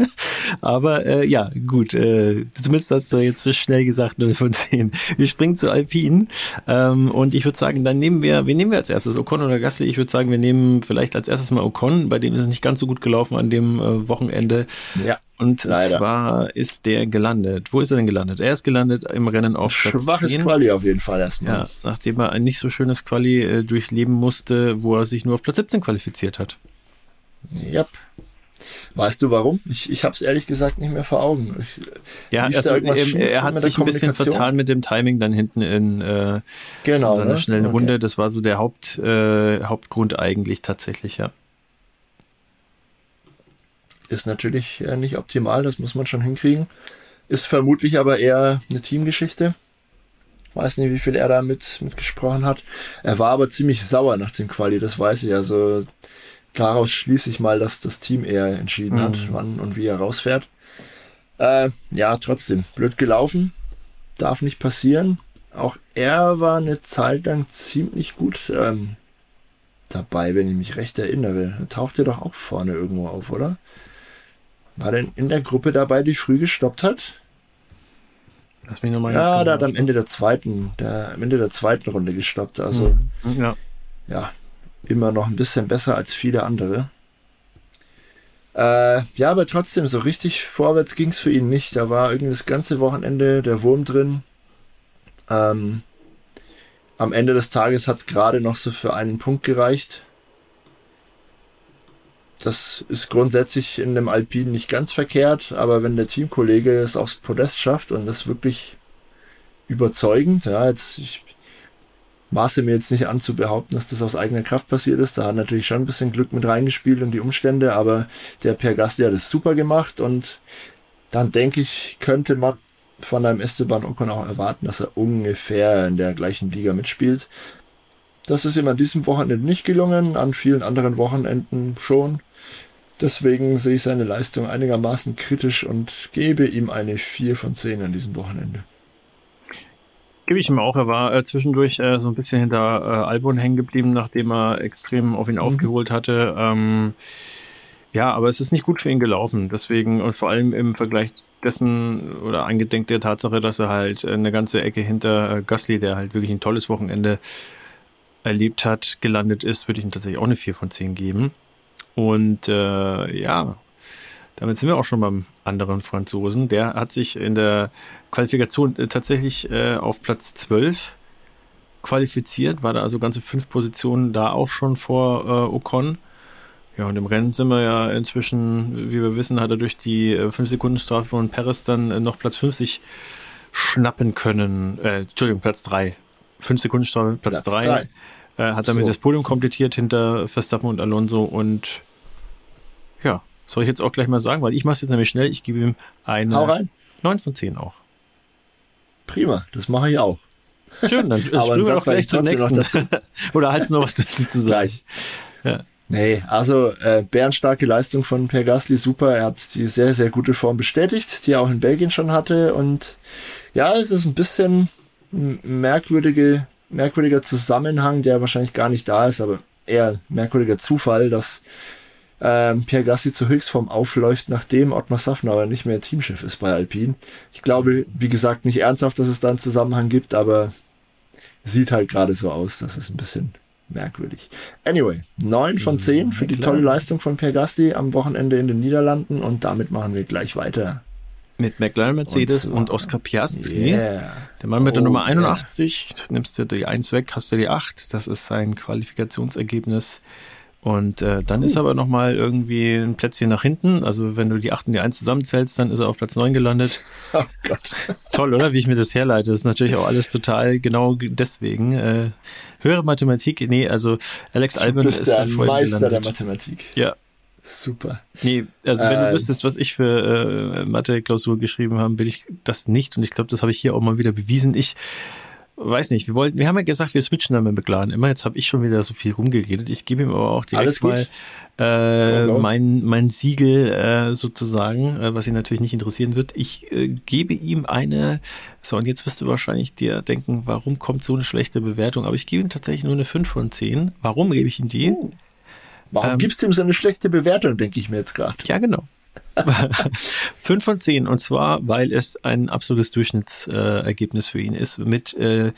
aber äh, ja, gut. Äh, zumindest hast du jetzt so schnell gesagt, 0 von 10. Wir springen zu Alpine. Ähm, und ich würde sagen, dann nehmen wir, wen nehmen wir als erstes? Ocon oder Gasly? Ich würde sagen, wir nehmen vielleicht als erstes mal Ocon. Bei dem ist es nicht ganz so gut gelaufen an dem äh, Wochenende. Ja. Und Leider. zwar ist der gelandet. Wo ist er denn gelandet? Er ist gelandet im Rennen auf Platz Schwaches 10. Quali auf jeden Fall erstmal. Ja, nachdem er ein nicht so schönes Quali äh, durchleben musste, wo er sich nur auf Platz 17 qualifiziert hat. Yep. Weißt du warum? Ich, ich habe es ehrlich gesagt nicht mehr vor Augen. Ich, ja, also, er, er hat sich ein bisschen vertan mit dem Timing dann hinten in, äh, genau, in seiner ne? schnellen okay. Runde. Das war so der Haupt, äh, Hauptgrund eigentlich tatsächlich, ja. Ist natürlich äh, nicht optimal, das muss man schon hinkriegen. Ist vermutlich aber eher eine Teamgeschichte. Weiß nicht, wie viel er da mit, mitgesprochen hat. Er war aber ziemlich sauer nach dem Quali, das weiß ich. Also daraus schließe ich mal, dass das Team eher entschieden mhm. hat, wann und wie er rausfährt. Äh, ja, trotzdem, blöd gelaufen. Darf nicht passieren. Auch er war eine Zeit lang ziemlich gut. Ähm, dabei, wenn ich mich recht erinnere. Taucht er doch auch vorne irgendwo auf, oder? War denn in der Gruppe dabei, die früh gestoppt hat? Lass mich nochmal. Ja, der hat am Ende der zweiten, der, am Ende der zweiten Runde gestoppt. Also mhm. ja. ja, immer noch ein bisschen besser als viele andere. Äh, ja, aber trotzdem, so richtig vorwärts ging es für ihn nicht. Da war irgendwie das ganze Wochenende der Wurm drin. Ähm, am Ende des Tages hat es gerade noch so für einen Punkt gereicht. Das ist grundsätzlich in dem Alpin nicht ganz verkehrt, aber wenn der Teamkollege es aufs Podest schafft und das wirklich überzeugend, ja, jetzt, ich maße mir jetzt nicht an zu behaupten, dass das aus eigener Kraft passiert ist. Da hat natürlich schon ein bisschen Glück mit reingespielt und die Umstände, aber der Per Gasly hat es super gemacht und dann denke ich, könnte man von einem Esteban Ocon auch erwarten, dass er ungefähr in der gleichen Liga mitspielt. Das ist ihm an diesem Wochenende nicht gelungen, an vielen anderen Wochenenden schon. Deswegen sehe ich seine Leistung einigermaßen kritisch und gebe ihm eine 4 von 10 an diesem Wochenende. Gebe ich ihm auch. Er war äh, zwischendurch äh, so ein bisschen hinter äh, Albon hängen geblieben, nachdem er extrem auf ihn mhm. aufgeholt hatte. Ähm, ja, aber es ist nicht gut für ihn gelaufen. Deswegen und vor allem im Vergleich dessen oder eingedenk der Tatsache, dass er halt eine ganze Ecke hinter äh, Gasly, der halt wirklich ein tolles Wochenende erlebt hat, gelandet ist, würde ich ihm tatsächlich auch eine 4 von 10 geben. Und äh, ja, damit sind wir auch schon beim anderen Franzosen. Der hat sich in der Qualifikation äh, tatsächlich äh, auf Platz 12 qualifiziert, war da also ganze fünf Positionen da auch schon vor äh, Ocon. Ja, und im Rennen sind wir ja inzwischen, wie wir wissen, hat er durch die 5-Sekunden-Strafe von Perez dann äh, noch Platz 50 schnappen können. Äh, Entschuldigung, Platz 3. 5-Sekunden-Strafe, Platz 3. Äh, hat damit so. das Podium komplettiert hinter Verstappen und Alonso und ja, soll ich jetzt auch gleich mal sagen, weil ich mache es jetzt nämlich schnell. Ich gebe ihm eine 9 von 10 auch. Prima, das mache ich auch. Schön, dann springen wir doch gleich zum nächsten. Oder hast du noch was dazu zu sagen? Gleich. Ja. Nee, also äh, bärenstarke Leistung von Per Gasly, super. Er hat die sehr, sehr gute Form bestätigt, die er auch in Belgien schon hatte. Und ja, es ist ein bisschen merkwürdige merkwürdiger Zusammenhang, der wahrscheinlich gar nicht da ist, aber eher merkwürdiger Zufall, dass ähm, Pierre Gassi zur Höchstform aufläuft, nachdem Ottmar Safnauer nicht mehr Teamchef ist bei Alpine. Ich glaube, wie gesagt, nicht ernsthaft, dass es da einen Zusammenhang gibt, aber sieht halt gerade so aus, dass es ein bisschen merkwürdig. Anyway, 9 von 10 für die tolle Leistung von Pierre Gasly am Wochenende in den Niederlanden und damit machen wir gleich weiter mit McLaren Mercedes und, und Oscar Piastri. Yeah. Der Mann mit der oh, Nummer 81. Yeah. Nimmst du die 1 weg, hast du die 8. Das ist sein Qualifikationsergebnis. Und äh, dann uh. ist aber nochmal irgendwie ein Plätzchen nach hinten. Also wenn du die 8 und die 1 zusammenzählst, dann ist er auf Platz 9 gelandet. Oh. Toll, oder? Wie ich mir das herleite. Das ist natürlich auch alles total genau deswegen. Äh, höhere Mathematik, nee, also Alex Albon ist der Meister gelandet. der Mathematik. Ja, Super. Nee, also wenn äh, du wüsstest, was ich für äh, Mathe-Klausur geschrieben habe, bin ich das nicht. Und ich glaube, das habe ich hier auch mal wieder bewiesen. Ich weiß nicht, wir wollten, wir haben ja gesagt, wir switchen dann mit McLaren immer. Jetzt habe ich schon wieder so viel rumgeredet. Ich gebe ihm aber auch direkt mal äh, mein, mein Siegel äh, sozusagen, äh, was ihn natürlich nicht interessieren wird. Ich äh, gebe ihm eine, so und jetzt wirst du wahrscheinlich dir denken, warum kommt so eine schlechte Bewertung? Aber ich gebe ihm tatsächlich nur eine 5 von 10. Warum gebe ich ihm die? Uh. Warum ähm, gibst du ihm so eine schlechte Bewertung, denke ich mir jetzt gerade. Ja, genau. 5 von 10 und zwar, weil es ein absolutes Durchschnittsergebnis äh, für ihn ist mit, äh,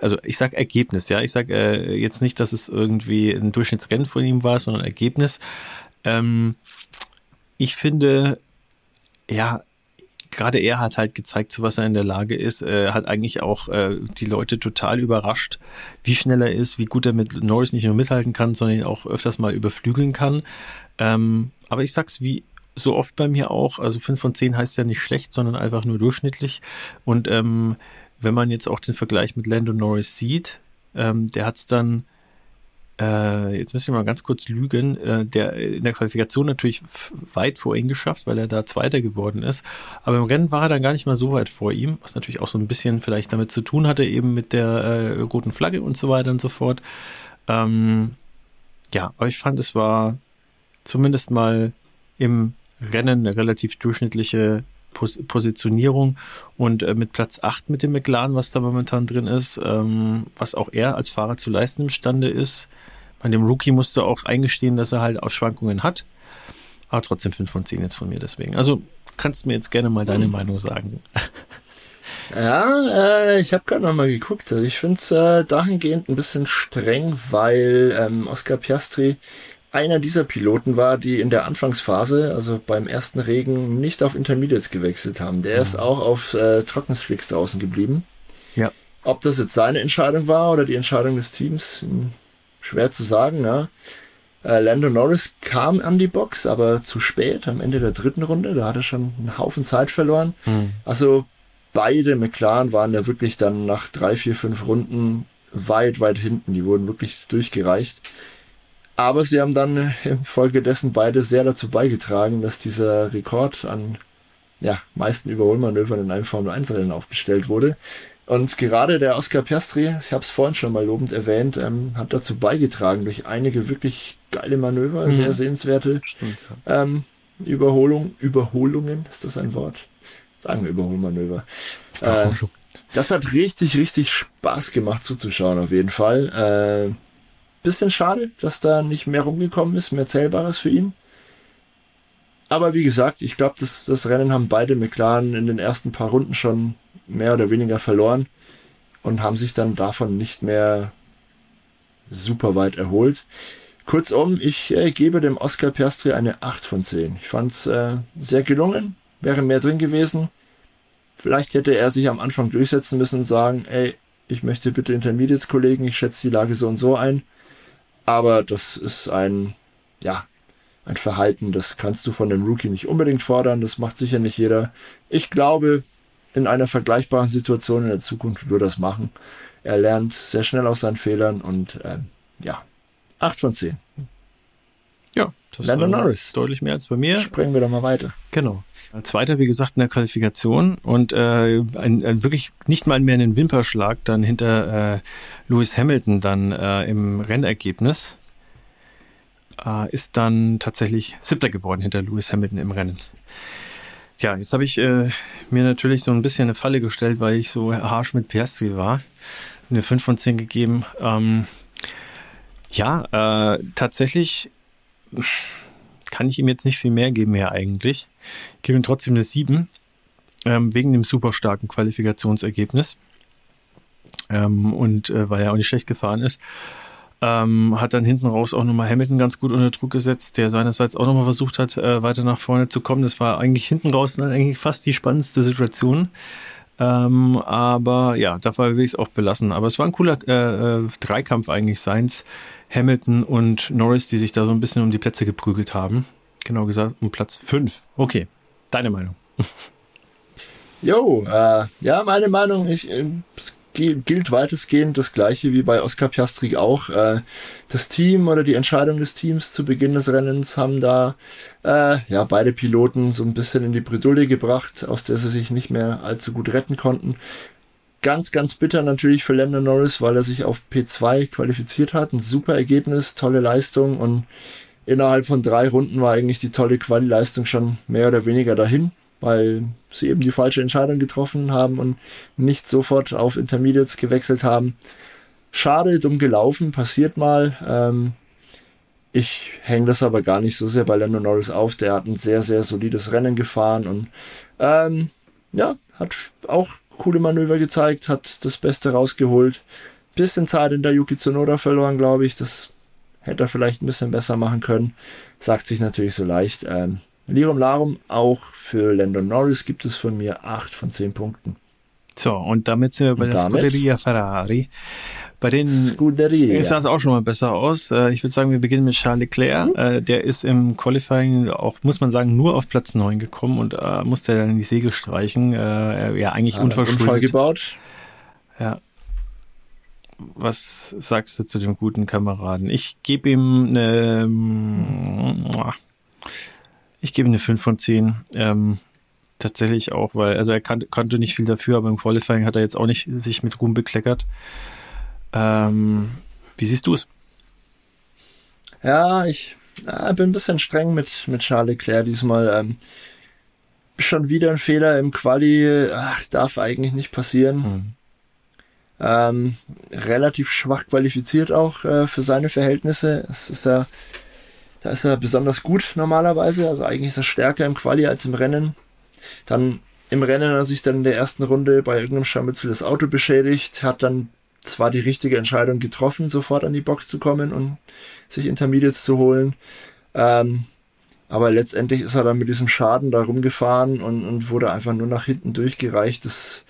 also ich sage Ergebnis, ja, ich sage äh, jetzt nicht, dass es irgendwie ein Durchschnittsrennen von ihm war, sondern Ergebnis. Ähm, ich finde, ja, gerade er hat halt gezeigt, zu was er in der Lage ist. Er hat eigentlich auch äh, die Leute total überrascht, wie schnell er ist, wie gut er mit Norris nicht nur mithalten kann, sondern ihn auch öfters mal überflügeln kann. Ähm, aber ich sag's wie so oft bei mir auch, also 5 von 10 heißt ja nicht schlecht, sondern einfach nur durchschnittlich. Und ähm, wenn man jetzt auch den Vergleich mit Lando Norris sieht, ähm, der hat's dann äh, jetzt müssen wir mal ganz kurz lügen, äh, der in der Qualifikation natürlich weit vor ihm geschafft, weil er da Zweiter geworden ist. Aber im Rennen war er dann gar nicht mal so weit vor ihm, was natürlich auch so ein bisschen vielleicht damit zu tun hatte, eben mit der äh, roten Flagge und so weiter und so fort. Ähm, ja, aber ich fand, es war zumindest mal im Rennen eine relativ durchschnittliche Pos Positionierung und äh, mit Platz 8 mit dem McLaren, was da momentan drin ist, ähm, was auch er als Fahrer zu leisten imstande ist, An dem Rookie musst du auch eingestehen, dass er halt auch Schwankungen hat. Aber trotzdem 5 von 10 jetzt von mir deswegen. Also kannst du mir jetzt gerne mal deine hm. Meinung sagen. Ja, äh, ich habe gerade noch mal geguckt. Also ich finde es äh, dahingehend ein bisschen streng, weil ähm, Oscar Piastri einer dieser Piloten war, die in der Anfangsphase, also beim ersten Regen, nicht auf Intermediates gewechselt haben. Der mhm. ist auch auf äh, Trockenstreaks draußen geblieben. Ja. Ob das jetzt seine Entscheidung war oder die Entscheidung des Teams, hm, schwer zu sagen. Ja. Äh, Lando Norris kam an die Box, aber zu spät, am Ende der dritten Runde. Da hat er schon einen Haufen Zeit verloren. Mhm. Also beide McLaren waren ja wirklich dann nach drei, vier, fünf Runden weit, weit hinten. Die wurden wirklich durchgereicht. Aber sie haben dann infolgedessen beide sehr dazu beigetragen, dass dieser Rekord an ja, meisten Überholmanövern in einem Formel 1 Rennen aufgestellt wurde. Und gerade der Oscar Piastri, ich habe es vorhin schon mal lobend erwähnt, ähm, hat dazu beigetragen durch einige wirklich geile Manöver, mhm. sehr sehenswerte Stimmt, ja. ähm, Überholung, Überholungen, ist das ein Wort? Sagen wir Überholmanöver. Äh, das hat richtig, richtig Spaß gemacht zuzuschauen, auf jeden Fall. Äh, bisschen schade, dass da nicht mehr rumgekommen ist, mehr Zählbares für ihn. Aber wie gesagt, ich glaube, das, das Rennen haben beide McLaren in den ersten paar Runden schon mehr oder weniger verloren und haben sich dann davon nicht mehr super weit erholt. Kurzum, ich äh, gebe dem Oscar Piastri eine 8 von 10. Ich fand es äh, sehr gelungen, wäre mehr drin gewesen. Vielleicht hätte er sich am Anfang durchsetzen müssen und sagen, ey, ich möchte bitte Intermediates-Kollegen, ich schätze die Lage so und so ein. Aber das ist ein, ja, ein Verhalten, das kannst du von dem Rookie nicht unbedingt fordern. Das macht sicher nicht jeder. Ich glaube, in einer vergleichbaren Situation in der Zukunft würde er es machen. Er lernt sehr schnell aus seinen Fehlern und ähm, ja, 8 von 10. Ja, das ist Norris. deutlich mehr als bei mir. Springen wir doch mal weiter. Genau. Zweiter, wie gesagt, in der Qualifikation und äh, ein, ein, wirklich nicht mal mehr einen Wimperschlag dann hinter äh, Lewis Hamilton dann äh, im Rennergebnis äh, ist dann tatsächlich Siebter geworden hinter Lewis Hamilton im Rennen. Ja, jetzt habe ich äh, mir natürlich so ein bisschen eine Falle gestellt, weil ich so harsch mit Piastri war. Eine 5 von 10 gegeben. Ähm, ja, äh, tatsächlich kann ich ihm jetzt nicht viel mehr geben mehr eigentlich. Ich gebe ihm trotzdem eine 7, ähm, wegen dem super starken Qualifikationsergebnis. Ähm, und äh, weil er auch nicht schlecht gefahren ist. Ähm, hat dann hinten raus auch nochmal Hamilton ganz gut unter Druck gesetzt, der seinerseits auch nochmal versucht hat, äh, weiter nach vorne zu kommen. Das war eigentlich hinten raus dann eigentlich fast die spannendste Situation. Ähm, aber ja, dafür will ich es auch belassen. Aber es war ein cooler äh, äh, Dreikampf eigentlich seins. Hamilton und Norris, die sich da so ein bisschen um die Plätze geprügelt haben. Genau gesagt, um Platz 5. Okay, deine Meinung. Jo, äh, ja, meine Meinung, ich, äh, es gilt weitestgehend das gleiche wie bei Oscar Piastri auch. Äh, das Team oder die Entscheidung des Teams zu Beginn des Rennens haben da äh, ja beide Piloten so ein bisschen in die Bredouille gebracht, aus der sie sich nicht mehr allzu gut retten konnten. Ganz, ganz bitter natürlich für Lando Norris, weil er sich auf P2 qualifiziert hat. Ein super Ergebnis, tolle Leistung und innerhalb von drei Runden war eigentlich die tolle Quali-Leistung schon mehr oder weniger dahin, weil sie eben die falsche Entscheidung getroffen haben und nicht sofort auf Intermediates gewechselt haben. Schade, dumm gelaufen, passiert mal. Ähm, ich hänge das aber gar nicht so sehr bei Lando Norris auf. Der hat ein sehr, sehr solides Rennen gefahren und ähm, ja, hat auch coole Manöver gezeigt, hat das Beste rausgeholt. Bisschen Zeit in der Yuki Tsunoda verloren, glaube ich. Das hätte er vielleicht ein bisschen besser machen können. Sagt sich natürlich so leicht. Ähm, Lirum Larum, auch für Landon Norris gibt es von mir 8 von 10 Punkten. So, und damit sind wir bei und der Scuderia Ferrari. Bei den Scuderia. sah es auch schon mal besser aus. Äh, ich würde sagen, wir beginnen mit Charles Leclerc. Mhm. Der ist im Qualifying auch, muss man sagen, nur auf Platz 9 gekommen und äh, musste dann die Segel streichen. Äh, ja, eigentlich ja, unverschuldet. Unfall gebaut. Ja. Was sagst du zu dem guten Kameraden? Ich gebe ihm eine, ich gebe eine 5 von 10. Ähm, tatsächlich auch, weil, also er kan konnte nicht viel dafür, aber im Qualifying hat er jetzt auch nicht sich mit Ruhm bekleckert. Ähm, wie siehst du es? Ja, ich ja, bin ein bisschen streng mit, mit Charles Leclerc diesmal. Ähm, schon wieder ein Fehler im Quali. Ach, darf eigentlich nicht passieren. Hm. Ähm, relativ schwach qualifiziert auch äh, für seine Verhältnisse. Es ist ja, da ist er besonders gut normalerweise. Also eigentlich ist er stärker im Quali als im Rennen. Dann im Rennen hat er sich dann in der ersten Runde bei irgendeinem Scharmützel das Auto beschädigt, hat dann zwar die richtige Entscheidung getroffen, sofort an die Box zu kommen und sich Intermediates zu holen. Ähm, aber letztendlich ist er dann mit diesem Schaden da rumgefahren und, und wurde einfach nur nach hinten durchgereicht. Das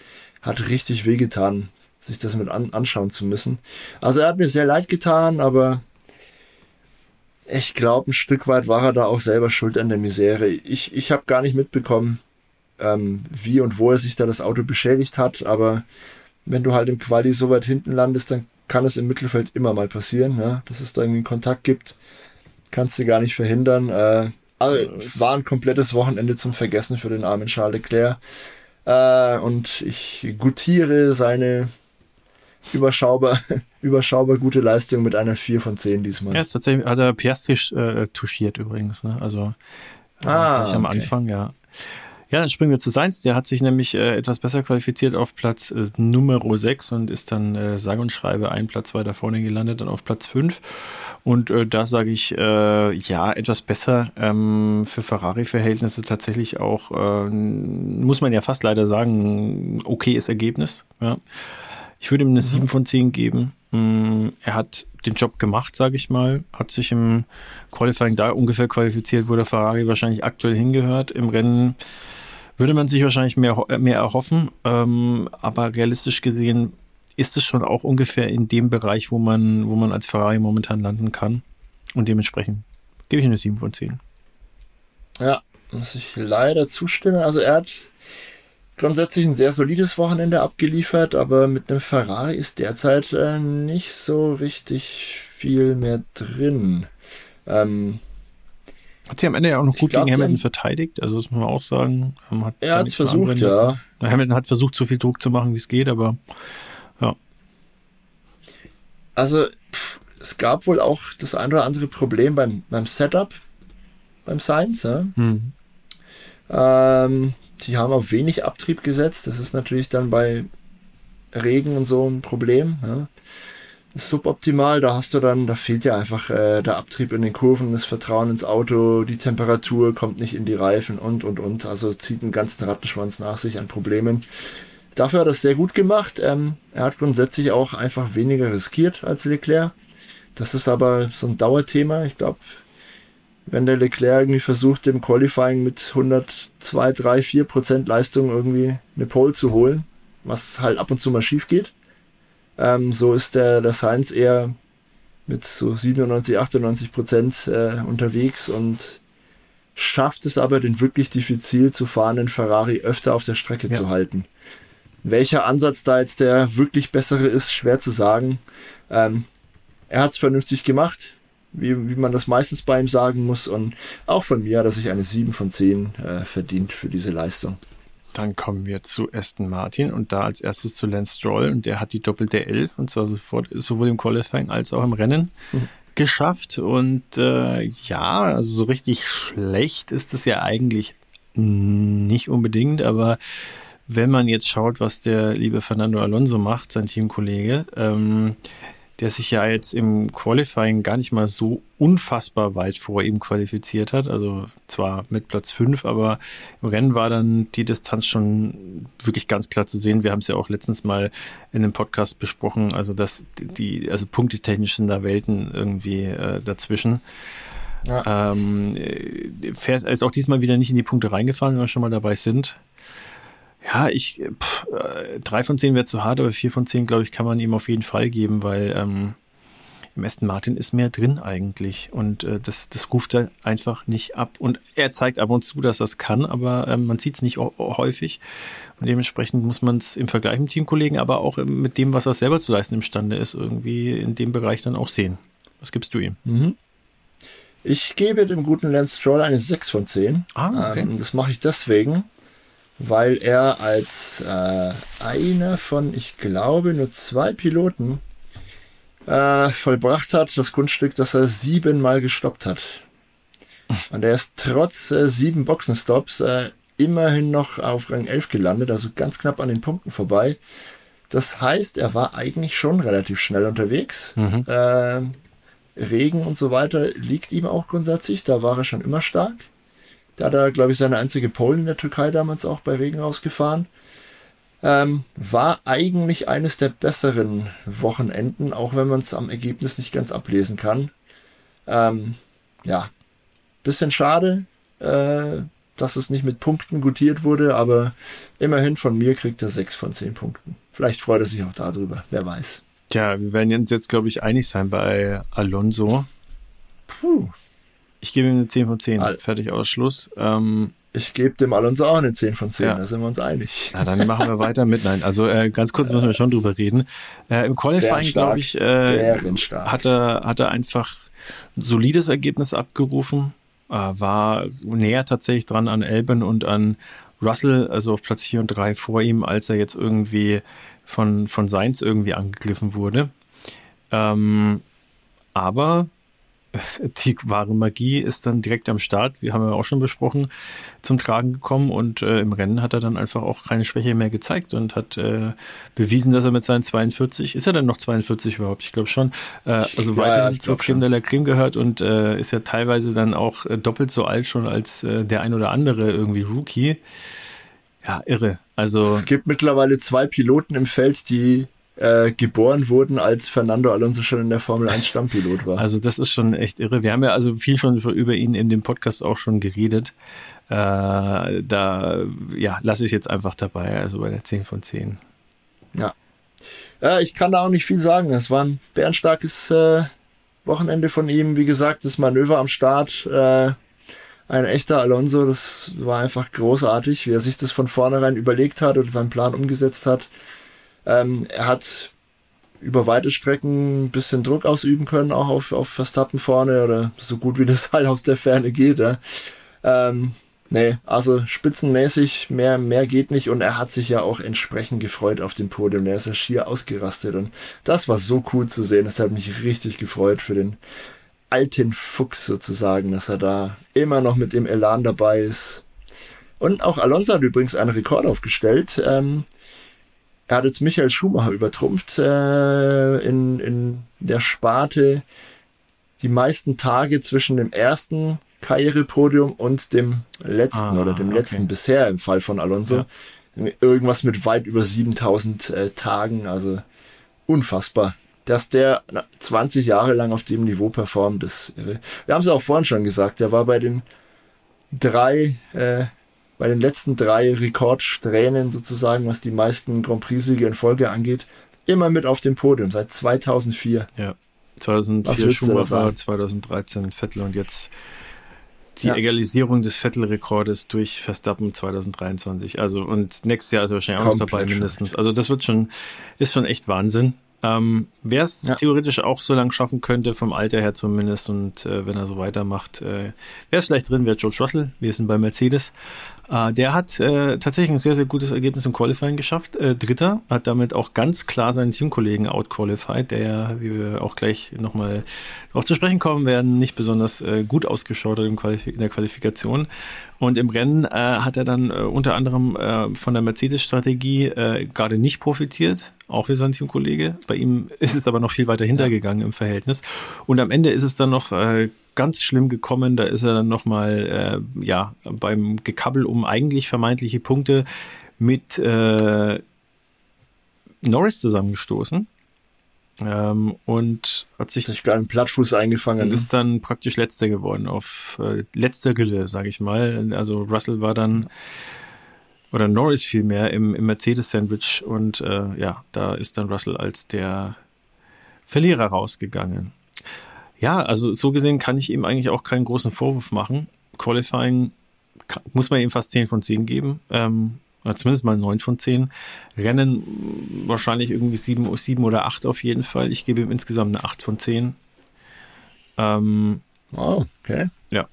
hat richtig wehgetan, sich das mit an, anschauen zu müssen. Also er hat mir sehr leid getan, aber ich glaube, ein Stück weit war er da auch selber schuld an der Misere. Ich, ich habe gar nicht mitbekommen, ähm, wie und wo er sich da das Auto beschädigt hat, aber wenn du halt im Quali so weit hinten landest, dann kann es im Mittelfeld immer mal passieren, ne? dass es da irgendwie einen Kontakt gibt. Kannst du gar nicht verhindern. Äh, also, war ein komplettes Wochenende zum Vergessen für den armen Charles Leclerc. Äh, und ich gutiere seine überschaubar, überschaubar gute Leistung mit einer 4 von 10 diesmal. Ja, ist tatsächlich, hat er Piastri äh, touchiert übrigens. Ne? Also äh, ah, am okay. Anfang, ja. Ja, dann springen wir zu Seins. Der hat sich nämlich äh, etwas besser qualifiziert auf Platz äh, Nummer 6 und ist dann äh, sage und schreibe einen Platz weiter vorne gelandet, dann auf Platz 5. Und äh, da sage ich, äh, ja, etwas besser ähm, für Ferrari-Verhältnisse tatsächlich auch, äh, muss man ja fast leider sagen, okayes Ergebnis. Ja. Ich würde ihm eine mhm. 7 von 10 geben. Mm, er hat den Job gemacht, sage ich mal, hat sich im Qualifying da ungefähr qualifiziert, wo der Ferrari wahrscheinlich aktuell hingehört. Im Rennen würde man sich wahrscheinlich mehr, mehr erhoffen, ähm, aber realistisch gesehen ist es schon auch ungefähr in dem Bereich, wo man, wo man als Ferrari momentan landen kann. Und dementsprechend gebe ich eine 7 von 10. Ja, muss ich leider zustimmen. Also er hat grundsätzlich ein sehr solides Wochenende abgeliefert, aber mit einem Ferrari ist derzeit äh, nicht so richtig viel mehr drin. Ähm, hat sie am Ende ja auch noch gut glaub, gegen Hamilton verteidigt, also das muss man auch sagen. Hat er hat es versucht, ja. Hamilton hat versucht, so viel Druck zu machen, wie es geht, aber ja. Also, pff, es gab wohl auch das ein oder andere Problem beim, beim Setup, beim Science. Ja? Hm. Ähm, die haben auf wenig Abtrieb gesetzt. Das ist natürlich dann bei Regen und so ein Problem. Ja? suboptimal. Da hast du dann, da fehlt ja einfach äh, der Abtrieb in den Kurven, das Vertrauen ins Auto, die Temperatur kommt nicht in die Reifen und und und. Also zieht einen ganzen Rattenschwanz nach sich an Problemen. Dafür hat er es sehr gut gemacht. Ähm, er hat grundsätzlich auch einfach weniger riskiert als Leclerc. Das ist aber so ein Dauerthema. Ich glaube, wenn der Leclerc irgendwie versucht, im Qualifying mit 102, 3, 4 Prozent Leistung irgendwie eine Pole zu holen, was halt ab und zu mal schief geht, ähm, so ist der, der Sainz eher mit so 97, 98 Prozent äh, unterwegs und schafft es aber, den wirklich diffizil zu fahrenden Ferrari öfter auf der Strecke ja. zu halten. Welcher Ansatz da jetzt der wirklich bessere ist, schwer zu sagen. Ähm, er hat es vernünftig gemacht, wie, wie man das meistens bei ihm sagen muss. Und auch von mir hat er sich eine 7 von 10 äh, verdient für diese Leistung. Dann kommen wir zu Aston Martin und da als erstes zu Lance Stroll und der hat die doppelte Elf und zwar sofort, sowohl im Qualifying als auch im Rennen mhm. geschafft und äh, ja, also so richtig schlecht ist es ja eigentlich nicht unbedingt, aber wenn man jetzt schaut, was der liebe Fernando Alonso macht, sein Teamkollege, ähm, der sich ja jetzt im Qualifying gar nicht mal so unfassbar weit vor ihm qualifiziert hat. Also zwar mit Platz 5, aber im Rennen war dann die Distanz schon wirklich ganz klar zu sehen. Wir haben es ja auch letztens mal in einem Podcast besprochen, also dass die, also punktetechnisch sind da Welten irgendwie äh, dazwischen. Ja. Ähm, fährt, ist auch diesmal wieder nicht in die Punkte reingefallen, wenn wir schon mal dabei sind. Ja, ich, pff, äh, drei von zehn wäre zu hart, aber vier von zehn, glaube ich, kann man ihm auf jeden Fall geben, weil ähm, im Aston Martin ist mehr drin eigentlich und äh, das, das ruft er einfach nicht ab. Und er zeigt ab und zu, dass es kann, aber ähm, man sieht es nicht häufig und dementsprechend muss man es im Vergleich mit Teamkollegen, aber auch mit dem, was er selber zu leisten imstande ist, irgendwie in dem Bereich dann auch sehen. Was gibst du ihm? Mhm. Ich gebe dem guten Lance Stroll eine 6 von 10. Ah, okay. Ähm, das mache ich deswegen, weil er als äh, einer von, ich glaube, nur zwei Piloten äh, vollbracht hat, das Grundstück, dass er siebenmal gestoppt hat. Und er ist trotz äh, sieben Boxenstops äh, immerhin noch auf Rang 11 gelandet, also ganz knapp an den Punkten vorbei. Das heißt, er war eigentlich schon relativ schnell unterwegs. Mhm. Äh, Regen und so weiter liegt ihm auch grundsätzlich. Da war er schon immer stark. Da hat er, glaube ich, seine einzige Pole in der Türkei damals auch bei Regen rausgefahren. Ähm, war eigentlich eines der besseren Wochenenden, auch wenn man es am Ergebnis nicht ganz ablesen kann. Ähm, ja, bisschen schade, äh, dass es nicht mit Punkten gutiert wurde, aber immerhin von mir kriegt er 6 von 10 Punkten. Vielleicht freut er sich auch darüber, wer weiß. Tja, wir werden uns jetzt, glaube ich, einig sein bei Alonso. Puh. Ich gebe ihm eine 10 von 10. Al Fertig aus Schluss. Ähm, ich gebe dem Alonso auch eine 10 von 10, ja. da sind wir uns einig. Na, dann machen wir weiter mit. Nein, also äh, ganz kurz müssen wir schon drüber reden. Äh, Im Qualifying, glaube ich, äh, hat, er, hat er einfach ein solides Ergebnis abgerufen. Äh, war näher tatsächlich dran an Elben und an Russell, also auf Platz 4 und 3 vor ihm, als er jetzt irgendwie von, von Seins irgendwie angegriffen wurde. Ähm, aber die wahre Magie ist dann direkt am Start, wir haben ja auch schon besprochen, zum Tragen gekommen und äh, im Rennen hat er dann einfach auch keine Schwäche mehr gezeigt und hat äh, bewiesen, dass er mit seinen 42, ist er denn noch 42 überhaupt? Ich glaube schon, äh, also ja, weiterhin zur Creme de la Creme gehört und äh, ist ja teilweise dann auch äh, doppelt so alt schon als äh, der ein oder andere irgendwie Rookie. Ja, irre. Also es gibt mittlerweile zwei Piloten im Feld, die äh, geboren wurden, als Fernando Alonso schon in der Formel 1 Stammpilot war. Also das ist schon echt irre. Wir haben ja also viel schon über ihn in dem Podcast auch schon geredet. Äh, da ja, lasse ich es jetzt einfach dabei, also bei der 10 von 10. Ja. ja. Ich kann da auch nicht viel sagen. Es war ein bärenstarkes äh, Wochenende von ihm. Wie gesagt, das Manöver am Start. Äh, ein echter Alonso, das war einfach großartig, wie er sich das von vornherein überlegt hat oder seinen Plan umgesetzt hat. Ähm, er hat über weite Strecken ein bisschen Druck ausüben können, auch auf, auf Verstappen vorne oder so gut wie das halt aus der Ferne geht. Ja. Ähm, nee, also spitzenmäßig, mehr, mehr geht nicht und er hat sich ja auch entsprechend gefreut auf dem Podium. Er ist ja schier ausgerastet und das war so cool zu sehen. Das hat mich richtig gefreut für den alten Fuchs sozusagen, dass er da immer noch mit dem Elan dabei ist. Und auch Alonso hat übrigens einen Rekord aufgestellt. Ähm, er hat jetzt Michael Schumacher übertrumpft äh, in, in der Sparte die meisten Tage zwischen dem ersten Karrierepodium und dem letzten ah, oder dem letzten okay. bisher im Fall von Alonso. Ja. Irgendwas mit weit über 7000 äh, Tagen, also unfassbar. Dass der 20 Jahre lang auf dem Niveau performt, ist irre. Wir haben es auch vorhin schon gesagt, er war bei den drei äh, bei den letzten drei Rekordsträhnen sozusagen, was die meisten Grand Prix-Siege in Folge angeht, immer mit auf dem Podium seit 2004. Ja, 2004 Schumacher, 2013 Vettel und jetzt die ja. Egalisierung des Vettel-Rekordes durch Verstappen 2023. Also und nächstes Jahr ist wahrscheinlich auch noch dabei mindestens. Also das wird schon, ist schon echt Wahnsinn. Ähm, Wer es ja. theoretisch auch so lang schaffen könnte, vom Alter her zumindest, und äh, wenn er so weitermacht, äh, wäre es vielleicht drin, wäre George Russell. Wir sind bei Mercedes. Äh, der hat äh, tatsächlich ein sehr, sehr gutes Ergebnis im Qualifying geschafft. Äh, Dritter, hat damit auch ganz klar seinen Teamkollegen outqualified, der, wie wir auch gleich nochmal darauf zu sprechen kommen werden, nicht besonders äh, gut ausgeschaut hat in der Qualifikation. Und im Rennen äh, hat er dann äh, unter anderem äh, von der Mercedes-Strategie äh, gerade nicht profitiert, auch wie sein Teamkollege. Bei ihm ist es aber noch viel weiter hintergegangen im Verhältnis. Und am Ende ist es dann noch äh, ganz schlimm gekommen. Da ist er dann nochmal äh, ja, beim Gekabbel um eigentlich vermeintliche Punkte mit äh, Norris zusammengestoßen. Ähm, und hat sich, sich einen Plattfuß eingefangen. Ist dann praktisch letzter geworden auf äh, letzter Rille, sage ich mal. Also Russell war dann oder Norris vielmehr im, im Mercedes-Sandwich und äh, ja, da ist dann Russell als der Verlierer rausgegangen. Ja, also so gesehen kann ich ihm eigentlich auch keinen großen Vorwurf machen. Qualifying kann, muss man ihm fast 10 von 10 geben. Ähm, zumindest mal 9 von 10. Rennen wahrscheinlich irgendwie 7, 7 oder 8 auf jeden Fall. Ich gebe ihm insgesamt eine 8 von 10. Ähm, oh, okay. Ja.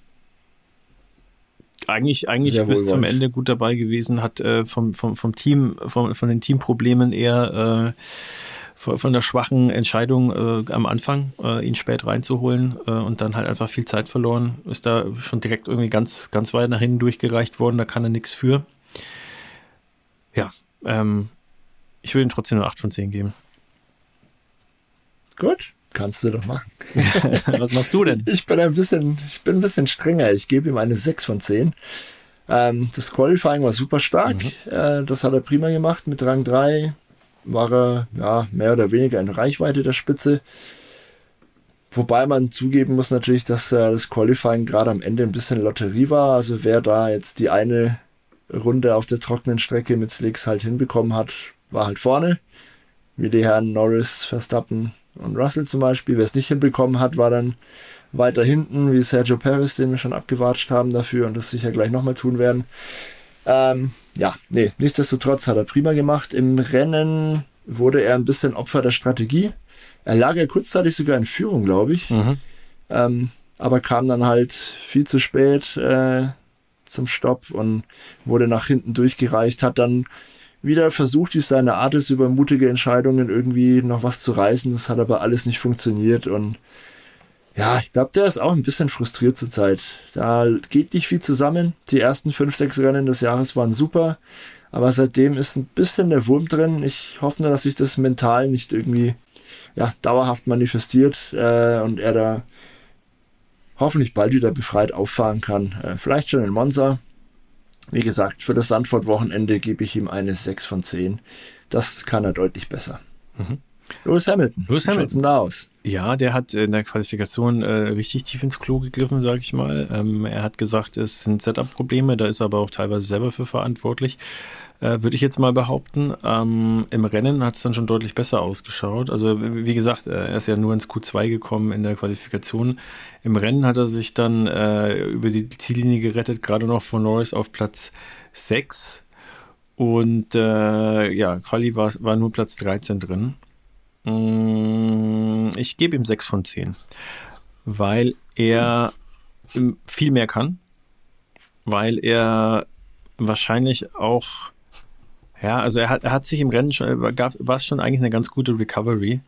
Eigentlich, eigentlich bis zum Ende gut dabei gewesen, hat äh, vom, vom, vom Team, vom, von den Teamproblemen eher äh, von der schwachen Entscheidung äh, am Anfang, äh, ihn spät reinzuholen äh, und dann halt einfach viel Zeit verloren. Ist da schon direkt irgendwie ganz, ganz weit nach hinten durchgereicht worden, da kann er nichts für ja, ähm, Ich würde ihm trotzdem eine 8 von 10 geben. Gut, kannst du doch machen. Was machst du denn? Ich bin ein bisschen, ich bin ein bisschen strenger. Ich gebe ihm eine 6 von 10. Ähm, das Qualifying war super stark. Mhm. Äh, das hat er prima gemacht. Mit Rang 3 war er ja, mehr oder weniger in Reichweite der Spitze. Wobei man zugeben muss natürlich, dass äh, das Qualifying gerade am Ende ein bisschen Lotterie war. Also wer da jetzt die eine Runde auf der trockenen Strecke mit Slicks halt hinbekommen hat, war halt vorne. Wie die Herren Norris, Verstappen und Russell zum Beispiel. Wer es nicht hinbekommen hat, war dann weiter hinten, wie Sergio Perez, den wir schon abgewatscht haben dafür und das sicher gleich nochmal tun werden. Ähm, ja, nee, nichtsdestotrotz hat er prima gemacht. Im Rennen wurde er ein bisschen Opfer der Strategie. Er lag ja kurzzeitig sogar in Führung, glaube ich. Mhm. Ähm, aber kam dann halt viel zu spät äh, zum Stopp und wurde nach hinten durchgereicht, hat dann wieder versucht, wie seine Art ist, über mutige Entscheidungen irgendwie noch was zu reißen. Das hat aber alles nicht funktioniert und ja, ich glaube, der ist auch ein bisschen frustriert zurzeit. Da geht nicht viel zusammen. Die ersten fünf, sechs Rennen des Jahres waren super, aber seitdem ist ein bisschen der Wurm drin. Ich hoffe nur, dass sich das mental nicht irgendwie ja, dauerhaft manifestiert äh, und er da hoffentlich bald wieder befreit auffahren kann. Äh, vielleicht schon in Monza. Wie gesagt, für das Sandford-Wochenende gebe ich ihm eine 6 von 10. Das kann er deutlich besser. Mhm. Lewis Hamilton. Lewis Hamilton. da aus? Ja, der hat in der Qualifikation äh, richtig tief ins Klo gegriffen, sage ich mal. Ähm, er hat gesagt, es sind Setup-Probleme, da ist er aber auch teilweise selber für verantwortlich. Äh, Würde ich jetzt mal behaupten. Ähm, Im Rennen hat es dann schon deutlich besser ausgeschaut. Also wie gesagt, äh, er ist ja nur ins Q2 gekommen in der Qualifikation. Im Rennen hat er sich dann äh, über die Ziellinie gerettet, gerade noch von Norris auf Platz 6. Und äh, ja, Quali war, war nur Platz 13 drin. Mm, ich gebe ihm 6 von 10, weil er viel mehr kann, weil er wahrscheinlich auch ja, also er hat, er hat sich im Rennen schon, war es schon eigentlich eine ganz gute Recovery.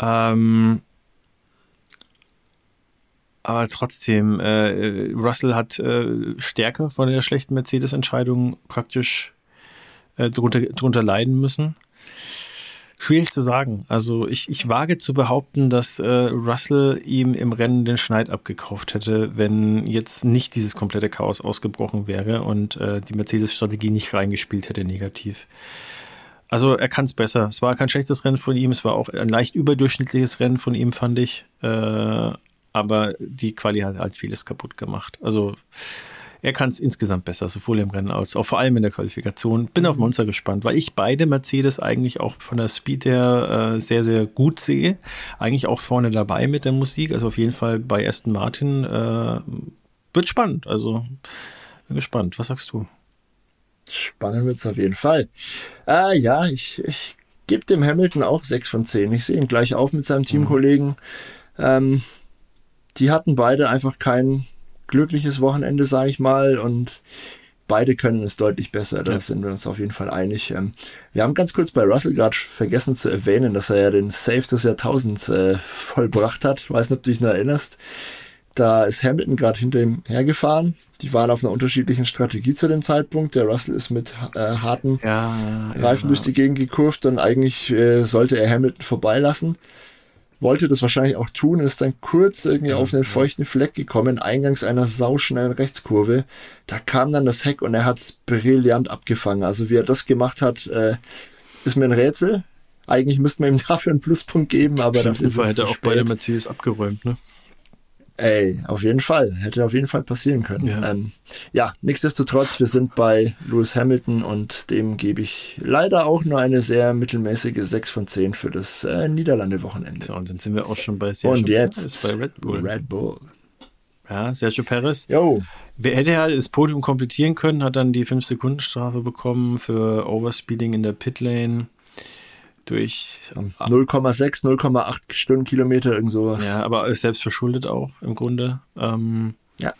Ähm, aber trotzdem, äh, Russell hat äh, stärker von der schlechten Mercedes-Entscheidung praktisch äh, drunter, drunter leiden müssen. Schwierig zu sagen. Also ich, ich wage zu behaupten, dass äh, Russell ihm im Rennen den Schneid abgekauft hätte, wenn jetzt nicht dieses komplette Chaos ausgebrochen wäre und äh, die Mercedes-Strategie nicht reingespielt hätte negativ. Also er kann es besser. Es war kein schlechtes Rennen von ihm, es war auch ein leicht überdurchschnittliches Rennen von ihm, fand ich. Äh, aber die Quali hat halt vieles kaputt gemacht. Also er kann es insgesamt besser, sowohl im Rennen als auch vor allem in der Qualifikation. Bin auf mhm. Monster gespannt, weil ich beide Mercedes eigentlich auch von der Speed her äh, sehr, sehr gut sehe. Eigentlich auch vorne dabei mit der Musik. Also auf jeden Fall bei Aston Martin äh, wird spannend. Also bin gespannt. Was sagst du? Spannend wird es auf jeden Fall. Äh, ja, ich, ich gebe dem Hamilton auch 6 von 10. Ich sehe ihn gleich auf mit seinem mhm. Teamkollegen. Mhm. Ähm, die hatten beide einfach keinen glückliches Wochenende, sage ich mal. Und beide können es deutlich besser. Da ja. sind wir uns auf jeden Fall einig. Ähm, wir haben ganz kurz bei Russell gerade vergessen zu erwähnen, dass er ja den Save des Jahrtausends äh, vollbracht hat. Ich weiß nicht, ob du dich noch erinnerst. Da ist Hamilton gerade hinter ihm hergefahren. Die waren auf einer unterschiedlichen Strategie zu dem Zeitpunkt. Der Russell ist mit äh, harten ja, Reifen ja, durch die Gegend gekurvt und eigentlich äh, sollte er Hamilton vorbeilassen wollte das wahrscheinlich auch tun, ist dann kurz irgendwie ja, auf einen feuchten Fleck gekommen, eingangs einer sauschnellen Rechtskurve. Da kam dann das Heck und er hat es brillant abgefangen. Also wie er das gemacht hat, äh, ist mir ein Rätsel. Eigentlich müssten wir ihm dafür einen Pluspunkt geben, aber das ist hätte er auch beide Mercedes abgeräumt, ne? Ey, auf jeden Fall. Hätte auf jeden Fall passieren können. Ja. Ähm, ja, nichtsdestotrotz, wir sind bei Lewis Hamilton und dem gebe ich leider auch nur eine sehr mittelmäßige 6 von 10 für das äh, Niederlande-Wochenende. So, und dann sind wir auch schon bei Sergio Und jetzt bei Red Bull. Red Bull. Ja, Sergio Perez. Jo. Wer hätte halt das Podium komplettieren können, hat dann die 5-Sekunden-Strafe bekommen für Overspeeding in der Pitlane durch 0,6, 0,8 Stundenkilometer, irgend sowas. Ja, aber selbst verschuldet auch im Grunde. Ähm, ja.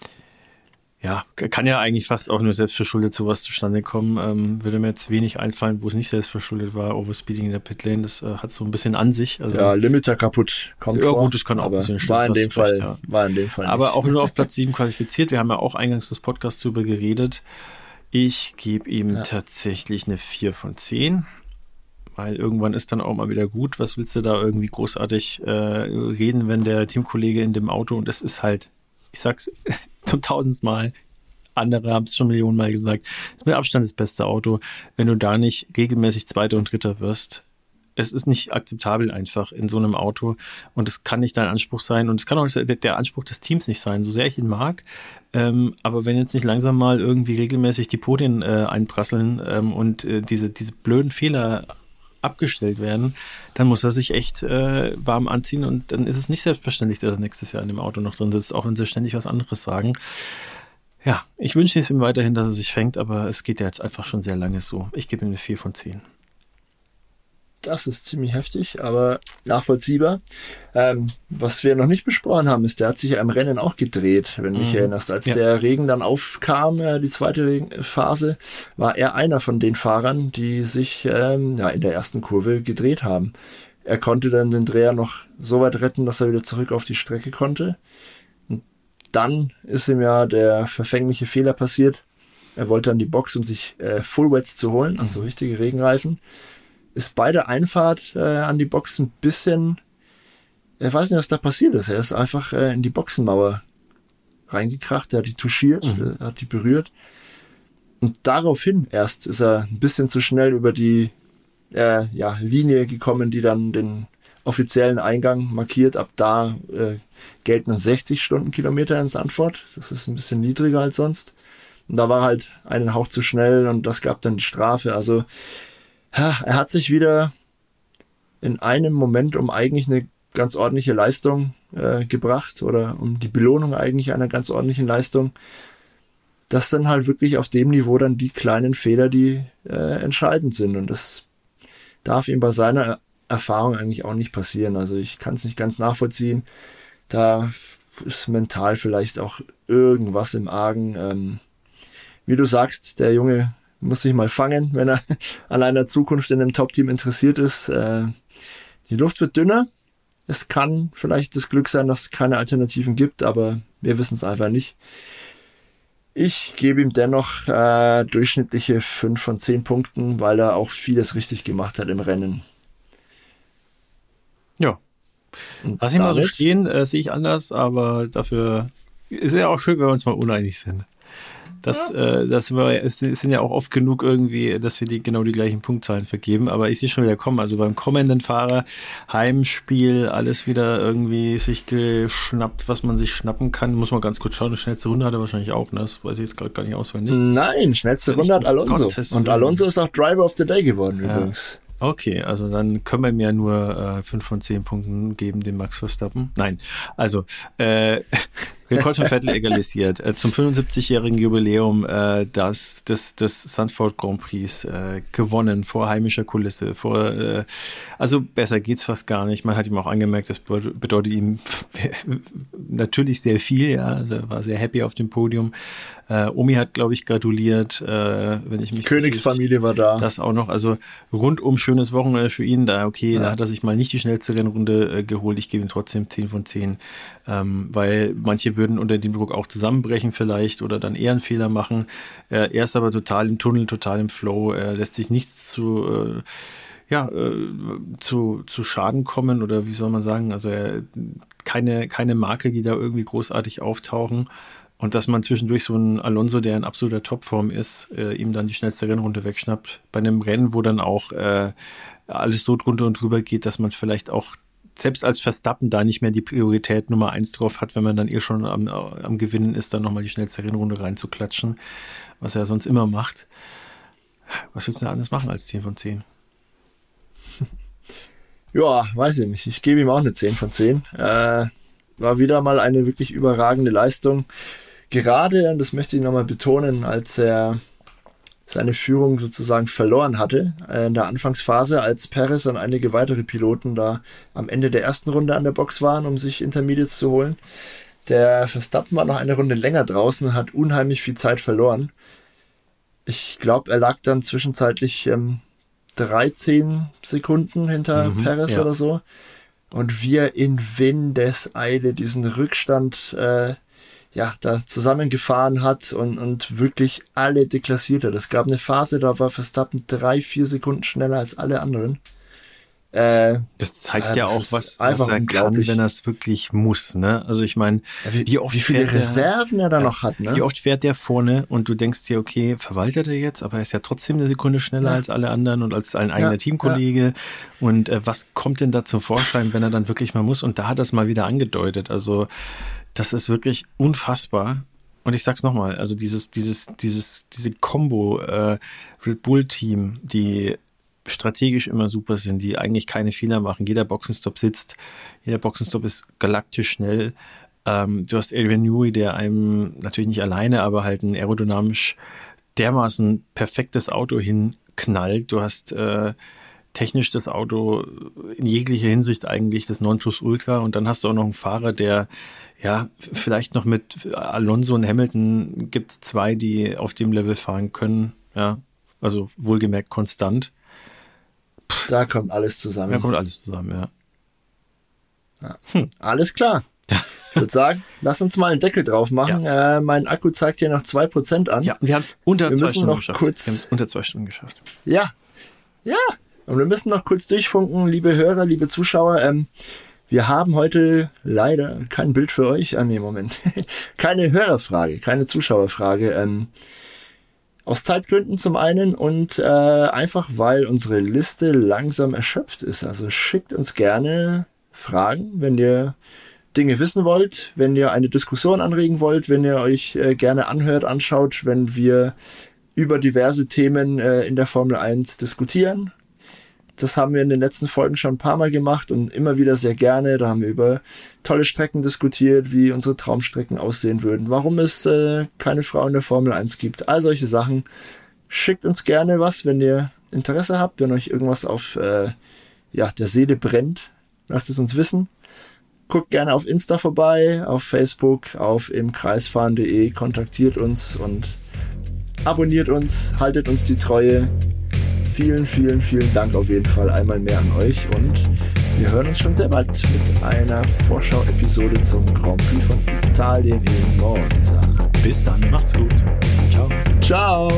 Ja, kann ja eigentlich fast auch nur selbst verschuldet sowas zustande kommen. Ähm, würde mir jetzt wenig einfallen, wo es nicht selbst verschuldet war. Overspeeding in der Pitlane, das äh, hat so ein bisschen an sich. Also, ja, Limiter kaputt. Kommt ja, vor, gut, das kann auch ein bisschen stimmen. War in dem Fall, ja. war in dem Fall. Aber nicht. auch nur auf Platz 7 qualifiziert. Wir haben ja auch eingangs des Podcasts darüber geredet. Ich gebe ihm ja. tatsächlich eine 4 von 10 weil irgendwann ist dann auch mal wieder gut. Was willst du da irgendwie großartig äh, reden, wenn der Teamkollege in dem Auto und es ist halt, ich sag's zum tausendsten Mal, andere haben es schon Millionen Mal gesagt, ist mit Abstand das beste Auto. Wenn du da nicht regelmäßig Zweiter und Dritter wirst, es ist nicht akzeptabel einfach in so einem Auto und es kann nicht dein Anspruch sein und es kann auch der Anspruch des Teams nicht sein, so sehr ich ihn mag. Ähm, aber wenn jetzt nicht langsam mal irgendwie regelmäßig die Podien äh, einprasseln ähm, und äh, diese, diese blöden Fehler abgestellt werden, dann muss er sich echt äh, warm anziehen und dann ist es nicht selbstverständlich, dass er nächstes Jahr in dem Auto noch drin sitzt, auch wenn sie ständig was anderes sagen. Ja, ich wünsche es ihm weiterhin, dass er sich fängt, aber es geht ja jetzt einfach schon sehr lange so. Ich gebe ihm eine 4 von 10. Das ist ziemlich heftig, aber nachvollziehbar. Ähm, was wir noch nicht besprochen haben, ist, der hat sich ja im Rennen auch gedreht, wenn du mhm. dich erinnerst. Als ja. der Regen dann aufkam, äh, die zweite Regenphase, war er einer von den Fahrern, die sich ähm, ja, in der ersten Kurve gedreht haben. Er konnte dann den Dreher noch so weit retten, dass er wieder zurück auf die Strecke konnte dann ist ihm ja der verfängliche Fehler passiert. Er wollte an die Box, um sich äh, Full Wets zu holen, also mhm. richtige Regenreifen. Ist bei der Einfahrt äh, an die Box ein bisschen, er weiß nicht, was da passiert ist. Er ist einfach äh, in die Boxenmauer reingekracht, er hat die touchiert, mhm. er hat die berührt. Und daraufhin erst ist er ein bisschen zu schnell über die äh, ja, Linie gekommen, die dann den offiziellen Eingang markiert. Ab da äh, gelten 60 Stundenkilometer in Sandford. Das ist ein bisschen niedriger als sonst. Und da war halt einen Hauch zu schnell und das gab dann die Strafe. Also er hat sich wieder in einem Moment um eigentlich eine ganz ordentliche Leistung äh, gebracht oder um die Belohnung eigentlich einer ganz ordentlichen Leistung. Das dann halt wirklich auf dem Niveau dann die kleinen Fehler, die äh, entscheidend sind. Und das darf ihm bei seiner Erfahrung eigentlich auch nicht passieren. Also ich kann es nicht ganz nachvollziehen. Da ist mental vielleicht auch irgendwas im Argen. Ähm, wie du sagst, der Junge muss sich mal fangen, wenn er an einer Zukunft in einem Top-Team interessiert ist. Äh, die Luft wird dünner. Es kann vielleicht das Glück sein, dass es keine Alternativen gibt, aber wir wissen es einfach nicht. Ich gebe ihm dennoch äh, durchschnittliche 5 von 10 Punkten, weil er auch vieles richtig gemacht hat im Rennen. Ja. Lass ich mal so stehen, äh, sehe ich anders, aber dafür ist ja auch schön, wenn wir uns mal uneinig sind. Das, ja. äh, das wir, es sind ja auch oft genug irgendwie, dass wir die genau die gleichen Punktzahlen vergeben. Aber ich sehe schon wieder kommen. Also beim kommenden Fahrer, Heimspiel, alles wieder irgendwie sich geschnappt, was man sich schnappen kann. Muss man ganz kurz schauen. Die schnellste Runde hat er wahrscheinlich auch. Ne? Das weiß ich jetzt gerade gar nicht auswendig. Nein, schnellste Runde hat Alonso. Und Alonso ist auch Driver of the Day geworden ja. übrigens. Okay, also dann können wir mir nur äh, 5 von 10 Punkten geben, dem Max Verstappen. Nein, also äh, Rekord von Vettel egalisiert. Äh, zum 75-jährigen Jubiläum äh, das, des, des Sandford Grand Prix äh, gewonnen vor heimischer Kulisse. Vor, äh, also besser geht's fast gar nicht. Man hat ihm auch angemerkt, das bedeutet ihm natürlich sehr viel. Ja, also er war sehr happy auf dem Podium. Äh, Omi hat, glaube ich, gratuliert, äh, wenn ich mich. Königsfamilie war da. Das auch noch. Also rundum schönes Wochenende für ihn. Da, okay, ja. da hat er sich mal nicht die schnellste Rennrunde äh, geholt. Ich gebe ihm trotzdem 10 von 10. Ähm, weil manche würden unter dem Druck auch zusammenbrechen vielleicht oder dann eher einen Fehler machen. Äh, er ist aber total im Tunnel, total im Flow. Er lässt sich nichts zu. Äh, ja, äh, zu, zu Schaden kommen oder wie soll man sagen, also keine, keine Makel, die da irgendwie großartig auftauchen. Und dass man zwischendurch so ein Alonso, der in absoluter Topform ist, äh, ihm dann die schnellste Rennrunde wegschnappt. Bei einem Rennen, wo dann auch äh, alles so drunter und drüber geht, dass man vielleicht auch selbst als Verstappen da nicht mehr die Priorität Nummer eins drauf hat, wenn man dann eh schon am, am Gewinnen ist, dann nochmal die schnellste Rennrunde reinzuklatschen, was er sonst immer macht. Was willst du denn anders machen als 10 von 10? Ja, weiß ich nicht. Ich gebe ihm auch eine 10 von 10. Äh, war wieder mal eine wirklich überragende Leistung gerade, und das möchte ich nochmal betonen, als er seine Führung sozusagen verloren hatte äh, in der Anfangsphase, als Perez und einige weitere Piloten da am Ende der ersten Runde an der Box waren, um sich Intermediates zu holen. Der Verstappen war noch eine Runde länger draußen und hat unheimlich viel Zeit verloren. Ich glaube, er lag dann zwischenzeitlich ähm, 13 Sekunden hinter mhm, Perez ja. oder so. Und wir in Windeseile diesen Rückstand äh, ja, da zusammengefahren hat und, und wirklich alle deklassiert hat. Es gab eine Phase, da war Verstappen drei, vier Sekunden schneller als alle anderen. Äh, das zeigt äh, ja auch, was, was er kann, wenn er es wirklich muss. Ne? Also ich meine, wie, wie, oft wie viele Reserven der, er da ja, noch hat. Ne? Wie oft fährt der vorne und du denkst dir, okay, verwaltet er jetzt, aber er ist ja trotzdem eine Sekunde schneller ja. als alle anderen und als ein eigener ja, Teamkollege. Und äh, was kommt denn da zum Vorschein, wenn er dann wirklich mal muss? Und da hat er es mal wieder angedeutet. Also das ist wirklich unfassbar. Und ich sag's nochmal, also dieses, dieses, dieses, diese Combo äh, Red Bull Team, die strategisch immer super sind, die eigentlich keine Fehler machen. Jeder Boxenstopp sitzt, jeder Boxenstopp ist galaktisch schnell. Ähm, du hast Adrian Newey, der einem natürlich nicht alleine, aber halt ein aerodynamisch dermaßen perfektes Auto hinknallt. Du hast äh, technisch das Auto in jeglicher Hinsicht eigentlich das Nonplusultra und dann hast du auch noch einen Fahrer, der ja vielleicht noch mit Alonso und Hamilton gibt es zwei, die auf dem Level fahren können. Ja, also wohlgemerkt konstant. Da kommt alles zusammen. Da kommt alles zusammen, ja. ja. Hm. Alles klar. Ich würde sagen, lass uns mal einen Deckel drauf machen. Ja. Äh, mein Akku zeigt hier noch 2% an. Ja, wir haben es unter wir zwei Stunden geschafft. Wir haben es unter zwei Stunden geschafft. Ja, ja. Und wir müssen noch kurz durchfunken, liebe Hörer, liebe Zuschauer. Ähm, wir haben heute leider kein Bild für euch. Ah, nee, Moment. keine Hörerfrage, keine Zuschauerfrage. Ähm, aus Zeitgründen zum einen und äh, einfach weil unsere Liste langsam erschöpft ist. Also schickt uns gerne Fragen, wenn ihr Dinge wissen wollt, wenn ihr eine Diskussion anregen wollt, wenn ihr euch äh, gerne anhört, anschaut, wenn wir über diverse Themen äh, in der Formel 1 diskutieren. Das haben wir in den letzten Folgen schon ein paar Mal gemacht und immer wieder sehr gerne. Da haben wir über tolle Strecken diskutiert, wie unsere Traumstrecken aussehen würden, warum es äh, keine Frau in der Formel 1 gibt. All solche Sachen. Schickt uns gerne was, wenn ihr Interesse habt, wenn euch irgendwas auf äh, ja, der Seele brennt. Lasst es uns wissen. Guckt gerne auf Insta vorbei, auf Facebook, auf imkreisfahren.de, kontaktiert uns und abonniert uns, haltet uns die Treue vielen, vielen, vielen Dank auf jeden Fall einmal mehr an euch und wir hören uns schon sehr bald mit einer Vorschau-Episode zum Grand Prix von Italien in Monza. Bis dann, macht's gut. Ciao. Ciao.